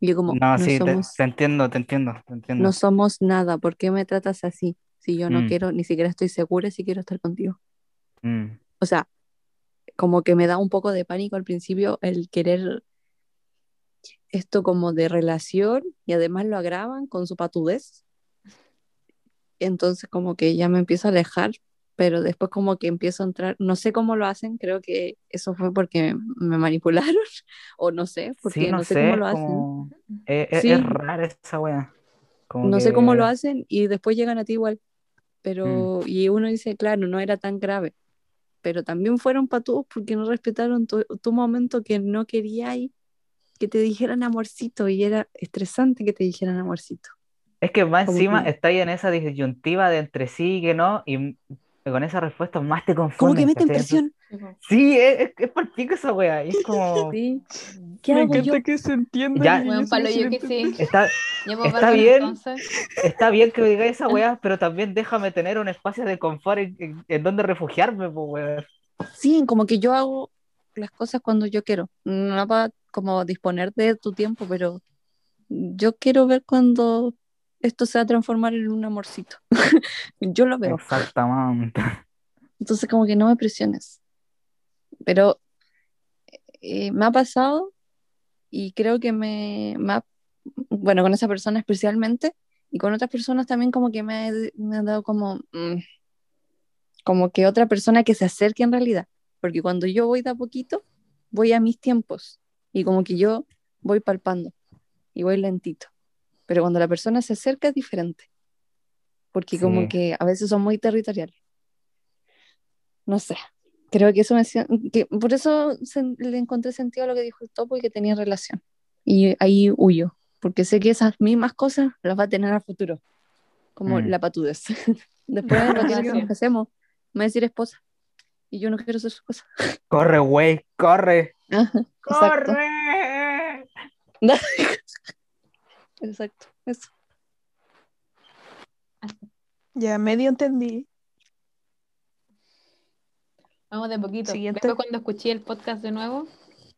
Y yo como, No, no, sí, te, entiendo, te entiendo, te entiendo. no somos nada, ¿por qué me tratas así? Si yo no Mm. quiero, ni siquiera estoy segura si quiero estar contigo. Mm, O sea, como que me da un poco de pánico al principio el querer esto como de relación y además lo agravan con su patudez. Entonces como que ya me empiezo a alejar, pero después como que empiezo a entrar, no sé cómo lo hacen, creo que eso fue porque me manipularon o no sé, porque Sí, no no sé sé, cómo lo hacen. como... Es, es- Sí. es rara esa wea. Como No sé cómo lo hacen y después llegan a ti igual. pero y uno dice, claro, no era tan grave, pero también fueron patudos porque no respetaron tu, tu momento que no querías que te dijeran amorcito y era estresante que te dijeran amorcito. Es que más Como encima que- está ahí en esa disyuntiva de entre sí y que no, y con esa respuesta más te Como confunden. que meten presión. Sí, es, es, es por pico esa wea. es como. Sí. ¿Qué Me hago encanta yo? que se entienda. Ya. Bueno, palo yo que sí. Está, Ya, pues, Está bien. entonces. está bien que me digáis esa wea, pero también déjame tener un espacio de confort en, en- en donde refugiarme, pues wea. Sí, como que yo hago las cosas cuando yo quiero. No para como disponer de tu tiempo, pero yo quiero ver cuando esto se va a transformar en un amorcito. yo lo veo. Exactamente. Entonces como que no me presiones. Pero eh, me ha pasado y creo que me, me ha- bueno, con esa persona especialmente y con otras personas también como que me, ha- me han dado como, mm, como que otra persona que se acerque en realidad. Porque cuando yo voy de a poquito, voy a mis tiempos y como que yo voy palpando y voy lentito. Pero cuando la persona se acerca es diferente. Porque como Sí. que a veces son muy territoriales. No sé. Creo que eso me que por eso se- le encontré sentido a lo que dijo el topo y que tenía relación. Y ahí huyo, porque sé que esas mismas cosas las va a tener a futuro, como Mm. la patudez. Después de lo que nos casemos, me va a decir esposa. Y yo no quiero ser su esposa. Corre, wey, corre. ¡Corre! Exacto. Eso. Ya medio entendí. Vamos de poquito. Siguiente. Después cuando escuché el podcast de nuevo,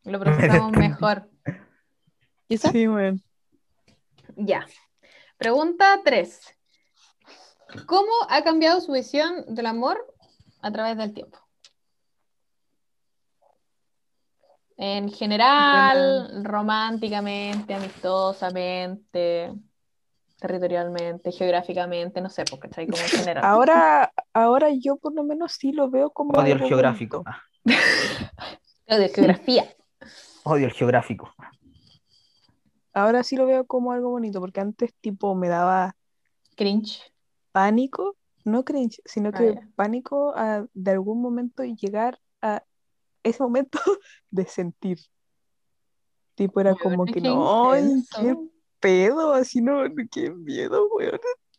lo procesamos mejor. Sí, bueno. Ya. Pregunta 3. ¿Cómo ha cambiado su visión del amor a través del tiempo? En general, románticamente, amistosamente, territorialmente, geográficamente, no sé, porque está ahí como en general. Ahora, ahora yo por lo menos sí lo veo como Odio el geográfico. de geografía. Odio el geográfico. Ahora sí lo veo como algo bonito, porque antes tipo me daba Cringe. pánico, no cringe, sino Ah, que ya. pánico a de algún momento llegar ese momento de sentir. Tipo, era Weón, como que no, ay, qué pedo, así no, qué miedo, weón.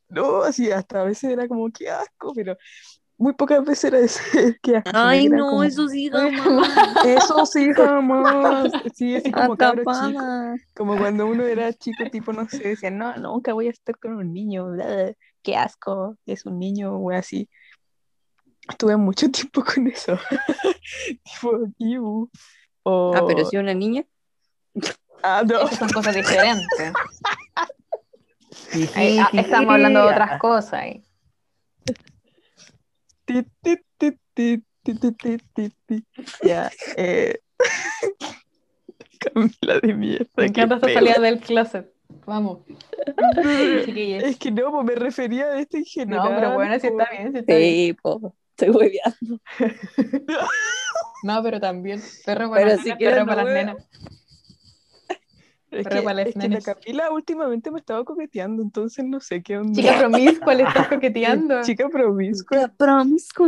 No, así hasta a veces era como que asco, pero muy pocas veces era ese que asco. Ay, no, como, eso sí, "Ay, jamás. Eso sí, jamás. Sí, así como cabro chico. Como cuando uno era chico, tipo, no sé, decía, no, nunca voy a estar con un niño, bla, qué asco, es un niño, o así. Estuve mucho tiempo con eso. tipo. O... Ah, pero si una niña. Ah, no. Esas son cosas diferentes. Ahí, estamos hablando de otras cosas. Ya. Camila de mierda. Me encanta esta salida del closet. Vamos. es que no, me refería a este en general. No, pero bueno, si está bien, si sí está bien. Sí, po. Estoy hueveando. No, pero también. Perro para Pero las si nenas, perro no para las nenas. Es Pero que, para las es que la. Camila últimamente me estaba coqueteando, entonces no sé qué onda. Chica promiscua, le estás coqueteando. Chica promiscua. La promiscua.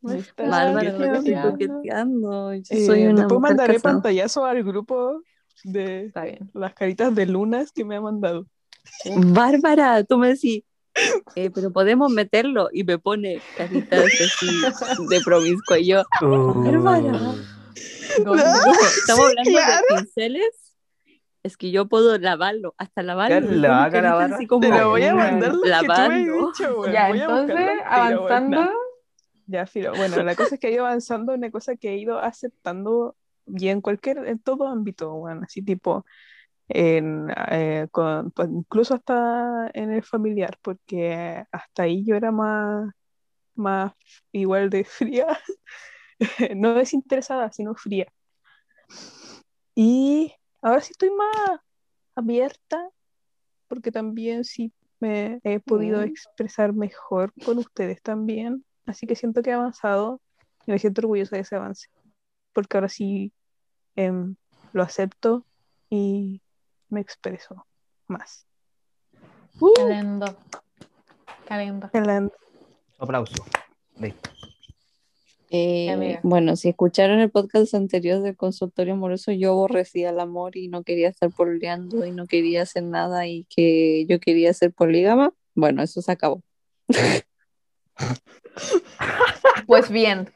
Bárbara, no estoy coqueteando. Yo Eh, soy una después mandaré casada. pantallazo al grupo de las caritas de lunas que me ha mandado. Bárbara, tú me decís, eh, pero podemos meterlo y me pone caritas así de promiscua y yo. Gordo. no, estamos hablando claro. de pinceles, es que yo puedo lavarlo, hasta lavarlo. Así como Te lo voy a mandar lo que tú me lavando. dicho, güey. Ya, Voy entonces, avanzando. Ya, filo. Bueno, la cosa es que he ido avanzando, una cosa que he ido aceptando y en cualquier, en todo ámbito, bueno, así tipo, en, eh, con- pues, incluso hasta en el familiar, porque hasta ahí yo era más, más igual de fría, no desinteresada, sino fría. Y ahora sí estoy más abierta, porque también sí me he podido Mm. expresar mejor con ustedes también. Así que siento que he avanzado y me siento orgullosa de ese avance, porque ahora sí em, lo acepto y me expreso más. Qué lindo. Qué lindo. Qué lindo. Aplauso. Listo. Eh, bueno, si escucharon el podcast anterior del consultorio amoroso, yo aborrecía el amor y no quería estar pololeando y no quería hacer nada y que yo quería ser polígama. Bueno, eso se acabó. Pues bien,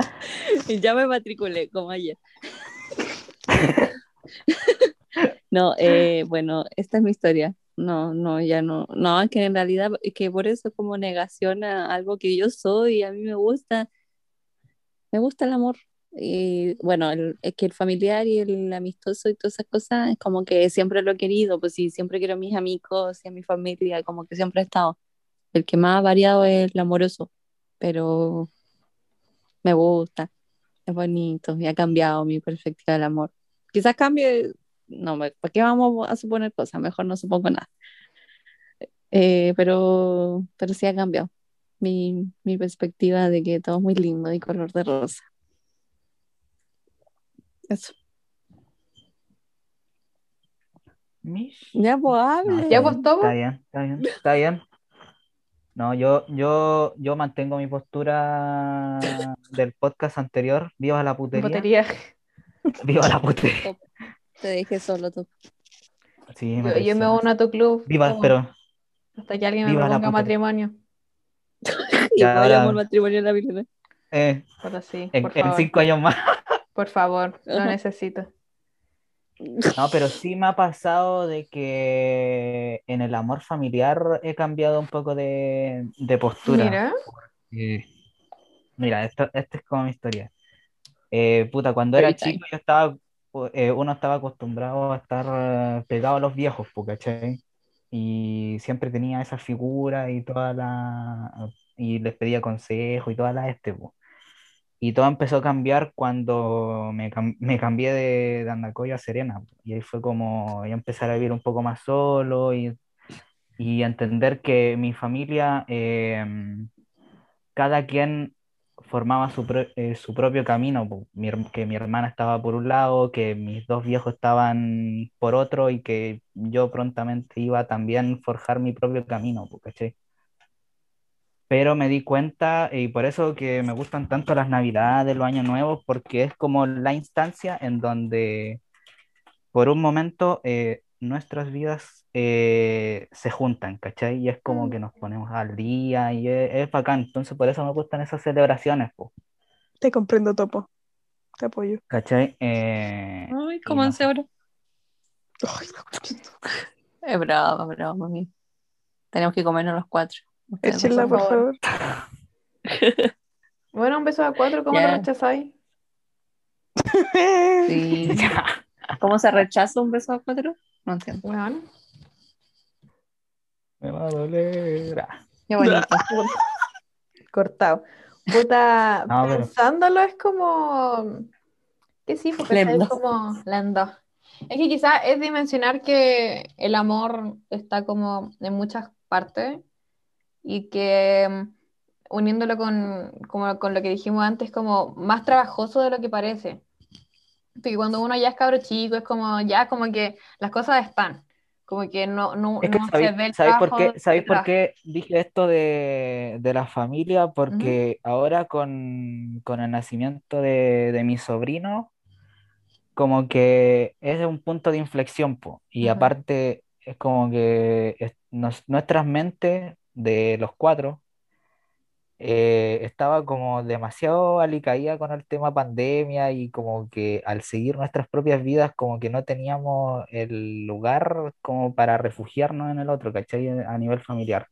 Y ya me matriculé, como ayer. No, eh, bueno, esta es mi historia. No, no, ya no. No, que en realidad, que por eso como negación a algo que yo soy y a mí me gusta. Me gusta el amor. Y bueno, el- es que el familiar y el amistoso y todas esas cosas es como que siempre lo he querido, pues sí, siempre quiero a mis amigos y a mi familia, como que siempre he estado. El que más ha variado es el amoroso, pero me gusta, es bonito y ha cambiado mi perspectiva del amor. Quizás cambie, no, me- ¿para qué vamos a suponer cosas? Mejor no supongo nada. Eh, pero, pero sí ha cambiado mi, mi perspectiva de que todo es muy lindo y color de rosa. Eso. Mish. Ya, pues No, hable. Ya, está pues, bien, ¿tomo? Está bien, está bien, está bien. No, yo, yo, yo mantengo mi postura del podcast anterior. Viva la putería. botería. Viva la putería. Te dejé solo tú. Sí, Yo, me yo me traicionas. uno a tu club. Viva, pero Hasta que alguien me putería. matrimonio. Y ahora- al matrimonio de la Vilena. eh, Puta, sí, en, por en favor. cinco años más. Por favor, lo necesito. No, pero sí me ha pasado de que en el amor familiar he cambiado un poco de, de postura. Mira, Eh, Mira, esto, esta es como mi historia. Eh, puta, cuando era chico yo estaba, eh, uno estaba acostumbrado a estar eh, pegado a los viejos, ¿cachai? Y siempre tenía esa figura y toda la, y les pedía consejo y toda la este, po. Y todo empezó a cambiar cuando me, cam- me cambié de, de Andacoyo a Serena. po. Y ahí fue como ya empezar a vivir un poco más solo y, y entender que mi familia, eh, cada quien formaba su, pro- eh, su propio camino, que mi hermana estaba por un lado, que mis dos viejos estaban por otro y que yo prontamente iba también forjar mi propio camino, ¿cachai? Pero me di cuenta, y por eso que me gustan tanto las Navidades, los Años Nuevos, porque es como la instancia en donde por un momento eh, nuestras vidas eh, se juntan, ¿cachai? Y es como que nos ponemos al día y es, es bacán. Entonces por eso me gustan esas celebraciones, po, Te comprendo, Topo. Te apoyo. ¿cachai? Eh, Ay, y ¿cómo no once sé. horas? Es bravo, bravo, mami. Tenemos que comernos los cuatro. Échenla, por favor. bueno, un beso a cuatro, ¿cómo Ya. lo rechazáis? Sí. ¿Cómo se rechaza un beso a cuatro? No entiendo. Bueno, Me va a doler. Ah. Qué bonito. cortado. Puta, No, pero- pensándolo es como. Que sí, porque es como lento. Es que quizás es dimensionar que el amor está como en muchas partes y que mm, uniéndolo con, como con lo que dijimos antes, como más trabajoso de lo que parece. Porque cuando uno ya es cabro chico, es como ya como que las cosas están. Como que no, no, Es que no se ¿sabéis, ve el sabéis por qué, sabéis por qué dije esto de, de la familia? Porque ahora con, con el nacimiento de, de mi sobrino, como que es un punto de inflexión, po. Y aparte es como que es- nos- nuestras mentes de los cuatro eh, estaba como demasiado alicaída con el tema pandemia y como que al seguir nuestras propias vidas como que no teníamos el lugar como para refugiarnos en el otro, ¿cachai? A nivel familiar.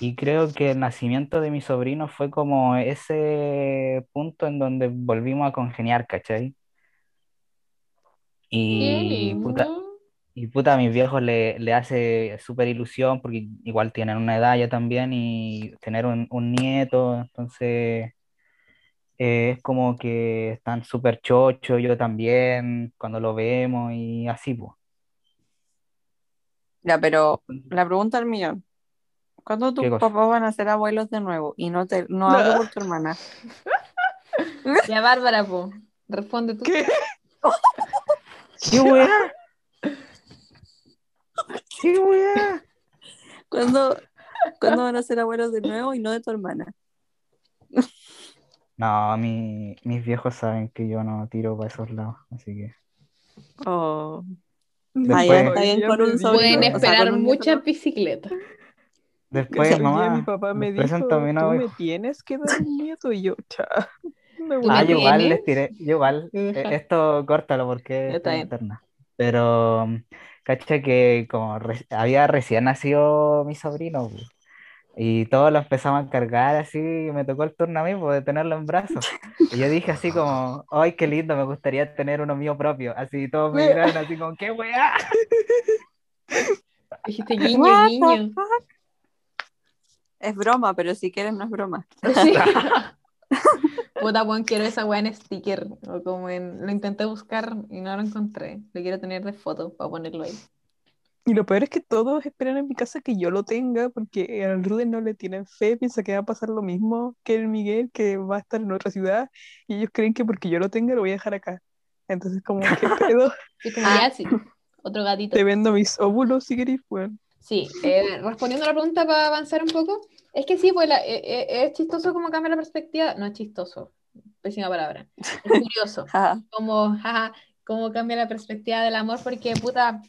Y creo que el nacimiento de mi sobrino fue como ese punto en donde volvimos a congeniar, ¿cachai? Y puta. Y puta, a mis viejos le, le hace súper ilusión porque igual tienen una edad ya también y tener un, un nieto, entonces eh, es como que están súper chochos, yo también, cuando lo vemos y así, pues. Ya, pero la pregunta del millón. ¿Cuándo tus ¿Qué cosa? papás van a ser abuelos de nuevo? Y no te no hablo por tu hermana. Ya, Bárbara, po, responde tú. ¿Qué? ¡Qué weá! ¡Qué weá! ¿Cuándo, ¿Cuándo van a ser abuelos de nuevo y no de tu hermana? No, mi- mis viejos saben que yo no tiro para esos lados, así que Oh. Está bien con un sobrino, Pueden o sea, esperar muchas bicicletas. después, mamá, mi papá me dijo, tú me tienes que dar un nieto y yo, cha. No, ¿Tú Ah, yo igual les tiré, yo igual, eh, esto córtalo porque bien. interna. Pero, cacha que como re- había recién nacido mi sobrino, y todos lo empezamos a cargar así, y me tocó el turno a mí, pues, de tenerlo en brazos. Y yo dije así como, ay, qué lindo, me gustaría tener uno mío propio. Así todos me miraron así como, qué weá. Dijiste guiño, the guiño. Es broma, pero si quieres no es broma. Sí. Puta, weón, quiero esa weá en sticker. O como en. Lo intenté buscar y no lo encontré. Lo quiero tener de foto para ponerlo ahí. Y lo peor es que todos esperan en mi casa que yo lo tenga, porque al Ruden no le tienen fe, piensa que va a pasar lo mismo que el Miguel, que va a estar en otra ciudad, y ellos creen que porque yo lo tenga lo voy a dejar acá. Entonces, como, ¿qué pedo? Ah. sí. Otro gatito. Te vendo mis óvulos si queréis, weón. Sí, eh, respondiendo a la pregunta para avanzar un poco, es que sí, pues la- eh, eh, es chistoso cómo cambia la perspectiva, no es chistoso, pésima palabra, es curioso, como, jaja, cómo cambia la perspectiva del amor, porque puta,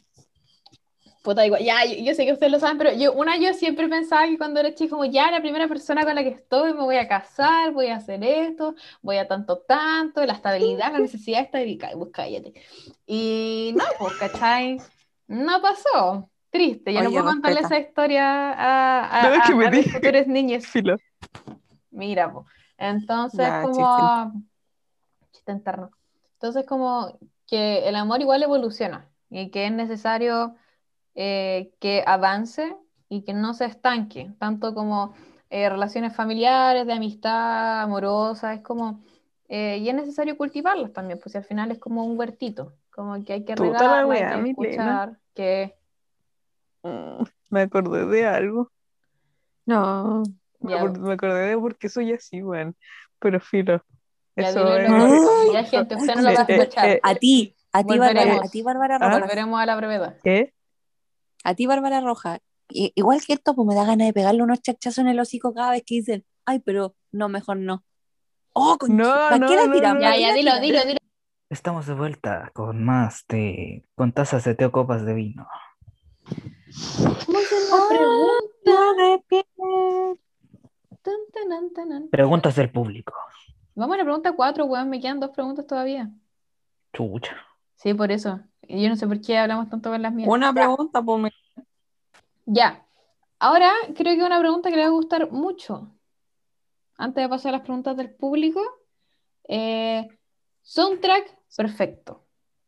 puta, igual, ya, yo, yo sé que ustedes lo saben, pero yo, una, yo siempre pensaba que cuando era chico, como ya, la primera persona con la que estoy, me voy a casar, voy a hacer esto, voy a tanto, tanto, la estabilidad, la necesidad de estabilidad, pues cállate. Y no, pues, ¿cachai? No pasó. Triste, yo no Oye, puedo contarle esa historia a, a, No, es que me a mis futuros niños. Filo. Mira, po. Entonces, Ya, como. Chiste interno. Entonces, como que el amor igual evoluciona y que es necesario eh, que avance y que no se estanque, tanto como eh, relaciones familiares, de amistad, amorosas, es como. eh, y es necesario cultivarlas también, pues si al final es como un huertito, como que hay que regarla, hay que escuchar, que. Mm, Me acordé de algo. No. Me, Ya, acor- me acordé de por qué soy así, weón. Pero filo. Ya Eso dilo, es. loco. Ya, gente, usted no lo va a Eh, eh, escuchar. eh, A ti, a ti. Bárbara, a ti, Bárbara Ah. Rojas. Volveremos a la brevedad. ¿Qué? A ti, Bárbara Roja. I- igual que esto, pues me da ganas de pegarle unos chachazos en el hocico cada vez que dicen, ay, pero no, mejor no. Oh, con No, ¿para no, qué la no, tiran? no, Ya, ¿Para qué ya, dilo, dilo, dilo. Estamos de vuelta con más de, con tazas de té o copas de vino. Pregunta. Tan, tan, tan, tan. Preguntas del público. Vamos a la pregunta 4, weón. Me quedan dos preguntas todavía. Chucha. Sí, por eso. Yo no sé por qué hablamos tanto con las mías. Una pregunta, pues me- Ya. Ahora creo que una pregunta que le va a gustar mucho. Antes de pasar a las preguntas del público. eh, soundtrack perfecto.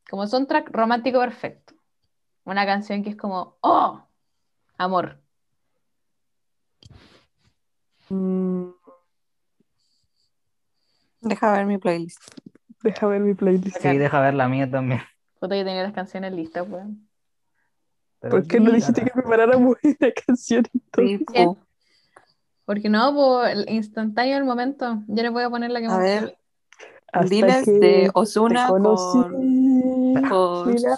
Como soundtrack romántico perfecto. Una canción que es como, oh, amor. Mm, Deja ver mi playlist. deja ver mi playlist. Sí, deja ver la mía también. Puta, yo tenía las canciones listas, weón. Pero ¿Por qué no dijiste que preparáramos una canción entonces? Sí. Porque no, por el instantáneo del momento. Yo les voy a poner la que A más ver, Hasta diles que de Osuna con, con- la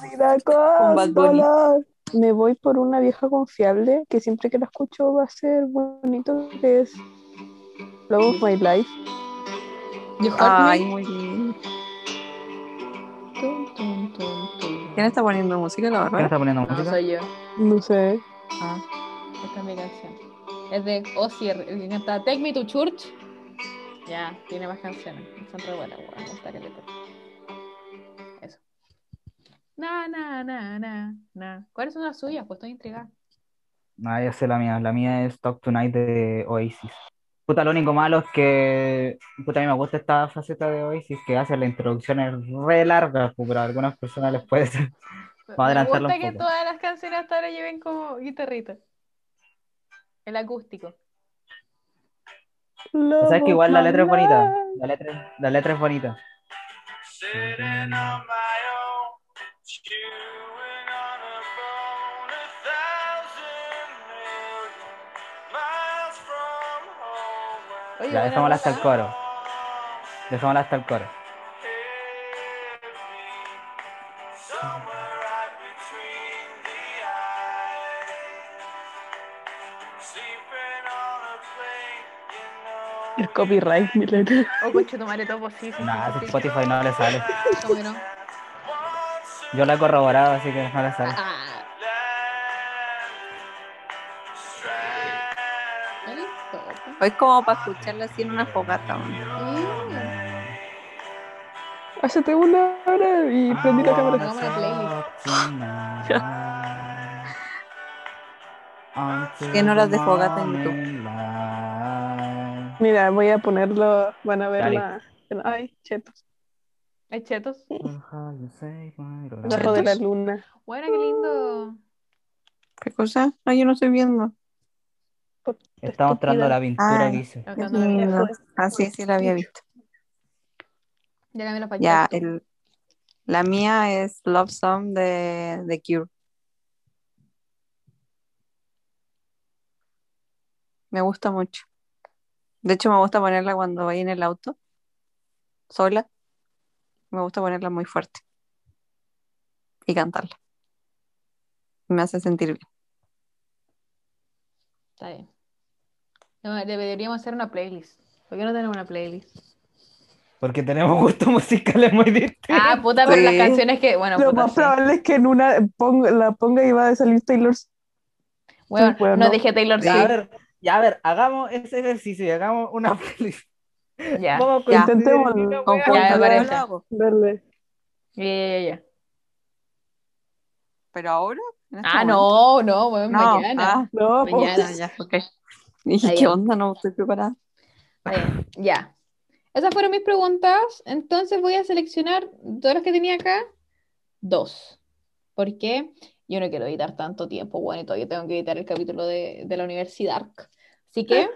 vida. Me voy por una vieja confiable que siempre que la escucho va a ser bonito, que es Love of My Life. You Ay, muy lindo. Tum, tum, tum, tum. ¿Quién está poniendo música, la ¿Quién Bárbara? está poniendo No, música? soy yo. No sé. Ah. Esta es mi canción. Es de Ozzy, Take Me to Church. Ya, tiene más canciones. Son re buenas, weón. Na, na, na, na, na. ¿Cuáles son las suyas? Pues estoy intrigada. No, yo sé la mía. La mía es Talk Tonight de Oasis. Puta, lo único malo es que. Puta, a mí me gusta esta faceta de Oasis que hace la introducción es re larga, pues, pero a algunas personas les puede ser. Vamos a Me gusta que poco. todas las canciones hasta ahora lleven como guitarrita. El acústico. Love ¿Sabes que igual la letra es bonita? La letra, la letra es bonita. On my Oye, Ya, dejémosla hasta el coro. Dejémosla hasta el coro. El copyright, mi letra. Oh, conche tu madre, todo sí, sí, Nah, sí. Spotify no le sale. ¿Cómo que no? Yo la he corroborado, así que no le sale. Ah, Es como para escucharla así en una fogata. ¿no? Mm. Una hora y prendí la cámara. Hagamos una playlist. 100 horas de fogata en YouTube. Mira, voy a ponerlo. Van a ver Dale. la. Ay, chetos. Hay chetos. Bajo de la luna. Bueno, qué lindo. ¿Qué cosa? Ah, yo no estoy viendo. Está mostrando la pintura Ah. que no. Ah, sí, sí la había visto. Ya la vi la Ya, el, la mía es Love Song de The Cure. Me gusta mucho. De hecho, me gusta ponerla cuando voy en el auto, sola. Me gusta ponerla muy fuerte y cantarla. Me hace sentir bien. Está bien. No, deberíamos hacer una playlist. ¿Por qué no tenemos una playlist? Porque tenemos gustos musicales muy distintos. Ah, puta, pero Sí. las canciones que. Bueno, Lo puta, más sí. probable es que en una ponga- la ponga y va a salir Taylor Swift. Bueno, bueno, no dije Taylor Ya, a Swift. ver, ya, a ver, hagamos ese ejercicio y hagamos una playlist. Ya. Vamos a Ya. me ya, ya, ya. ¿Pero ahora? ¿En este Ah, momento? no, no, bueno, No, mañana. ah, No, po. Mañana. ya, ya, ok. Dije, ¿qué onda? No estoy preparada. Bien, ya. Esas fueron mis preguntas. Entonces voy a seleccionar todos los que tenía acá, dos. Porque yo no quiero editar tanto tiempo, bueno, y todavía tengo que editar el capítulo de, de la universidad. Así que,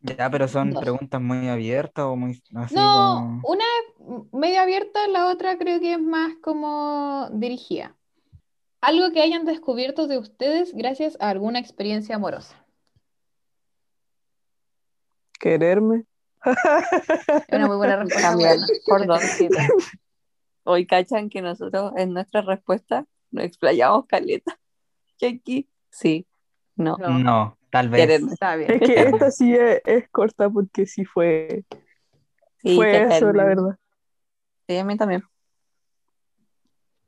Ya, pero son Dos. preguntas muy abiertas o muy así no, como- una es medio abierta, la otra creo que es más como dirigida. Algo que hayan descubierto de ustedes gracias a alguna experiencia amorosa. Quererme. Es una muy buena respuesta. También, por dos. Hoy cachan que nosotros en nuestra respuesta nos explayamos caleta. ¿Y aquí? Sí, no. No, No, tal vez. Quererme. está bien. Es que esta sí es, es corta porque sí fue, Sí, fue eso, la verdad. Sí, a mí también.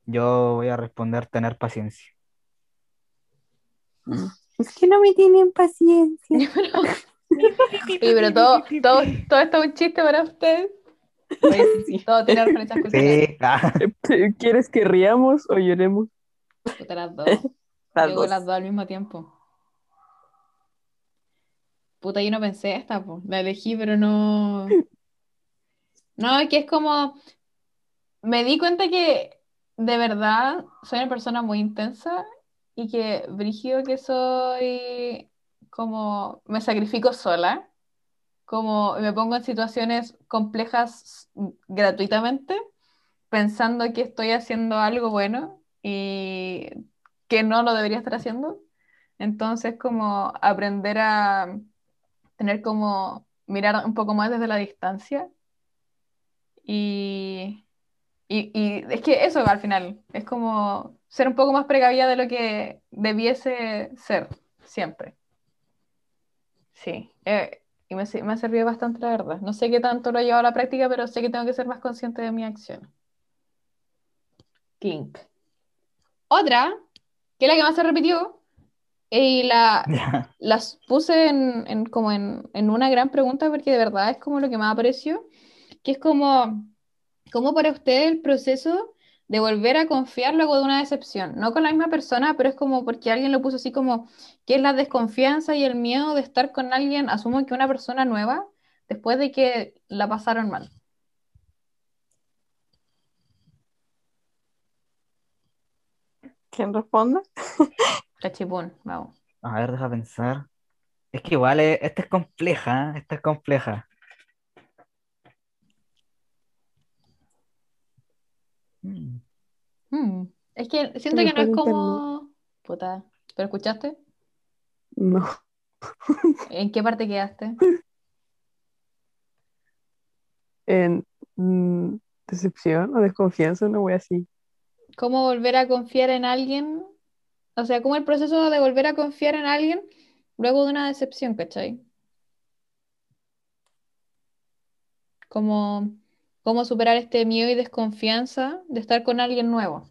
Yo voy a responder tener paciencia. Mm. Es que no me tienen paciencia. Oye, pero todo, todo, todo esto es un chiste para usted. Todo tiene referencias culturales. Sí, ah, ¿Quieres que riamos o lloremos? Puta, las dos. Las dos. las dos al mismo tiempo. Puta, yo no pensé esta, po. La elegí, pero no. No, es que es como. Me di cuenta que de verdad soy una persona muy intensa y que brígido que soy como me sacrifico sola, como me pongo en situaciones complejas gratuitamente, pensando que estoy haciendo algo bueno y que no lo debería estar haciendo. Entonces, como aprender a tener como mirar un poco más desde la distancia. Y, y, y es que eso al final es como ser un poco más precavida de lo que debiese ser siempre. Sí, eh, y me, me ha servido bastante, la verdad. No sé qué tanto lo he llevado a la práctica, pero sé que tengo que ser más consciente de mis acciones. Clink. Otra, que es la que más se repitió, y la, las puse en, en como en, en una gran pregunta porque de verdad es como lo que más apareció, que es como, ¿cómo para usted el proceso de volver a confiar luego de una decepción? No con la misma persona, pero es como porque alguien lo puso así como, ¿qué es la desconfianza y el miedo de estar con alguien, asumo que una persona nueva, después de que la pasaron mal? ¿Quién responde? Cachipún, vamos. A ver, deja pensar. Es que igual es- esta es compleja, ¿eh? esta es compleja. Mm. Mm. Es que siento que no es como. Puta. ¿Pero escuchaste? No. ¿En qué parte quedaste? En mm, decepción o desconfianza, no voy así. ¿Cómo volver a confiar en alguien? O sea, ¿cómo el proceso de volver a confiar en alguien luego de una decepción, cachai? Como cómo superar este miedo y desconfianza de estar con alguien nuevo.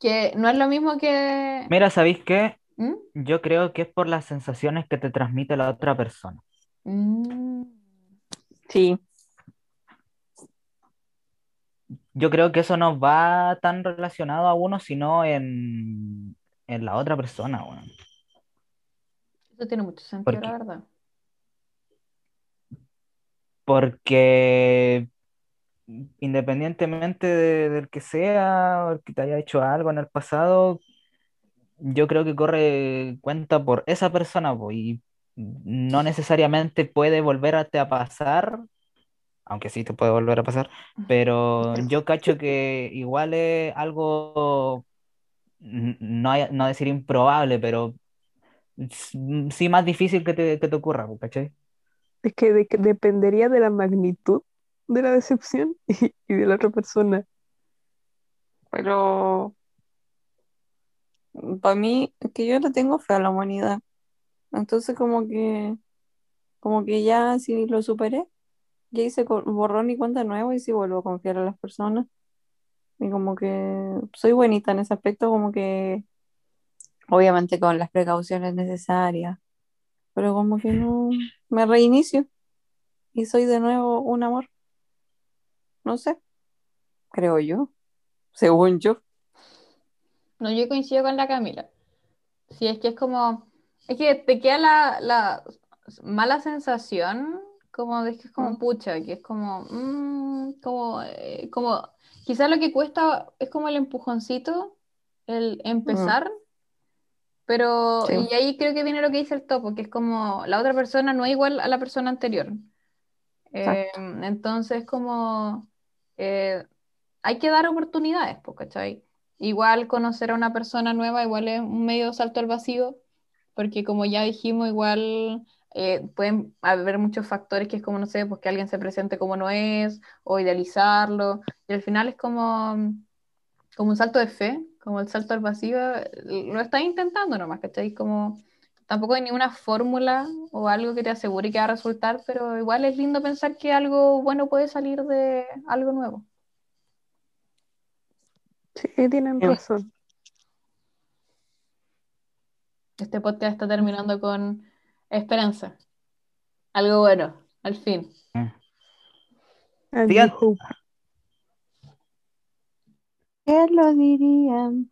Que no es lo mismo que... Mira, ¿sabéis qué? ¿Mm? Yo creo que es por las sensaciones que te transmite la otra persona. Mm. Sí, Yo creo que eso no va tan relacionado a uno, sino en, en la otra persona. Eso tiene mucho sentido, la verdad. Porque independientemente de- del que sea, o el que te haya hecho algo en el pasado, yo creo que corre cuenta por esa persona, po, y no necesariamente puede volverte a pasar, aunque sí te puede volver a pasar, pero yo cacho que igual es algo, no, hay- no decir improbable, pero sí más difícil que te, que te ocurra, ¿cachai? Es que, de- que dependería de la magnitud de la decepción y, de la otra persona. pero para mí, es que yo le tengo fe a la humanidad. Entonces como que, como que ya si lo superé, ya hice borrón y cuenta nueva y sí vuelvo a confiar en las personas. Y como que soy bonita en ese aspecto, como que obviamente con las precauciones necesarias, pero como que no me reinicio y soy de nuevo un amor. No sé, creo yo, según yo. No, yo coincido con la Camila. Sí, es que es como, es que te queda la, la mala sensación, como de que es como Mm. pucha, que es como, mm, como, eh, como, quizás lo que cuesta es como el empujoncito, el empezar, pero, Sí. y ahí creo que viene lo que dice el topo, que es como, la otra persona no es igual a la persona anterior. Eh, entonces, como, eh, hay que dar oportunidades, pues, ¿cachai? Igual conocer a una persona nueva, igual es un medio salto al vacío, porque como ya dijimos, igual eh, pueden haber muchos factores que es como, no sé, pues que alguien se presente como no es, o idealizarlo, y al final es como, como un salto de fe, como el salto al vacío, lo estás intentando nomás, ¿cachai? Como, tampoco hay ninguna fórmula o algo que te asegure que va a resultar, pero igual es lindo pensar que algo bueno puede salir de algo nuevo. Sí, tienen Sí. razón. Este podcast está terminando con esperanza. Algo bueno, al fin. Digan- hope. ¿Qué lo dirían?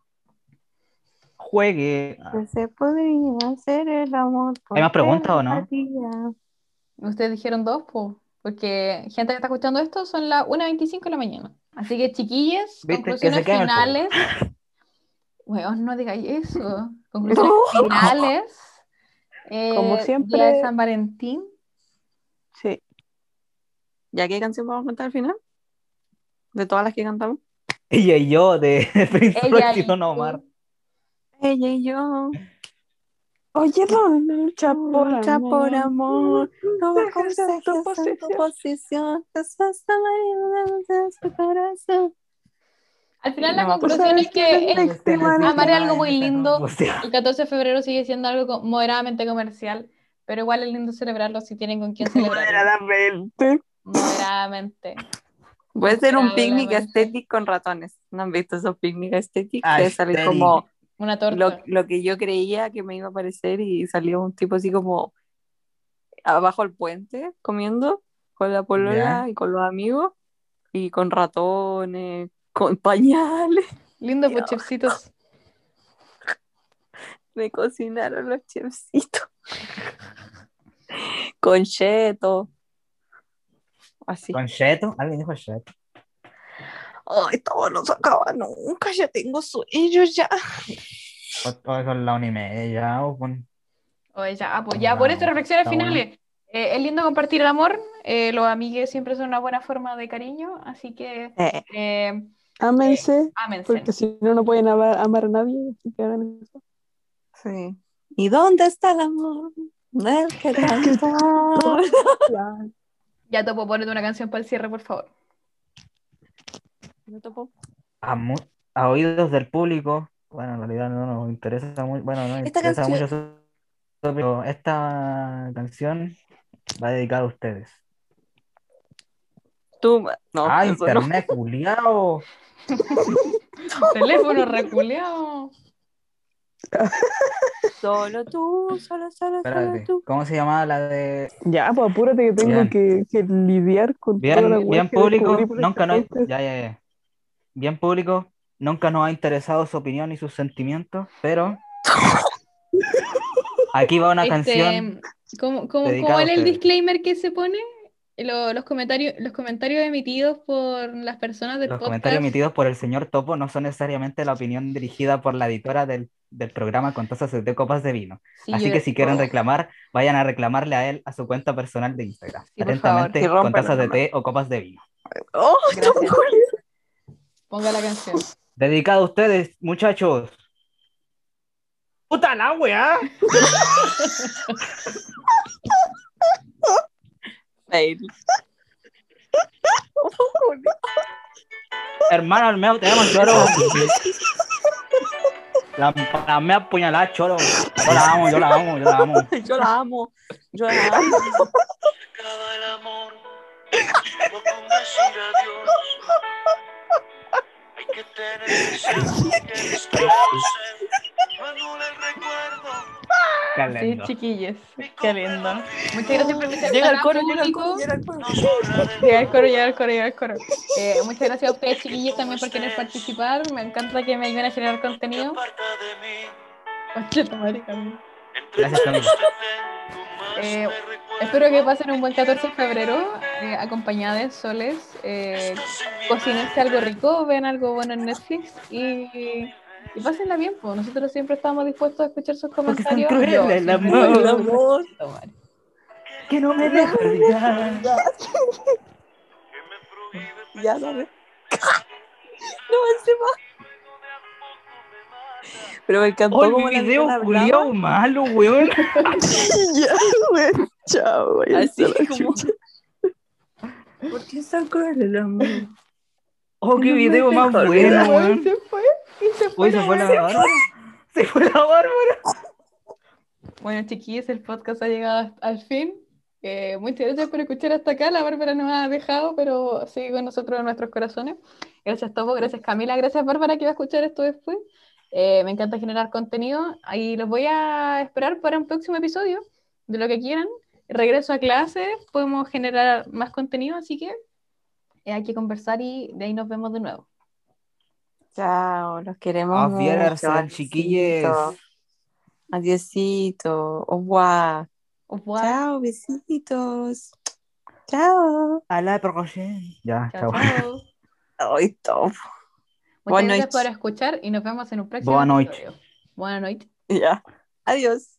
Juegue. Que se podría hacer el amor. por ¿Hay más preguntas o no? Ustedes dijeron dos, pues, porque gente que está escuchando esto son las 1.25 de la mañana. Así que, chiquillas, que conclusiones finales. Weón, no digáis eso. Conclusiones finales. Como Eh, siempre- Día de San Valentín. Sí. ¿Ya qué canción vamos a cantar al final? De todas las que cantamos. Ella y yo de Prince Ella Royce y Don. Omar. Ella y yo. Oye, no, lucha por Lucha por amor. No en tu en tu posición. posición. Su corazón. Al final, No la acuerdo. conclusión es que el, Víctima de- Amar es algo muy lindo. el 14 de febrero sigue siendo algo moderadamente comercial, pero igual es lindo celebrarlo si tienen con quién celebrarlo. Moderadamente. Moderadamente. Puede ser un picnic estético con ratones. ¿No han visto esos picnic estéticos? Ah, que sale como Una torta. lo, lo que yo creía que me iba a parecer y salió un tipo así como abajo del puente comiendo con la polola Ya. y con los amigos y con ratones, con pañales. Lindo, pues, chefcitos. Me cocinaron los chefcitos. Con cheto. Así. ¿Con Cheto? ¿Alguien dijo Cheto? Ay, todo no se acaba nunca, ya tengo sueño ya. O- o son la una y media ya, o con- Oye, ya, ah, pues ya, por estas reflexiones finales. Eh, es lindo compartir el amor. eh, los amigues siempre son una buena forma de cariño, así que Eh, eh, Ámense, ámense. porque si no, no pueden amar, amar a nadie. así que hagan eso. sí. ¿Y dónde está el amor? El que. Ya topo, ponete una canción para el cierre, por favor. A, oídos del público. Bueno, en realidad no nos interesa mucho. Bueno, no Esta interesa canción- mucho pero esta canción Va dedicado a ustedes. Tú, no, ah, no. internet, culiao. Teléfono reculeado. Solo tú, solo, solo, solo tú. ¿cómo se llamaba la de Ya, pues apúrate que tengo que, que lidiar con toda la Bien, weá bien público, nunca podcast. ya, ya, ya. Bien público, nunca nos ha interesado su opinión y sus sentimientos, pero aquí va una Este, canción. ¿cómo, cómo, cómo es el disclaimer que se pone? Lo- los comentarios, los comentarios emitidos por las personas del Los podcast. comentarios emitidos por el señor Topo no son necesariamente la opinión dirigida por la editora del, del programa con tazas de copas de vino. Sí, Así que si quieren oh, reclamar, vayan a reclamarle a él a su cuenta personal de Instagram. Sí, por favor. Atentamente, con tazas de té o copas de vino. Oh, Ponga la canción. Dedicado a ustedes, muchachos. ¡Puta la weá! fail. Hermano, al menos tenemos choro. La, la mea apuñalada, choro. Yo la amo, yo la amo, yo la amo. Yo la amo. Yo la amo. acaba el amor, con decir adiós. Hay que tener que recuerdo. Qué Sí, chiquillos. Qué lindo. Muchas gracias por estar Llega el acá, coro, llega público. coro, llega el coro. Llega coro, llega el coro, llega el coro. Eh, muchas gracias a ustedes, chiquillos, también por querer participar. Me encanta que me ayuden a generar contenido. Gracias, más Eh. Espero que pasen un buen 14 de febrero, eh, acompañadas, soles. Eh, cocinense algo rico, vean algo bueno en Netflix y, y pásenla bien, pues nosotros siempre estamos dispuestos a escuchar sus Porque son comentarios. crueles Yo el amor. El amor. tomar. Que no me deja olvidar. que me prohíbe Ya, dale. No, encima. Pero me encantó ¡Oh, como el video culiao malo, weón! ya, güey. Chao, güey. Así como. ¿Por qué es tan cruel el amor? ¡Oh, qué No video más bueno, weón! Se fue y se fue. Uy, se la fue la bárbara. Se fue la bárbara. Bueno, chiquillos, el podcast ha llegado al fin. Eh, muchas gracias por escuchar hasta acá. La Bárbara nos ha dejado, pero sigue con nosotros en nuestros corazones. Gracias, Topo. Gracias, Camila. Gracias, Bárbara, que va a escuchar esto después. Eh, me encanta generar contenido. Ahí los voy a esperar para un próximo episodio de lo que quieran. Regreso a clase, podemos generar más contenido, así que hay que conversar y de ahí nos vemos de nuevo. Chao, los queremos Auf mucho. Chiquilles. Adiosito. Au revoir. Au revoir. Chao, besitos. Chao. A la próxima. Ya, Chao, chao. chao. Ay, top. Muchas Buenas gracias noches. por escuchar y nos vemos en un próximo Buenas noches. episodio. Buenas noches. Ya. Adiós.